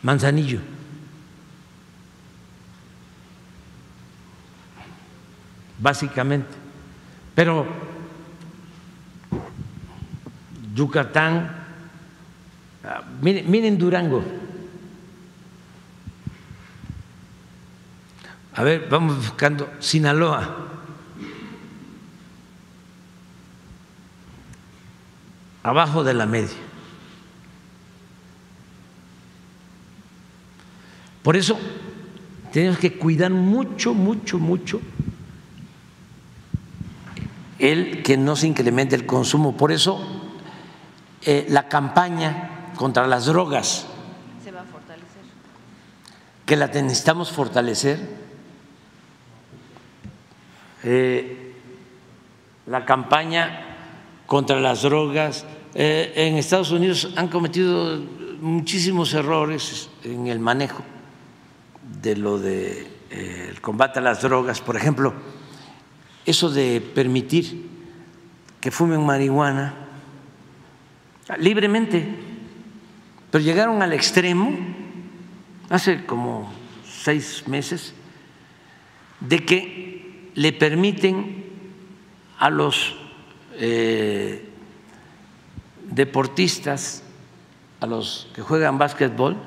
Manzanillo. Básicamente. Pero Yucatán, ah, miren, miren Durango. A ver, vamos buscando Sinaloa. Abajo de la media. Por eso tenemos que cuidar mucho, mucho, mucho el que no se incremente el consumo. Por eso eh, la campaña contra las drogas, Se va a fortalecer. que la necesitamos fortalecer, eh, la campaña contra las drogas. eh, en Estados Unidos han cometido muchísimos errores en el manejo de lo de eh, el combate a las drogas, por ejemplo, eso de permitir que fumen marihuana libremente, pero llegaron al extremo hace como seis meses de que le permiten a los eh, deportistas, a los que juegan básquetbol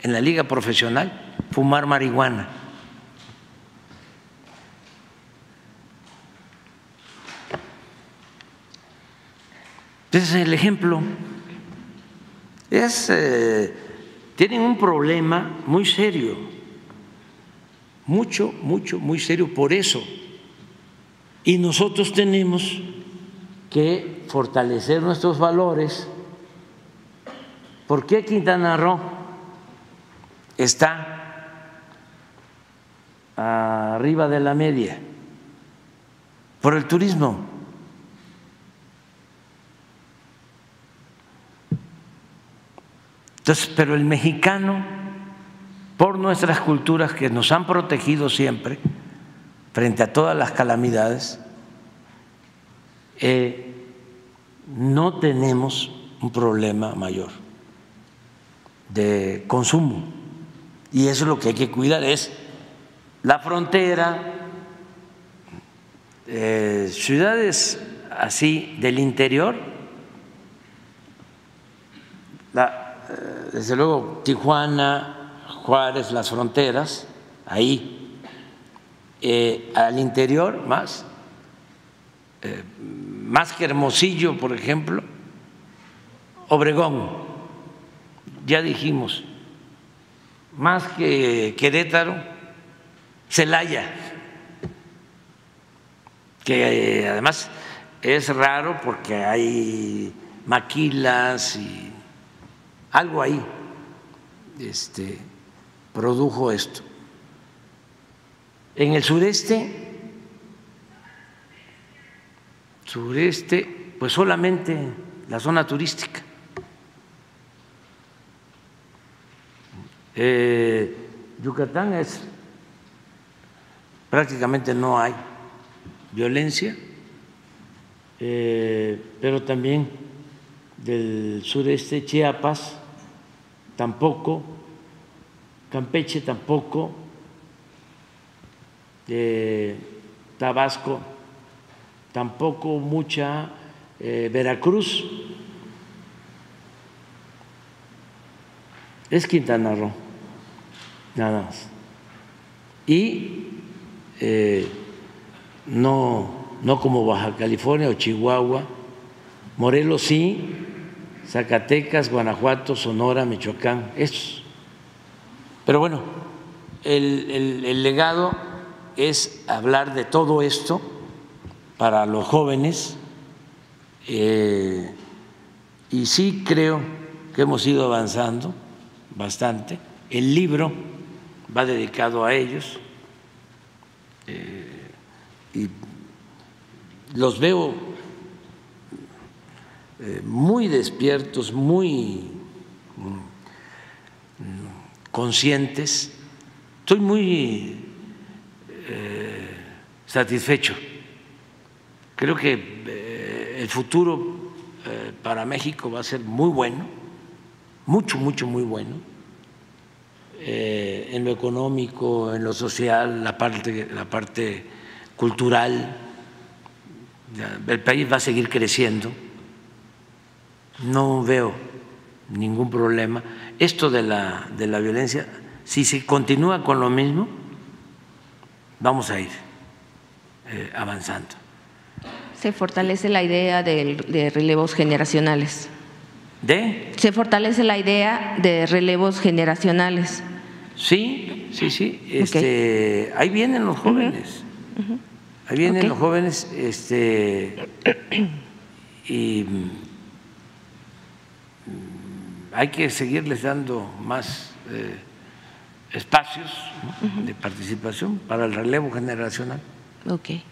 en la liga profesional, fumar marihuana. Ese es el ejemplo. Es, eh, tienen un problema muy serio, mucho, mucho, muy serio por eso. Y nosotros tenemos que fortalecer nuestros valores. ¿Por qué Quintana Roo está arriba de la media? Por el turismo. Entonces, pero el mexicano, por nuestras culturas que nos han protegido siempre frente a todas las calamidades, eh, no tenemos un problema mayor de consumo. Y eso es lo que hay que cuidar, es la frontera, eh, ciudades así del interior, la, desde luego Tijuana, Juárez, las fronteras, ahí, eh, al interior más, eh, más que Hermosillo, por ejemplo, Obregón, ya dijimos, más que Querétaro, Celaya, que eh, además es raro porque hay maquilas y algo ahí este, produjo esto. En el sureste, sureste, pues solamente la zona turística. Eh, Yucatán es prácticamente no hay violencia, eh, pero también del sureste, Chiapas tampoco, Campeche tampoco, eh, Tabasco tampoco mucha, eh, Veracruz es Quintana Roo, nada más. Y no, no como Baja California o Chihuahua, Morelos sí, Zacatecas, Guanajuato, Sonora, Michoacán, estos. Pero bueno, el, legado es hablar de todo esto para los jóvenes eh, y sí creo que hemos ido avanzando bastante. El libro va dedicado a ellos. Eh, y los veo muy despiertos, muy mm, conscientes. Estoy muy eh, satisfecho. Creo que eh, el futuro para México va a ser muy bueno, mucho, mucho, muy bueno. en lo económico, en lo social, la parte, la parte cultural, el país va a seguir creciendo, no veo ningún problema. Esto de la, de la violencia, si se continúa con lo mismo, vamos a ir eh, avanzando. Se fortalece la idea de, relevos generacionales. ¿De? Se fortalece la idea de relevos generacionales. Sí, sí, sí. Este, Ahí vienen los jóvenes. Ahí vienen los jóvenes este, y hay que seguirles dando más eh, espacios de participación para el relevo generacional. Ok. Eh,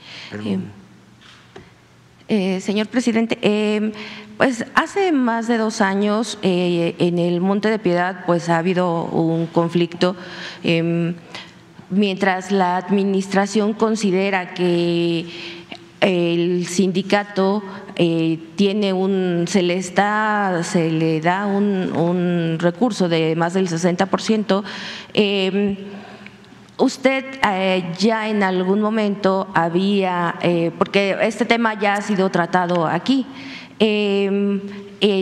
eh, señor presidente, em, pues hace más de dos años en el Monte de Piedad pues ha habido un conflicto em, mientras la administración considera que el sindicato eh, tiene un, se le está, se le da un, recurso de más del 60%, eh, usted eh, ya en algún momento había, porque este tema ya ha sido tratado aquí,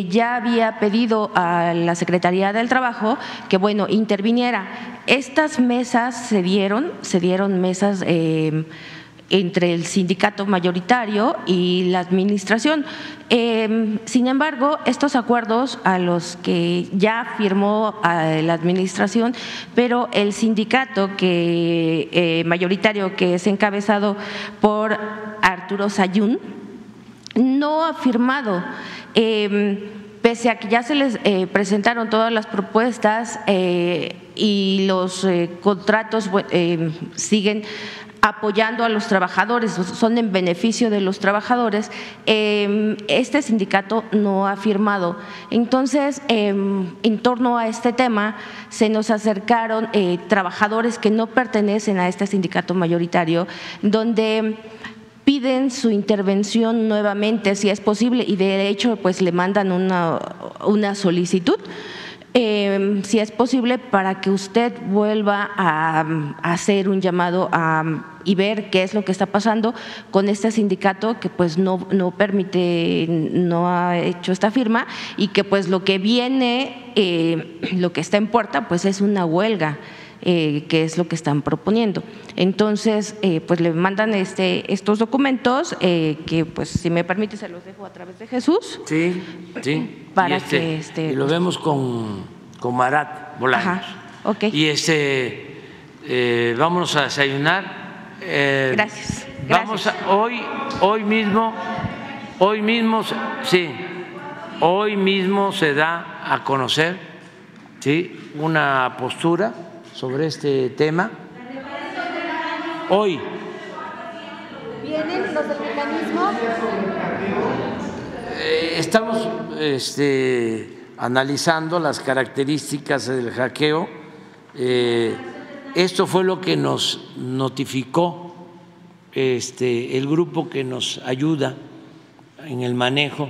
ya había pedido a la Secretaría del Trabajo que, bueno, interviniera. Estas mesas se dieron, se dieron mesas eh, entre el sindicato mayoritario y la administración. Em, sin embargo, estos acuerdos a los que ya firmó la administración, pero el sindicato que, eh, mayoritario que es encabezado por Arturo Sayún no ha firmado. Em, pese a que ya se les eh, presentaron todas las propuestas eh, y los contratos siguen apoyando a los trabajadores, son en beneficio de los trabajadores, em, este sindicato no ha firmado. Entonces, em, en torno a este tema, se nos acercaron trabajadores que no pertenecen a este sindicato mayoritario, donde piden su intervención nuevamente si es posible y de hecho pues le mandan una, una solicitud. Eh, si es posible, para que usted vuelva a, hacer un llamado y ver qué es lo que está pasando con este sindicato que pues no, no permite, no ha hecho esta firma y que pues lo que viene, eh, lo que está en puerta pues es una huelga. Eh, qué es lo que están proponiendo. Entonces, eh, pues le mandan este, estos documentos eh, que, pues, si me permite, se los dejo a través de Jesús. Sí, sí. Para este, que este, y lo vemos con, con Marat Bolaños. Ajá, Y este eh, vámonos a desayunar. Eh, Gracias. Vamos a, hoy, hoy mismo, hoy mismo, sí, hoy mismo se da a conocer, sí, una postura sobre este tema. Hoy. ¿Vienen los del mecanismo? Eh, estamos este, analizando las características del hackeo. Eh, esto fue lo que nos notificó este, el grupo que nos ayuda en el manejo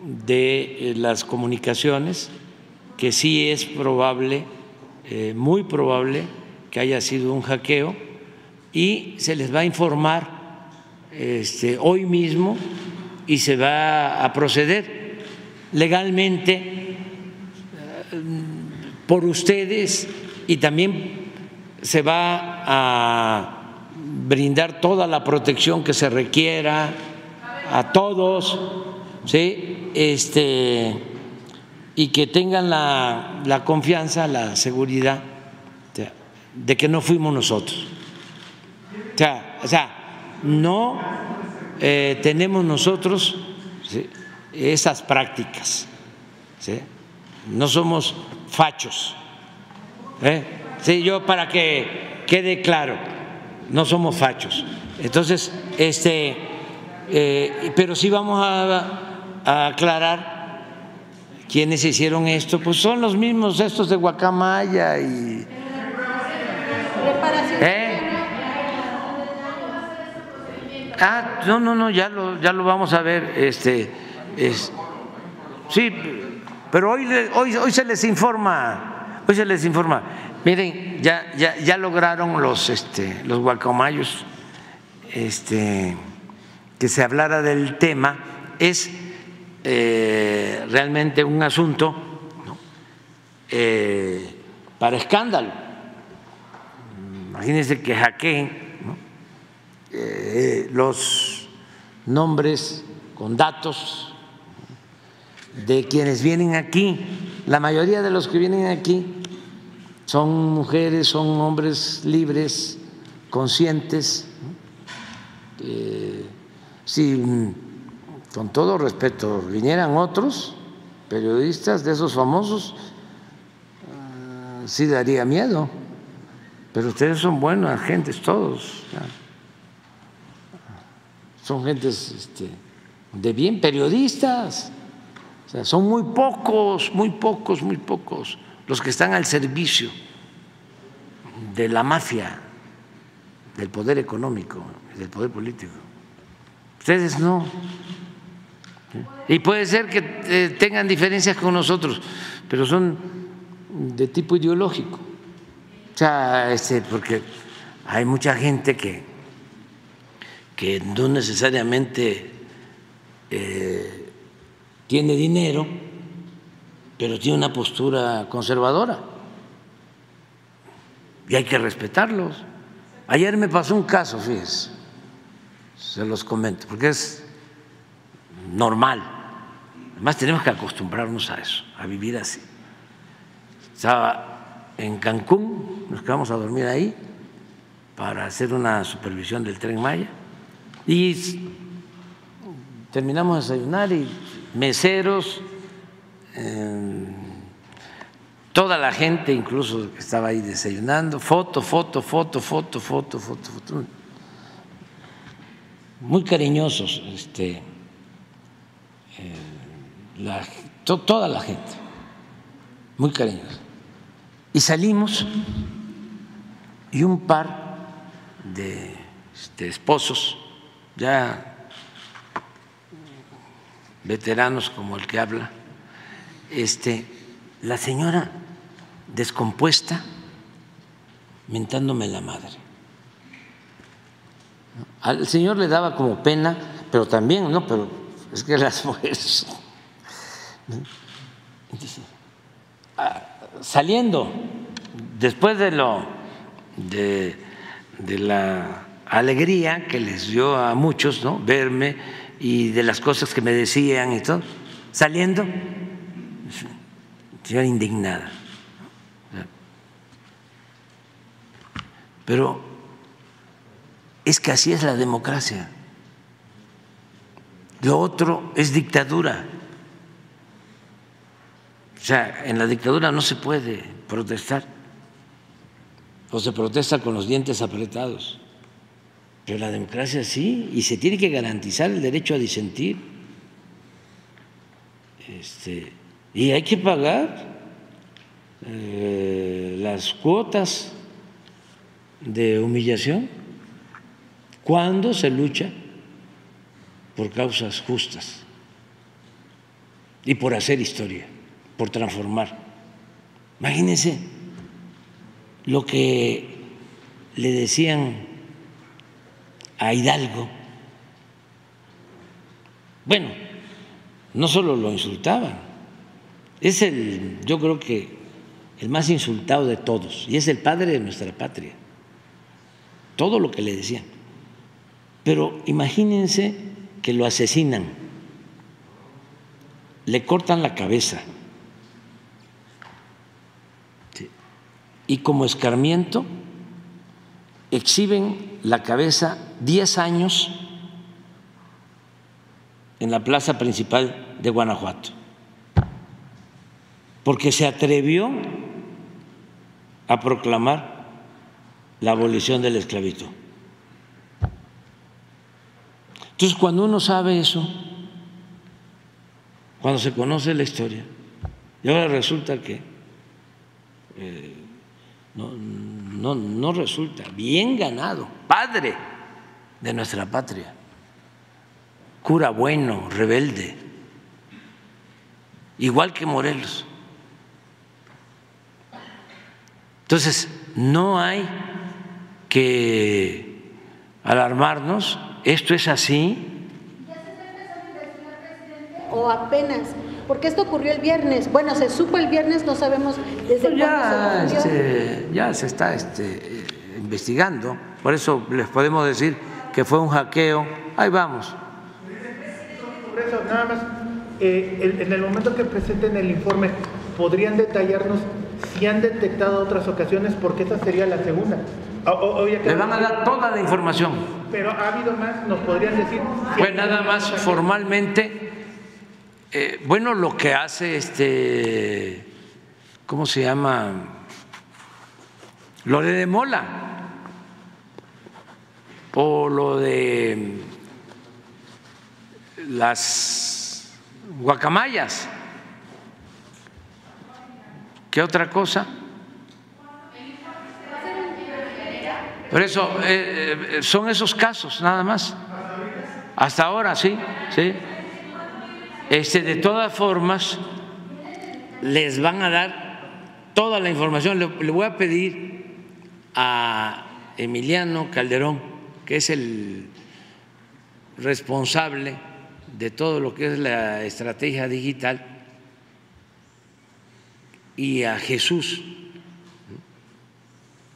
de eh, las comunicaciones, que sí es probable, muy probable, que haya sido un hackeo y se les va a informar este, hoy mismo y se va a proceder legalmente eh, por ustedes y también se va a brindar toda la protección que se requiera a todos, ¿sí? Este, y que tengan la, la confianza, la seguridad de que no fuimos nosotros. O sea, no eh, tenemos nosotros esas prácticas. No somos fachos. ¿eh? Sí, yo para que quede claro, no somos fachos. Entonces, este, eh, pero sí vamos a, aclarar quiénes hicieron esto, pues son los mismos estos de Guacamaya y. Ah, no, no, no, ya lo, ya lo vamos a ver. Este, es, sí, pero hoy, hoy, hoy se les informa, hoy se les informa. Miren, ya, ya, ya lograron los, este, los guacamayos este, que se hablara del tema. Es eh, realmente un asunto eh, para escándalo. Imagínense que hackeen eh, los nombres con datos de quienes vienen aquí. La mayoría de los que vienen aquí son mujeres, son hombres libres, conscientes. si con todo respeto vinieran otros periodistas de esos famosos, ah, sí daría miedo. Pero ustedes son buenos agentes todos son gentes este, de bien, periodistas. Son muy pocos, muy pocos, muy pocos los que están al servicio de la mafia, del poder económico, del poder político. Ustedes no. Y puede ser que eh, tengan diferencias con nosotros, pero son de tipo ideológico. O sea, este, porque hay mucha gente que que no necesariamente eh, tiene dinero, pero tiene una postura conservadora. Y hay que respetarlos. Ayer me pasó un caso, fíjense, se los comento, porque es normal. Además tenemos que acostumbrarnos a eso, a vivir así. Estaba en Cancún, nos quedamos a dormir ahí para hacer una supervisión del tren Maya y terminamos de desayunar y meseros, em, toda la gente incluso que estaba ahí desayunando, foto, foto, foto, foto, foto, foto, foto. Muy cariñosos, este, eh, toda la gente, muy cariñosos. Y salimos y un par de esposos ya veteranos como el que habla, este, la señora descompuesta mentándome la madre. Al señor le daba como pena, pero también, ¿no? Pero es que las mujeres. Ah, saliendo, después de lo de, la alegría que les dio a muchos, ¿no? Verme y de las cosas que me decían y todo, saliendo, yo indignada. Pero es que así es la democracia. Lo otro es dictadura. O sea, en la dictadura no se puede protestar o se protesta con los dientes apretados. Pero la democracia sí, y se tiene que garantizar el derecho a disentir. Este, y hay que pagar eh, las cuotas de humillación cuando se lucha por causas justas y por hacer historia, por transformar. Imagínense lo que le decían a Hidalgo. Bueno, no solo lo insultaban, es el, yo creo que el más insultado de todos, y es el padre de nuestra patria. Todo lo que le decían. Pero imagínense que lo asesinan, le cortan la cabeza. Y como escarmiento exhiben la cabeza 10 años en la plaza principal de Guanajuato, porque se atrevió a proclamar la abolición de la esclavitud. Entonces, cuando uno sabe eso, cuando se conoce la historia, y ahora resulta que eh, no, no, no resulta bien ganado, padre de nuestra patria, cura bueno, rebelde, igual que Morelos. Entonces, no hay que alarmarnos, esto es así. ¿O apenas? Porque esto ocurrió el viernes. Bueno, se supo el viernes, no sabemos desde pues ya, se este, ya se está este, investigando. Por eso les podemos decir que fue un hackeo. Ahí vamos. Por eso, nada más, eh, en el momento que presenten el informe, ¿podrían detallarnos si han detectado otras ocasiones? Porque esa sería la segunda. Le van a dar toda la información. Pero ha habido más, nos podrían decir. pues nada más formalmente eh, bueno, lo que hace este, ¿cómo se llama? Lo de Demola o lo de las guacamayas. ¿Qué otra cosa? Por eso eh, eh, son esos casos nada más. Hasta ahora sí, sí. Este, de todas formas, les van a dar toda la información. Le, le voy a pedir a Emiliano Calderón, que es el responsable de todo lo que es la estrategia digital, y a Jesús,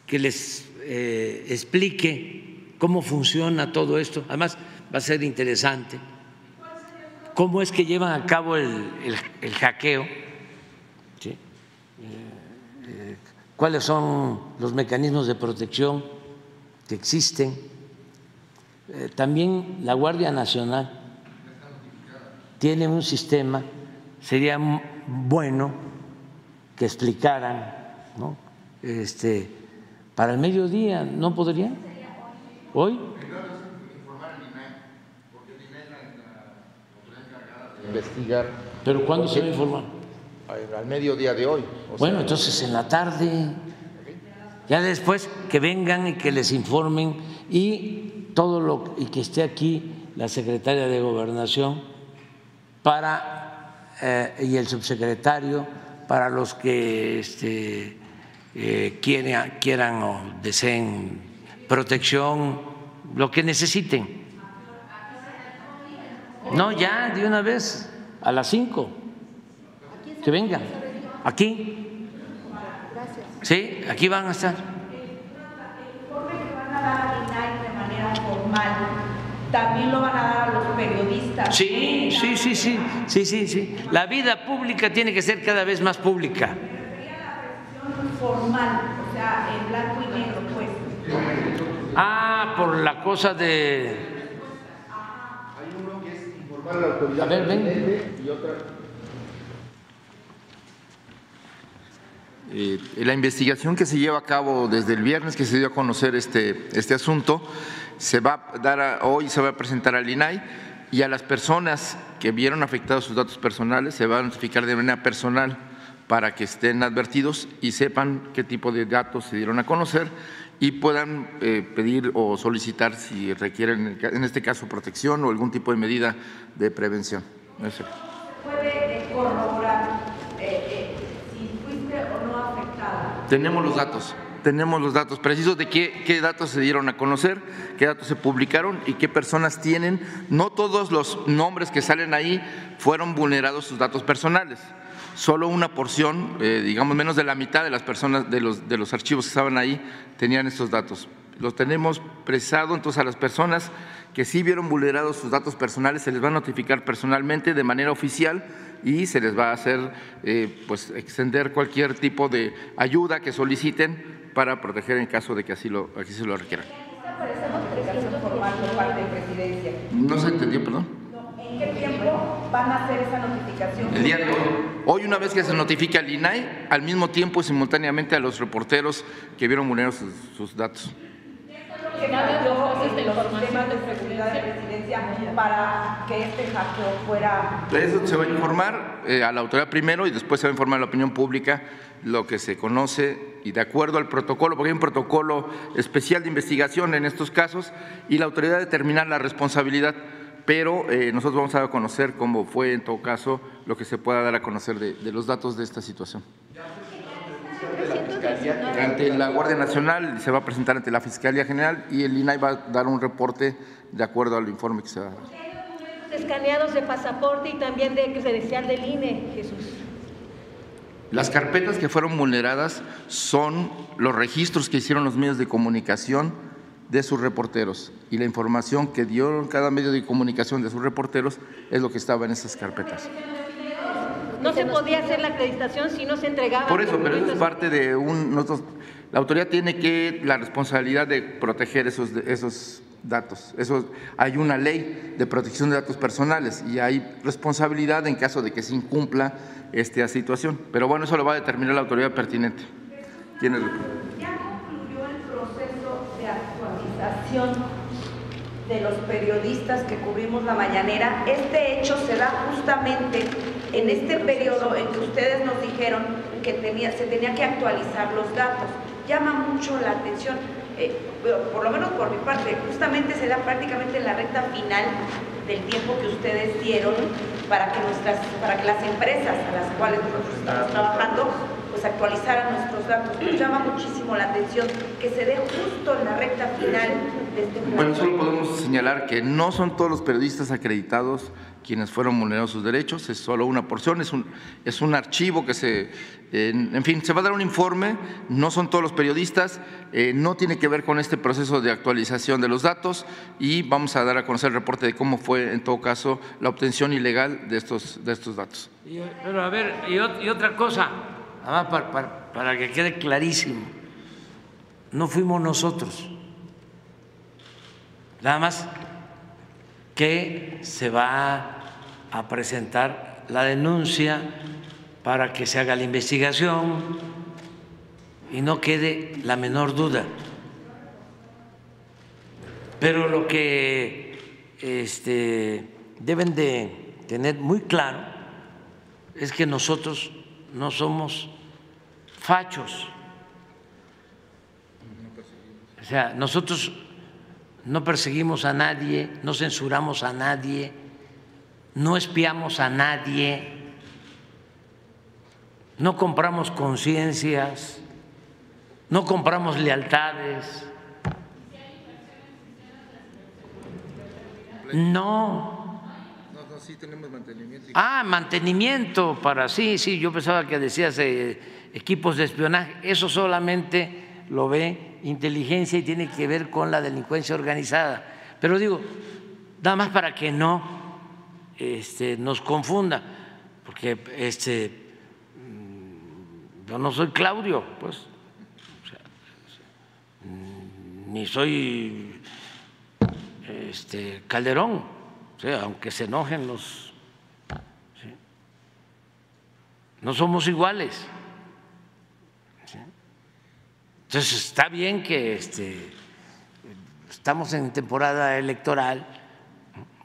que les eh, explique cómo funciona todo esto. Además, va a ser interesante cómo es que llevan a cabo el, hackeo, eh, eh, cuáles son los mecanismos de protección que existen. También la Guardia Nacional tiene un sistema, sería bueno que explicaran, ¿no? Este, para el mediodía, ¿no podrían? ¿Hoy? investigar. ¿Pero cuándo se va a informar? Al mediodía de hoy. Bueno, entonces en la tarde, ya después que vengan y que les informen y todo lo y que esté aquí la secretaria de Gobernación para eh, y el subsecretario para los que este, eh, quieran, quieran o deseen protección, lo que necesiten. No, ya, de una vez, a las cinco. Que vengan. Aquí. Sí, aquí van a estar. también lo van a dar a los periodistas. Sí, sí, sí, sí, sí, sí, sí. La vida pública tiene que ser cada vez más pública. Formal, o sea, en blanco y negro, pues. Ah, por la cosa de... Hay uno que es informar a la autoridad A ver, ven. y otra. Eh, la investigación que se lleva a cabo desde el viernes que se dio a conocer este, este asunto se va a dar a- hoy se va a presentar al INAI y a las personas que vieron afectados sus datos personales se va a notificar de manera personal para que estén advertidos y sepan qué tipo de datos se dieron a conocer y puedan eh, pedir o solicitar si requieren en este caso protección o algún tipo de medida de prevención. Eso. ¿Puede corroborar eh, eh, si fuiste o no afectada? Tenemos los datos, tenemos los datos precisos de qué, qué datos se dieron a conocer, qué datos se publicaron y qué personas tienen. No todos los nombres que salen ahí fueron vulnerados sus datos personales. Solo una porción, eh, digamos menos de la mitad de las personas, de los, de los archivos que estaban ahí, tenían estos datos. Los tenemos presado, entonces a las personas que sí vieron vulnerados sus datos personales se les va a notificar personalmente de manera oficial y se les va a hacer eh, pues extender cualquier tipo de ayuda que soliciten para proteger en caso de que así lo, así se lo requieran. Aparecemos 300 formal por parte de presidencia. No se entendió, perdón. ¿En qué van a hacer esa notificación? El día de hoy. Hoy, una vez que se notifica al INAI, al mismo tiempo y simultáneamente a los reporteros que vieron vulnerados sus, sus datos. que falló en los sistemas de seguridad de presidencia para que este hackeo fuera De eso se va a informar eh, a la autoridad primero y después se va a informar a la opinión pública lo que se conoce y de acuerdo al protocolo, porque hay un protocolo especial de investigación en estos casos y la autoridad determinar la responsabilidad, pero eh, nosotros vamos a conocer cómo fue en todo caso lo que se pueda dar a conocer de, de los datos de esta situación. Ante la Guardia Nacional se va a presentar ante la Fiscalía General y el INAI va a dar un reporte de acuerdo al informe que se va a dar. Escaneados de pasaporte y también de credencial del INE, Jesús. Las carpetas que fueron vulneradas son los registros que hicieron los medios de comunicación de sus reporteros y la información que dio cada medio de comunicación de sus reporteros es lo que estaba en esas carpetas. No se podía hacer la acreditación si no se entregaba. Por eso, pero eso es parte de un nosotros la autoridad tiene que la responsabilidad de proteger esos esos datos. Eso hay una ley de protección de datos personales y hay responsabilidad en caso de que se incumpla esta situación. Pero bueno, eso lo va a determinar la autoridad pertinente. ¿Quién es? ¿Ya concluyó el proceso de de los periodistas que cubrimos la mañanera? Este hecho se da justamente en este periodo en que ustedes nos dijeron que se tenía que actualizar los datos. Llama mucho la atención, eh, por lo menos por mi parte, justamente se da prácticamente en la recta final del tiempo que ustedes dieron para nuestras, para que las empresas a las cuales nosotros estamos trabajando pues actualizaran nuestros datos. Nos llama muchísimo la atención que se dé justo en la recta final de este Bueno, solo podemos señalar que no son todos los periodistas acreditados quienes fueron vulnerados sus derechos, es solo una porción, es un, es un archivo que se, en, en fin, se va a dar un informe, no son todos los periodistas, eh, no tiene que ver con este proceso de actualización de los datos y vamos a dar a conocer el reporte de cómo fue, en todo caso, la obtención ilegal de estos, de estos datos. Y- Pero a ver, y otra cosa, para, para- para que quede clarísimo, no fuimos nosotros, nada más que se va a presentar la denuncia para que se haga la investigación y no quede la menor duda. Pero lo que este, deben de tener muy claro es que nosotros no somos fachos. O sea, nosotros no perseguimos a nadie, no censuramos a nadie, no espiamos a nadie, no compramos conciencias, no compramos lealtades. No, No, no, sí tenemos mantenimiento. Ah, mantenimiento para sí, sí, yo pensaba que decías eh, equipos de espionaje. Eso solamente lo ve inteligencia y tiene que ver con la delincuencia organizada. Pero digo, nada más para que no este, nos confunda, porque este, mm, yo no soy Claudio, pues. O sea, ni soy este, Calderón, aunque se enojen los... No somos iguales. Entonces está bien que este, estamos en temporada electoral,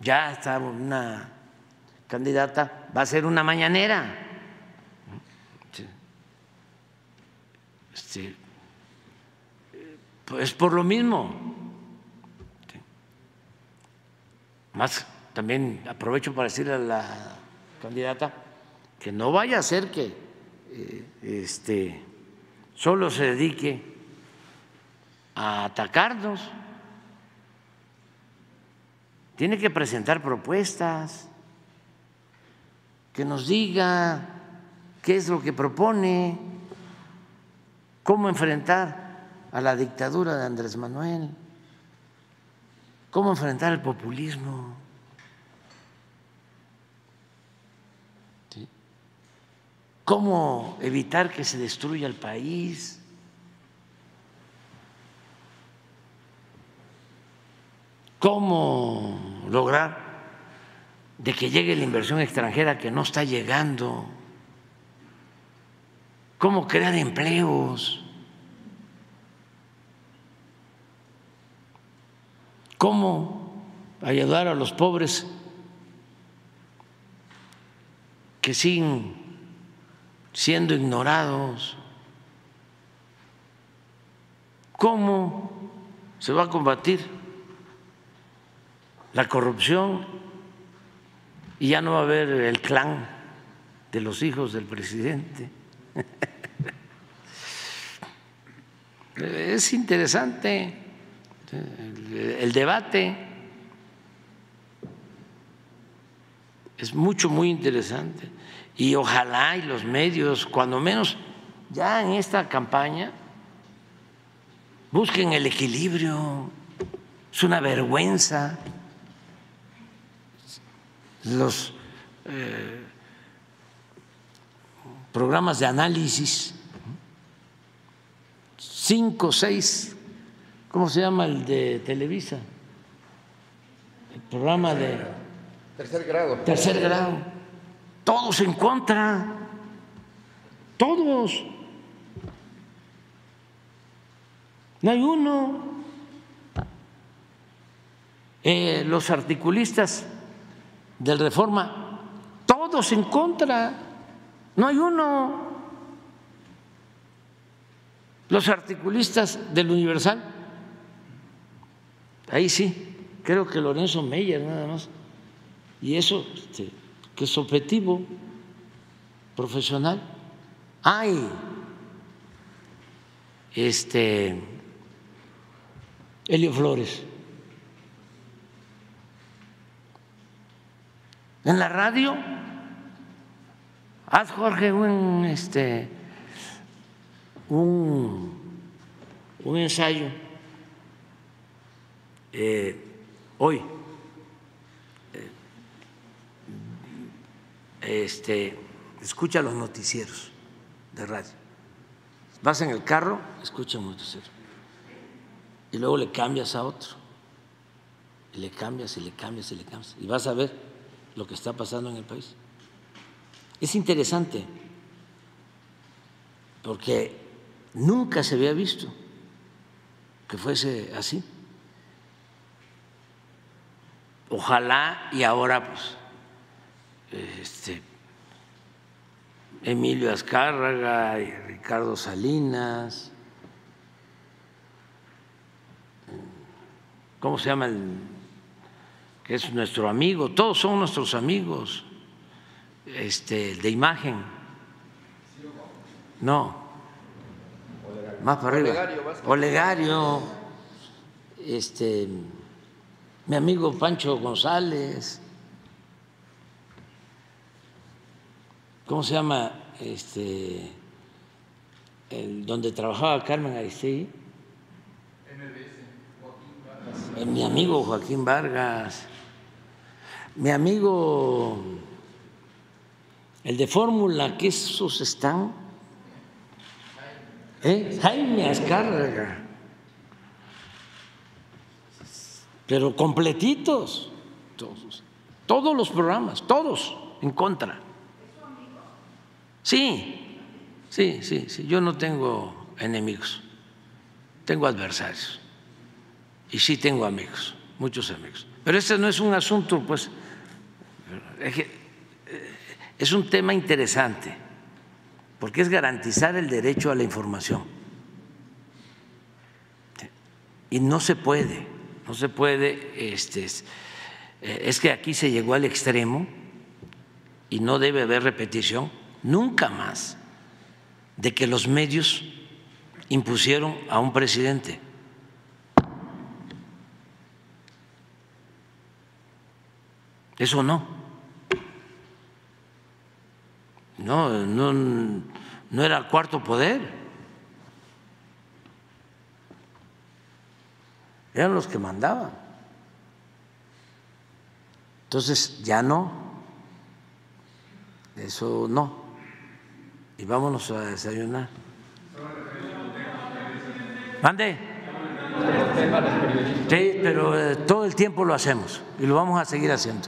ya está una candidata, va a ser una mañanera. Este, pues por lo mismo. Más también aprovecho para decirle a la candidata que no vaya a ser que eh, este, solo se dedique a atacarnos. Tiene que presentar propuestas, que nos diga qué es lo que propone, cómo enfrentar a la dictadura de Andrés Manuel, cómo enfrentar el populismo. ¿Cómo evitar que se destruya el país? ¿Cómo lograr de que llegue la inversión extranjera que no está llegando? ¿Cómo crear empleos? ¿Cómo ayudar a los pobres que siguen siendo ignorados? ¿Cómo se va a combatir la corrupción y ya no va a haber el clan de los hijos del presidente. Es interesante el debate, es mucho, muy interesante. Y ojalá y los medios, cuando menos ya en esta campaña, busquen el equilibrio. Es una vergüenza los eh, programas de análisis, cinco, seis, ¿cómo se llama el de Televisa? El programa de... Tercer grado. Tercer grado. Todos en contra. Todos. No hay uno. Eh, los articulistas del Reforma, todos en contra, no hay uno. Los articulistas del Universal, ahí sí, creo que Lorenzo Meyer nada más, y eso este, que es objetivo, profesional. Hay este Helio Flores En la radio, haz Jorge un, este, un, un ensayo eh, hoy. Eh, este, escucha los noticieros de radio. Vas en el carro, escucha un noticiero. Y luego le cambias a otro. Y le cambias y le cambias y le cambias. Y vas a ver lo que está pasando en el país. Es interesante porque nunca se había visto que fuese así. Ojalá y ahora pues este, Emilio Azcárraga y Ricardo Salinas, ¿cómo se llama el que es nuestro amigo, todos son nuestros amigos este, de imagen. No, más para arriba. Olegario, este, mi amigo Pancho González, ¿cómo se llama? Este, el, donde trabajaba Carmen Aristegui. Mi amigo Joaquín Vargas mi amigo, el de fórmula, que esos están, ¿eh? Jaime Azcárraga, pero completitos, todos, todos los programas, todos en contra. Sí, sí, sí, sí, yo no tengo enemigos, tengo adversarios y sí tengo amigos, muchos amigos. Pero este no es un asunto, pues, es un tema interesante, porque es garantizar el derecho a la información. Y no se puede, no se puede, este, es que aquí se llegó al extremo y no debe haber repetición nunca más de que los medios impusieron a un presidente. Eso no. No, no, no era el cuarto poder. Eran los que mandaban. Entonces, ya no. Eso no. Y vámonos a desayunar. ¿Mande? Sí, pero eh, todo el tiempo lo hacemos y lo vamos a seguir haciendo.